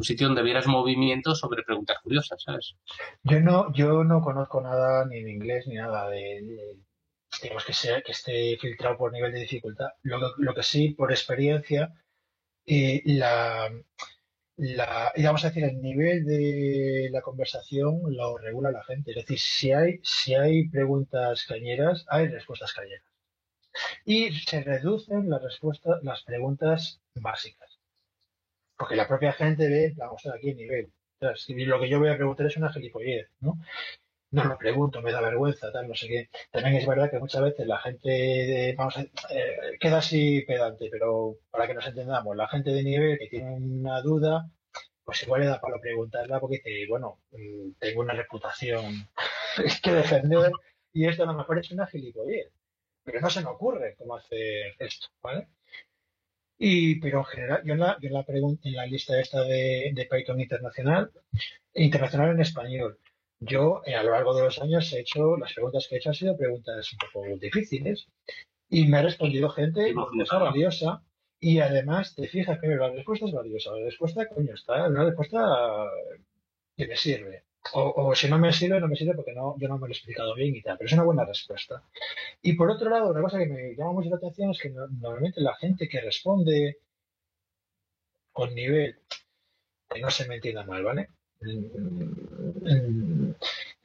sitio donde vieras movimiento sobre preguntas curiosas, ¿sabes? Yo no, yo no conozco nada ni en inglés ni nada de, digamos que sea que esté filtrado por nivel de dificultad. Lo, lo que sí, por experiencia, eh, la, la, y vamos a decir, el nivel de la conversación lo regula la gente. Es decir, si hay, si hay preguntas cañeras, hay respuestas cañeras. Y se reducen las respuestas, las preguntas básicas. Porque la propia gente ve, vamos a aquí el nivel. si lo que yo voy a preguntar es una gilipollez, ¿no? No lo pregunto, me da vergüenza, tal, no sé qué. También es verdad que muchas veces la gente, de, vamos a, eh, queda así pedante, pero para que nos entendamos, la gente de nivel que tiene una duda, pues igual le da para preguntarla porque dice, bueno, mm, tengo una reputación que defender y esto a lo mejor es una gilipollez. Pero no se me ocurre cómo hacer esto, ¿vale? Y, pero en general, yo en la, yo en la, pregunta, en la lista esta de, de Python internacional, internacional en español, yo, eh, a lo largo de los años, he hecho, las preguntas que he hecho han sido preguntas un poco difíciles y me ha respondido gente cosa valiosa y además te fijas que la respuesta es valiosa, la respuesta, coño, está, una respuesta que me sirve. O, si no me sirve, no me sirve porque no, yo no me lo he explicado bien y tal, pero es una buena respuesta. Y por otro lado, una cosa que me llama mucho la atención es que normalmente la gente que responde con nivel, que no se me entienda mal, ¿vale?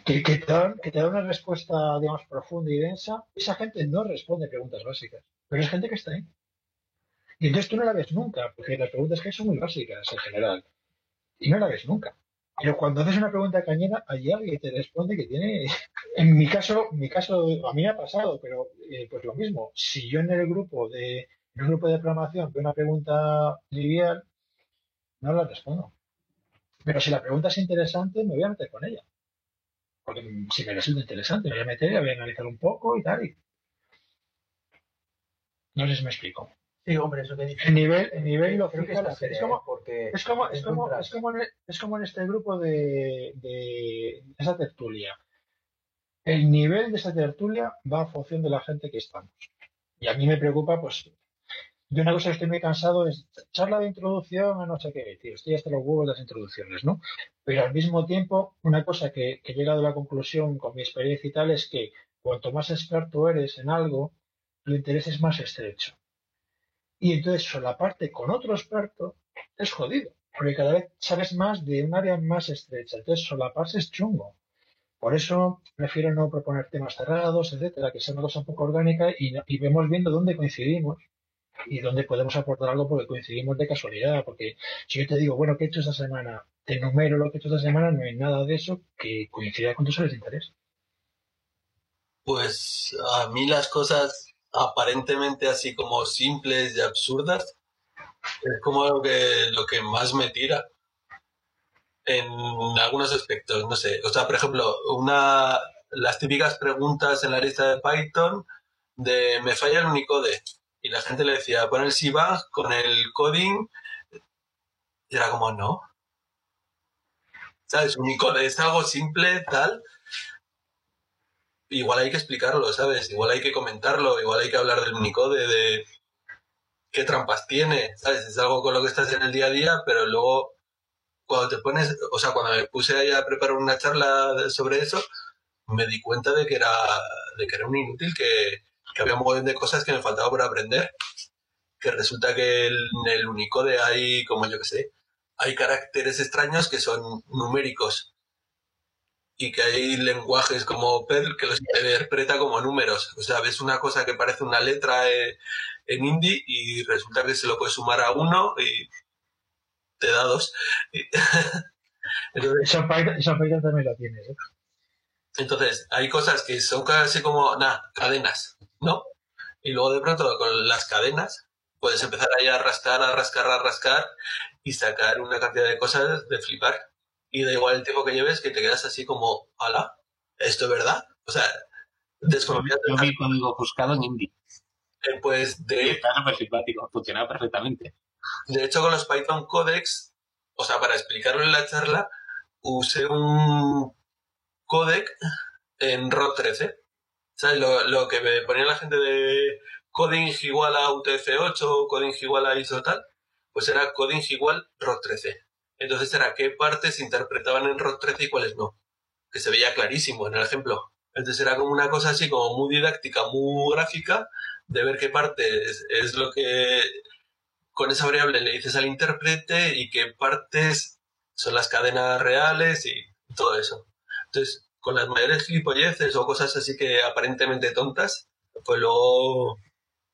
que, te que te da una respuesta, digamos, profunda y densa, esa gente no responde preguntas básicas, pero es gente que está ahí. Y entonces tú no la ves nunca, porque las preguntas que hay son muy básicas en general. Y no la ves nunca. Pero cuando haces una pregunta cañera, hay alguien que te responde que tiene. En mi caso, mi caso, a mí me ha pasado, pero eh, pues lo mismo. Si yo en el grupo de, un grupo de programación veo una pregunta trivial, no la respondo. Pero si la pregunta es interesante, me voy a meter con ella. Porque si me resulta interesante, me voy a meter, voy a analizar un poco y tal. No sé si me explico. Sí, hombre, eso que dice. El nivel, el nivel lo creo que es, es como, porque es como, es como, es como, en, es como en este grupo de, de esa tertulia. El nivel de esa tertulia va a función de la gente que estamos. Y a mí me preocupa, pues, de una cosa que estoy muy cansado es charla de introducción a no sé qué, tío, estoy hasta los huevos de las introducciones, ¿no? Pero al mismo tiempo, una cosa que, que he llegado a la conclusión con mi experiencia y tal es que cuanto más experto eres en algo, tu interés es más estrecho. Y entonces solaparte con otro experto es jodido, porque cada vez sabes más de un área más estrecha. Entonces solaparse es chungo. Por eso prefiero no proponer temas cerrados, etcétera, que sea una cosa un poco orgánica y, y vemos viendo dónde coincidimos y dónde podemos aportar algo porque coincidimos de casualidad. Porque si yo te digo, bueno, ¿qué he hecho esta semana? Te enumero lo que he hecho esta semana, no hay nada de eso que coincida con tus áreas de interés. Pues a mí las cosas aparentemente así como simples y absurdas es como lo que, lo que más me tira en algunos aspectos, no sé. O sea, por ejemplo, una las típicas preguntas en la lista de Python de me falla el Unicode y la gente le decía, pon el SIBAG con el coding. Y era como, no. ¿Sabes? Unicode es algo simple, tal. Igual hay que explicarlo, ¿sabes? Igual hay que comentarlo, igual hay que hablar del Unicode, de qué trampas tiene, ¿sabes? Es algo con lo que estás en el día a día, pero luego cuando te pones, o sea, cuando me puse ahí a preparar una charla sobre eso, me di cuenta de que era, de que era un inútil que, que había un montón de cosas que me faltaba por aprender, que resulta que en el Unicode hay, como yo que sé, hay caracteres extraños que son numéricos y que hay lenguajes como Perl que los interpreta como números. O sea, ves una cosa que parece una letra eh, en indie y resulta que se lo puedes sumar a uno y te da dos. Entonces, esa también lo tienes. ¿eh? Entonces, hay cosas que son casi como, nada, cadenas. ¿no? Y luego de pronto con las cadenas puedes empezar ahí a rascar, a rascar, a rascar y sacar una cantidad de cosas de flipar. Y da igual el tiempo que lleves que te quedas así como, ala, ¿esto es verdad? O sea, desconocido. Yo vi código buscado en Indie. Eh, pues de... simpático, funcionaba perfectamente. De hecho, con los Python Codecs, o sea, para explicarlo en la charla, usé un codec en ROT13 ¿Sabes? Lo, lo, que me ponía la gente de coding igual a UTF-8, coding igual a ISO tal, pues era coding igual ROT13. Entonces era qué partes interpretaban en ROT13 y cuáles no. Que se veía clarísimo en el ejemplo. Entonces era como una cosa así como muy didáctica, muy gráfica, de ver qué parte es, lo que con esa variable le dices al intérprete y qué partes son las cadenas reales y todo eso. Entonces, con las mayores gilipolleces o cosas así que aparentemente tontas, pues luego,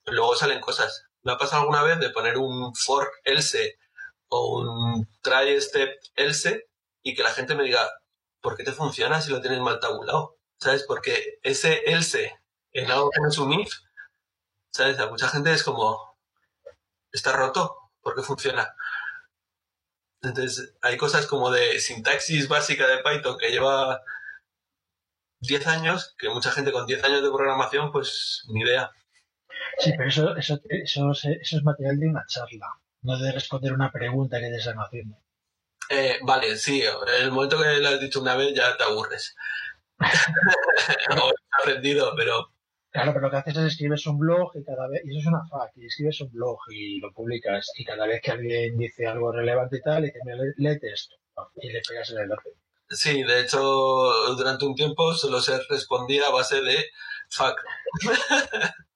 luego salen cosas. Me ha pasado alguna vez de poner un for else o un try step else y que la gente me diga, ¿por qué te funciona si lo tienes mal tabulado? ¿Sabes? Porque ese else en algo que no es un if, ¿sabes? A mucha gente es como, está roto, ¿por qué funciona? Entonces, hay cosas como de sintaxis básica de Python que lleva 10 años, que mucha gente con 10 años de programación, pues ni idea. Sí, pero eso, eso, eso, eso es material de una charla, no de responder una pregunta que te están haciendo. Eh, vale, sí, en el momento que lo has dicho una vez ya te aburres. o aprendido, pero Claro, pero lo que haces es escribes un blog y cada vez, y eso es una fact, y escribes un blog y lo publicas, y cada vez que alguien dice algo relevante y tal, y mira, léete esto, y le pegas el enlace. Sí, de hecho, durante un tiempo solo se respondía a base de fact.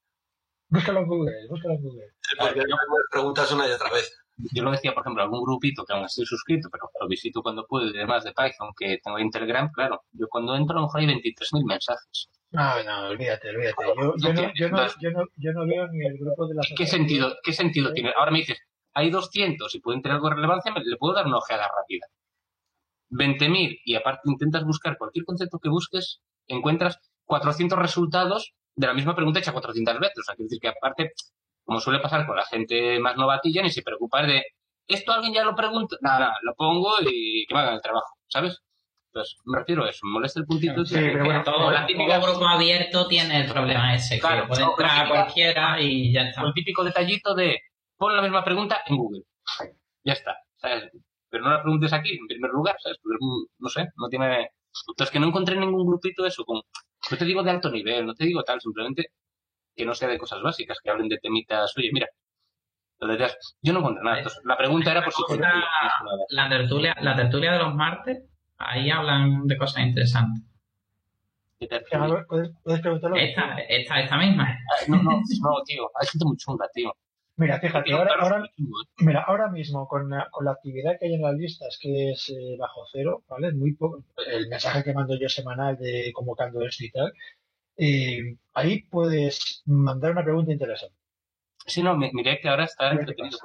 búscalo en Google, búscalo en Google. porque no me preguntas una y otra vez. Yo lo decía, por ejemplo, algún grupito que aún estoy suscrito, pero lo visito cuando puedo y demás de Python, que tengo Instagram, claro, yo cuando entro a lo mejor hay 23.000 mensajes. No, no, olvídate, olvídate. Yo, yo, no, yo, no, yo, no, yo no veo ni el grupo de la ¿Qué sentido, qué sentido tiene? Ahora me dices, hay 200 y pueden tener algo de relevancia, le puedo dar una ojeada rápida. 20.000 y aparte intentas buscar cualquier concepto que busques, encuentras 400 resultados de la misma pregunta hecha 400 veces. O sea, quiere decir que aparte, como suele pasar con la gente más novatilla, ni se preocupa de esto alguien ya lo pregunta, nada, nada, lo pongo y que me hagan el trabajo, ¿sabes? Entonces, me refiero a eso, me molesta el puntito. Sí, pero bueno, todo, el típico grupo abierto tiene el problema ese, Claro, que puede no, entrar la típica- cualquiera y ya está. el típico detallito de pon la misma pregunta en Google. Ya está. ¿sabes? Pero no la preguntes aquí, en primer lugar, ¿sabes? Porque, no sé, no tiene... Entonces, que no encontré ningún grupito eso. Con... No te digo de alto nivel, no te digo tal, simplemente que no sea de cosas básicas, que hablen de temitas. Oye, mira. Yo no encontré nada. Entonces, la pregunta era por si. La tertulia, la tertulia de los martes, ahí hablan de cosas interesantes. ¿Puedes, puedes preguntarlo? Esta, esta, esta misma. Ah, No, no, no, tío. Hay gente muy chunga, tío. Mira, fíjate, ahora, ahora, mira, ahora mismo con la, con la actividad que hay en las listas, que es eh, bajo cero, ¿vale? Muy poco, el mensaje que mando yo semanal de convocando esto y tal, eh, ahí puedes mandar una pregunta interesante. Sí, no, mi- miré que ahora está ¿Qué entretenido.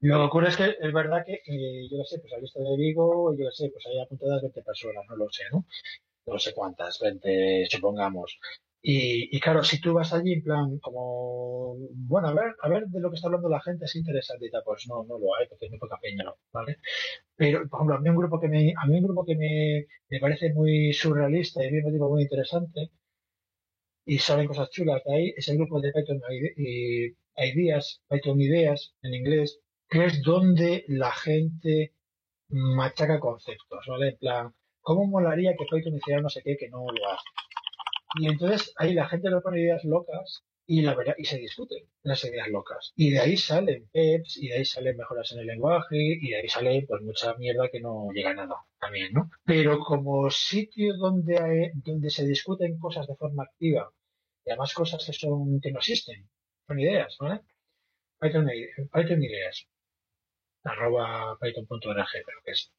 Lo que ocurre es que es verdad que, eh, yo qué sé, pues la lista de Vigo, yo qué sé, pues hay apuntadas 20 personas, no lo sé, ¿no? No sé cuántas, 20, supongamos. Y, y claro, si tú vas allí en plan como, bueno, a ver, a ver de lo que está hablando la gente, es interesante y tal, pues no, no lo hay, porque es muy poca peña. ¿vale? Pero, por ejemplo, a mí un grupo que me, a mí un grupo que me, me parece muy surrealista y al mismo tiempo muy interesante, y salen cosas chulas de ahí, es el grupo de Python Ideas, Python Ideas en inglés, que es donde la gente machaca conceptos, ¿vale? En plan, ¿cómo molaría que Python hiciera no sé qué que no lo hace? Y entonces ahí la gente le pone ideas locas y, la verdad, y se discuten las ideas locas. Y de ahí salen PEPs, y de ahí salen mejoras en el lenguaje, y de ahí sale pues mucha mierda que no llega a nada también, ¿no? Pero como sitio donde, hay- donde se discuten cosas de forma activa, y además cosas que son, que no existen, son ideas, ¿vale? Python, Python ideas arroba python.org creo que es.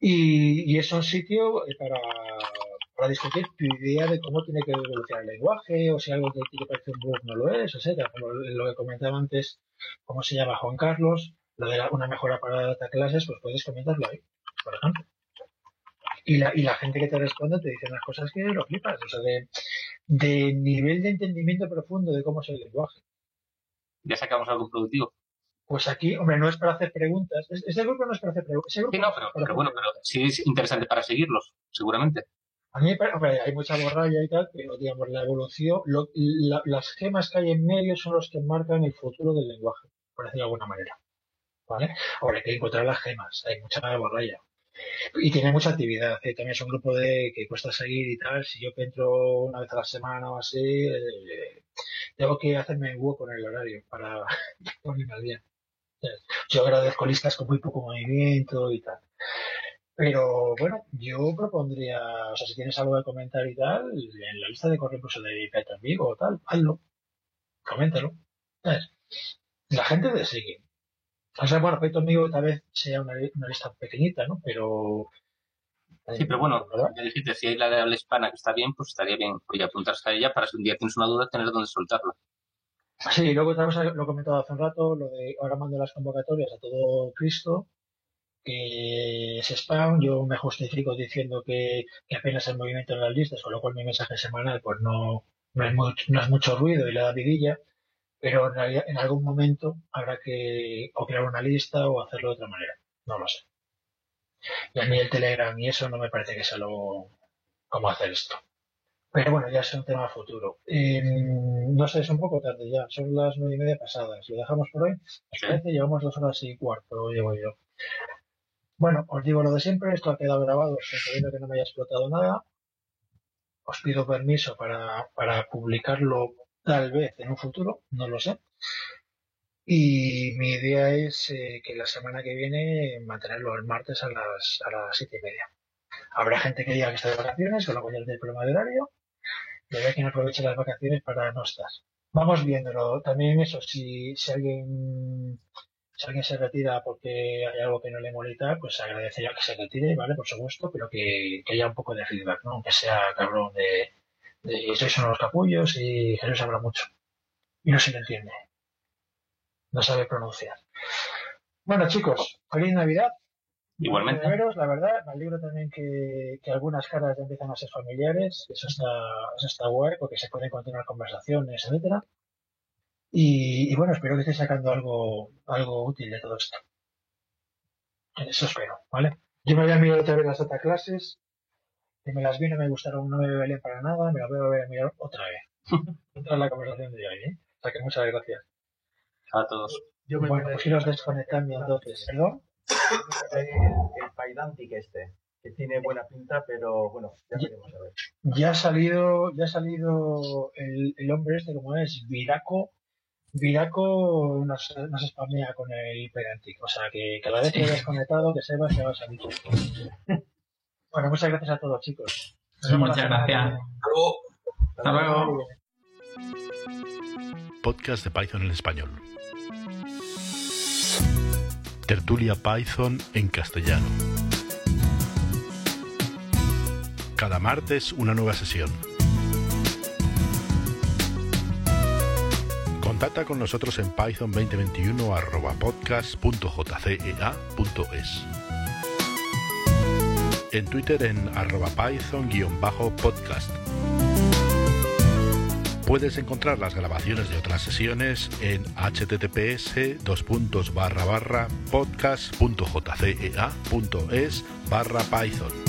Y, y es un sitio para, para discutir tu idea de cómo tiene que evolucionar el lenguaje, o si algo que te parece un bug no lo es, etcétera. Como lo que comentaba antes, cómo se llama Juan Carlos, lo de la- una mejora para data clases, pues puedes comentarlo ahí, por ejemplo. Y la, y la gente que te responde te dice unas cosas que lo flipas, o sea, de, de nivel de entendimiento profundo de cómo es el lenguaje. Ya sacamos algo productivo. Pues aquí, hombre, no es para hacer preguntas. Es- Este grupo no es para hacer preguntas. Ese Sí, no, pero, pero bueno, pero sí es interesante para seguirlos, seguramente. A mí me hay mucha borralla y tal, pero digamos, la evolución, lo- la- las gemas que hay en medio son los que marcan el futuro del lenguaje, por decirlo de alguna manera. ¿Vale? Ahora hay que encontrar las gemas, hay mucha borralla. Y tiene mucha actividad, ¿eh? también es un grupo de que cuesta seguir y tal. Si yo entro una vez a la semana o así, eh, tengo que hacerme un hueco en el horario para ponerme al día. Yo agradezco listas con muy poco movimiento y tal. Pero bueno, yo propondría, o sea, si tienes algo que comentar y tal, en la lista de correo incluso de Python Vigo o tal, hazlo, coméntalo. ¿sabes? La gente te sigue. O sea, bueno, Python amigo tal vez sea una, una lista pequeñita, ¿no? Pero... Sí, pero bueno, ya dijiste, si hay la de habla hispana que está bien, pues estaría bien oye, apuntarse a ella para si un día tienes una duda tener dónde soltarla. Sí, y luego otra cosa, lo he comentado hace un rato, lo de ahora mando las convocatorias a todo Cristo, que es spam, yo me justifico diciendo que, que apenas hay movimiento en las listas, con lo cual mi mensaje semanal pues no, no, es, mucho, no es mucho ruido y le da vidilla, pero en, realidad, en algún momento habrá que o crear una lista o hacerlo de otra manera, no lo sé. Y a mí el Telegram y eso no me parece que sea lo cómo hacer esto. Pero bueno, ya es un tema futuro. Eh, no sé, es un poco tarde ya, son las nueve y media pasadas. ¿Lo dejamos por hoy? ¿Os parece? Llevamos dos horas y cuarto, llevo yo. Bueno, os digo lo de siempre, esto ha quedado grabado, sabiendo que no me haya explotado nada. Os pido permiso para, para publicarlo tal vez en un futuro, no lo sé. Y mi idea es eh, que la semana que viene mantenerlo el martes a las, a las siete y media. Habrá gente que diga que está de vacaciones, con lo cual ya tiene problema de horario. Y habrá quien aproveche las vacaciones para no estar. Vamos viéndolo. También eso, si, si alguien si alguien se retira porque hay algo que no le molesta, pues agradecería que se retire, ¿vale? Por supuesto, pero que, que haya un poco de feedback, ¿no? Aunque sea cabrón de, de sois unos capullos y Jesús habla mucho. Y no se le entiende. No sabe pronunciar. Bueno, chicos, feliz Navidad. Igualmente. Veros, la verdad, me alegro también que, que algunas caras ya empiezan a ser familiares. Eso está, eso está guay porque se pueden continuar conversaciones, etcétera. Y, y bueno, espero que esté sacando algo, algo útil de todo esto. Eso espero, ¿vale? Yo me voy a mirar otra vez las data clases. Que me las vi, no me gustaron, no me valían para nada. Me las voy a volver a mirar otra vez. Otra la conversación de hoy, ¿eh? O sea que muchas gracias. A todos. Yo me Bueno, pues iros desconectando entonces, ¿perdón? el, el Pydantic este, que tiene buena pinta, pero bueno, ya veremos a ver. Ya ha salido, ya ha salido el, el hombre este, como es, Viraco. Viraco nos, nos spamea con el Pedantic. O sea que cada vez que lo desconectado, que sepas que va a salir. Bueno, muchas gracias a todos, chicos. Nos vemos Muchas gracias. viene. Luego, Hasta luego. Podcast de Python en español. Tertulia Python en castellano. Cada martes una nueva sesión. Contacta con nosotros en python 2021 arroba podcast.jcea.es. En Twitter en arroba python-podcast. Puedes encontrar las grabaciones de otras sesiones en https podcast.jcea.es barra python.